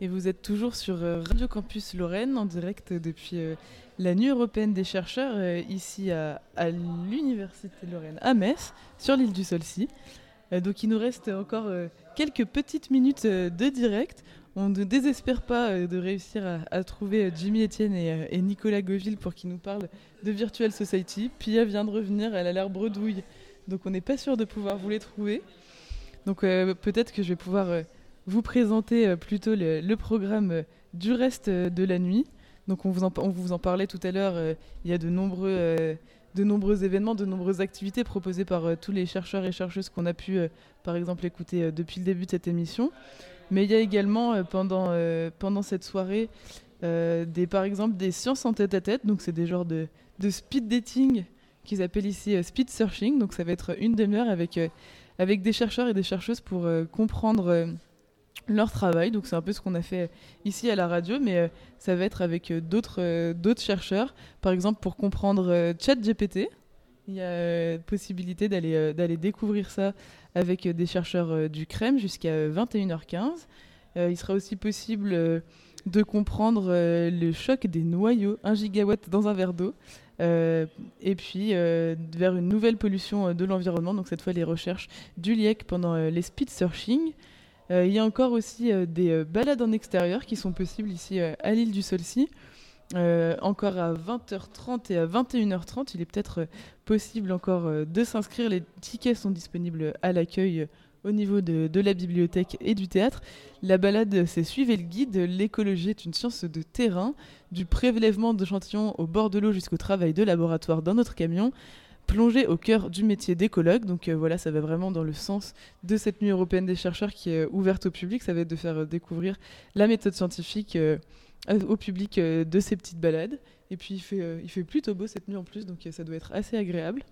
Et vous êtes toujours sur euh, Radio Campus Lorraine en direct depuis euh, la Nuit européenne des chercheurs euh, ici à, à l'Université Lorraine à Metz, sur l'île du Solcy. donc il nous reste encore quelques petites minutes de direct. On ne désespère pas euh, de réussir à, trouver euh, Jimmy Etienne euh, et, Nicolas Goville pour qu'ils nous parlent de Virtual Society. Pia vient de revenir, elle a l'air bredouille, donc on n'est pas sûr de pouvoir vous les trouver. Donc peut-être que je vais pouvoir vous présenter plutôt le, programme du reste de la nuit. Donc on vous en, on vous en parlait tout à l'heure, il y a de nombreux, de nombreux événements, de nombreuses activités proposées par tous les chercheurs et chercheuses qu'on a pu par exemple écouter depuis le début de cette émission. Mais il y a également euh, pendant, euh, pendant cette soirée, euh, des, par exemple, des sciences en tête à tête. Donc, c'est des genres de, de speed dating qu'ils appellent ici speed searching. Donc, ça va être une demi-heure avec, avec des chercheurs et des chercheuses pour comprendre leur travail. Donc, c'est un peu ce qu'on a fait ici à la radio, mais ça va être avec d'autres d'autres chercheurs. Par exemple, pour comprendre ChatGPT, il y a possibilité d'aller découvrir ça avec des chercheurs euh, du CREM jusqu'à 21h15. Euh, il sera aussi possible euh, de comprendre le choc des noyaux, 1 gigawatt dans un verre d'eau, et puis vers une nouvelle pollution de l'environnement, donc cette fois les recherches du LIEC pendant les speed searching. Il y a encore aussi des balades en extérieur qui sont possibles ici à l'île du Solcy. encore à 20h30 et à 21h30, il est peut-être possible encore euh, de s'inscrire. Les tickets sont disponibles à l'accueil euh, au niveau de, la bibliothèque et du théâtre. La balade, c'est suivre le guide. L'écologie est une science de terrain, du prélèvement d'échantillons au bord de l'eau jusqu'au travail de laboratoire dans notre camion. Plonger au cœur du métier d'écologue. Donc euh, voilà, ça va vraiment dans le sens de cette nuit européenne des chercheurs qui est ouverte au public. Ça va être de faire découvrir la méthode scientifique au public de ces petites balades. Et puis il fait, euh, il fait plutôt beau cette nuit en plus, donc euh, ça doit être assez agréable.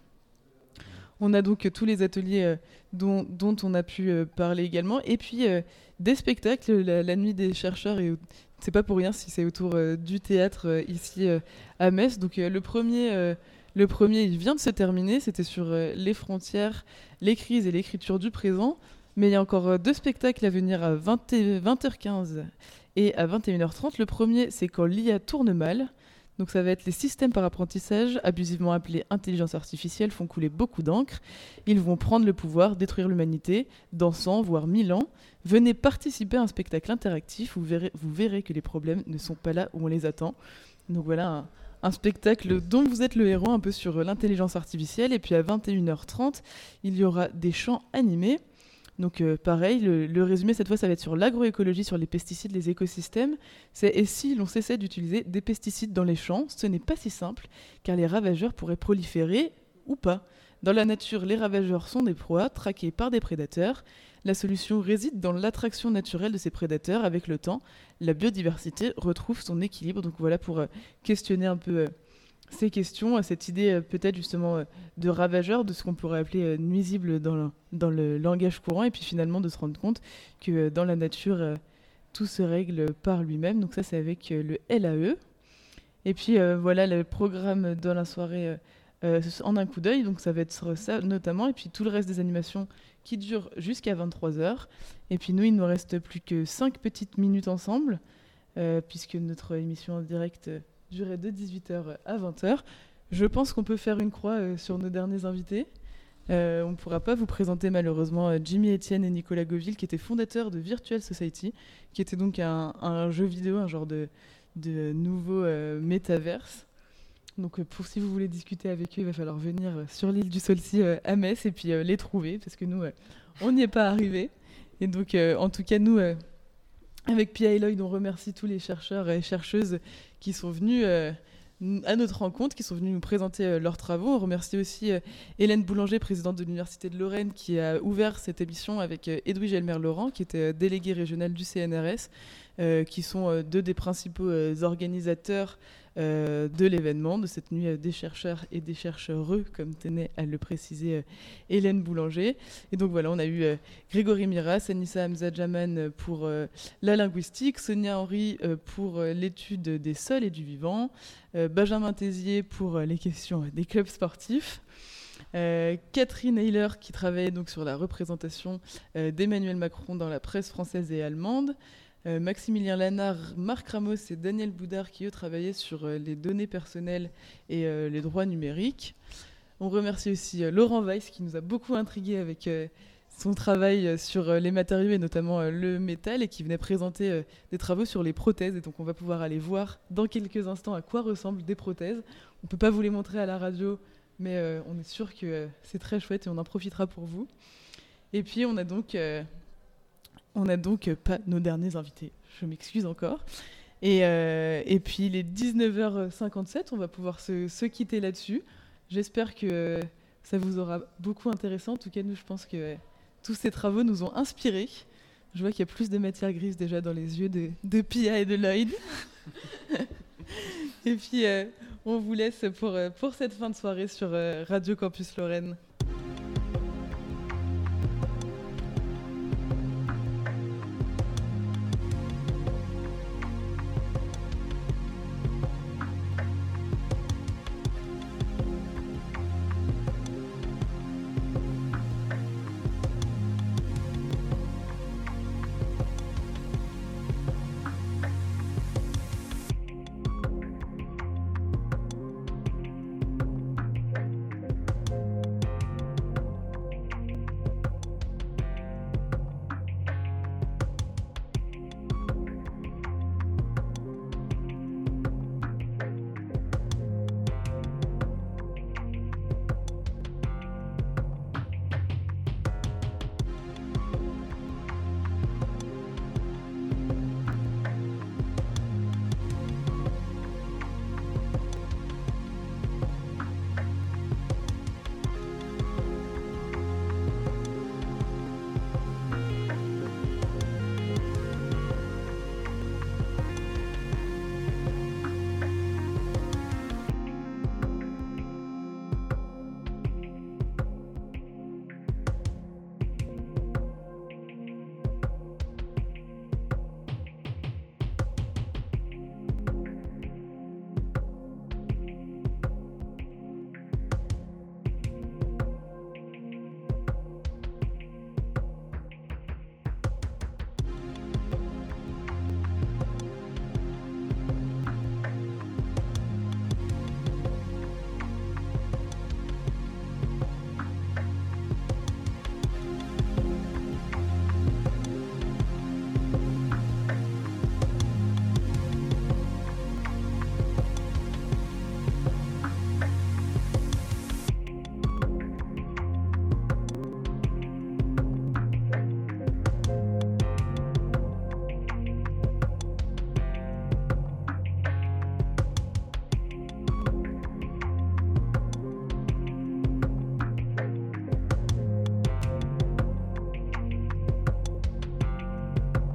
On a donc tous les ateliers euh, dont, on a pu parler également. Et puis des spectacles, la, nuit des chercheurs, et c'est pas pour rien si c'est autour du théâtre ici à Metz. Donc le premier. Le premier, il vient de se terminer, c'était sur les frontières, les crises et l'écriture du présent. Mais il y a encore deux spectacles à venir à 20 20h15 et à 21h30. Le premier, c'est quand l'IA tourne mal. Donc ça va être les systèmes par apprentissage, abusivement appelés intelligence artificielle, font couler beaucoup d'encre. Ils vont prendre le pouvoir, détruire l'humanité, dans 100 voire 1000 ans. Venez participer à un spectacle interactif, vous verrez, vous verrez que les problèmes ne sont pas là où on les attend. Donc voilà un, spectacle dont vous êtes le héros, un peu sur l'intelligence artificielle. Et puis à 21h30, il y aura des chants animés. Donc euh, pareil, le, résumé cette fois, ça va être sur l'agroécologie, sur les pesticides, les écosystèmes. C'est et si l'on cessait d'utiliser des pesticides dans les champs, ce n'est pas si simple, car les ravageurs pourraient proliférer ou pas. Dans la nature, les ravageurs sont des proies traquées par des prédateurs. La solution réside dans l'attraction naturelle de ces prédateurs. Avec le temps, la biodiversité retrouve son équilibre. Donc voilà pour euh, questionner un peu euh, ces questions, à cette idée euh, peut-être justement euh, de ravageur, de ce qu'on pourrait appeler euh, nuisible dans le, dans le langage courant, et puis finalement de se rendre compte que dans la nature, tout se règle par lui-même. Donc ça, c'est avec le LAE. Et puis voilà le programme dans la soirée en un coup d'œil. Donc ça va être ça notamment, et puis tout le reste des animations qui durent jusqu'à 23h. Et puis nous, il ne nous reste plus que 5 petites minutes ensemble, puisque notre émission en direct durait de 18h à 20h. Je pense qu'on peut faire une croix euh, sur nos derniers invités. Euh, on ne pourra pas vous présenter malheureusement euh, Jimmy Etienne et Nicolas Goville, qui étaient fondateurs de Virtual Society, qui était donc un, jeu vidéo, un genre de, de nouveau métaverse. Donc pour si vous voulez discuter avec eux, il va falloir venir sur l'île du Solcy à Metz et puis les trouver, parce que nous, on n'y est pas arrivé. Et donc en tout cas, nous, avec Pia et Lloyd, on remercie tous les chercheurs et chercheuses qui sont venus euh, à notre rencontre, qui sont venus nous présenter euh, leurs travaux. On remercie aussi euh, Hélène Boulanger, présidente de l'Université de Lorraine, qui a ouvert cette émission avec Edwige Elmer-Laurent, qui était déléguée régionale du CNRS. Qui sont deux des principaux organisateurs de l'événement, de cette nuit des chercheurs et des chercheureux, comme tenait à le préciser Hélène Boulanger. Et donc voilà, on a eu Grégory Miras, Anissa Hamzadjaman pour la linguistique, Sonia Henry pour l'étude des sols et du vivant, Benjamin Tézier pour les questions des clubs sportifs. Euh, Catherine Heiler qui travaillait donc sur la représentation euh, d'Emmanuel Macron dans la presse française et allemande. Euh, Maximilien Lanard, Marc Ramos et Daniel Boudard qui eux travaillaient sur les données personnelles et les droits numériques. On remercie aussi Laurent Weiss qui nous a beaucoup intrigué avec son travail sur les matériaux et notamment le métal et qui venait présenter des travaux sur les prothèses. Et donc on va pouvoir aller voir dans quelques instants à quoi ressemblent des prothèses. On ne peut pas vous les montrer à la radio mais euh, on est sûr que euh, c'est très chouette et on en profitera pour vous. Et puis on a donc, euh, on a donc pas nos derniers invités. Je m'excuse encore. Et, et, puis il est 19h57, on va pouvoir se, se quitter là-dessus. J'espère que ça vous aura beaucoup intéressé. En tout cas, nous, je pense que tous ces travaux nous ont inspirés. Je vois qu'il y a plus de matière grise déjà dans les yeux de, de Pia et de Lloyd. et puis, on vous laisse pour, euh, pour cette fin de soirée sur euh, Radio Campus Lorraine.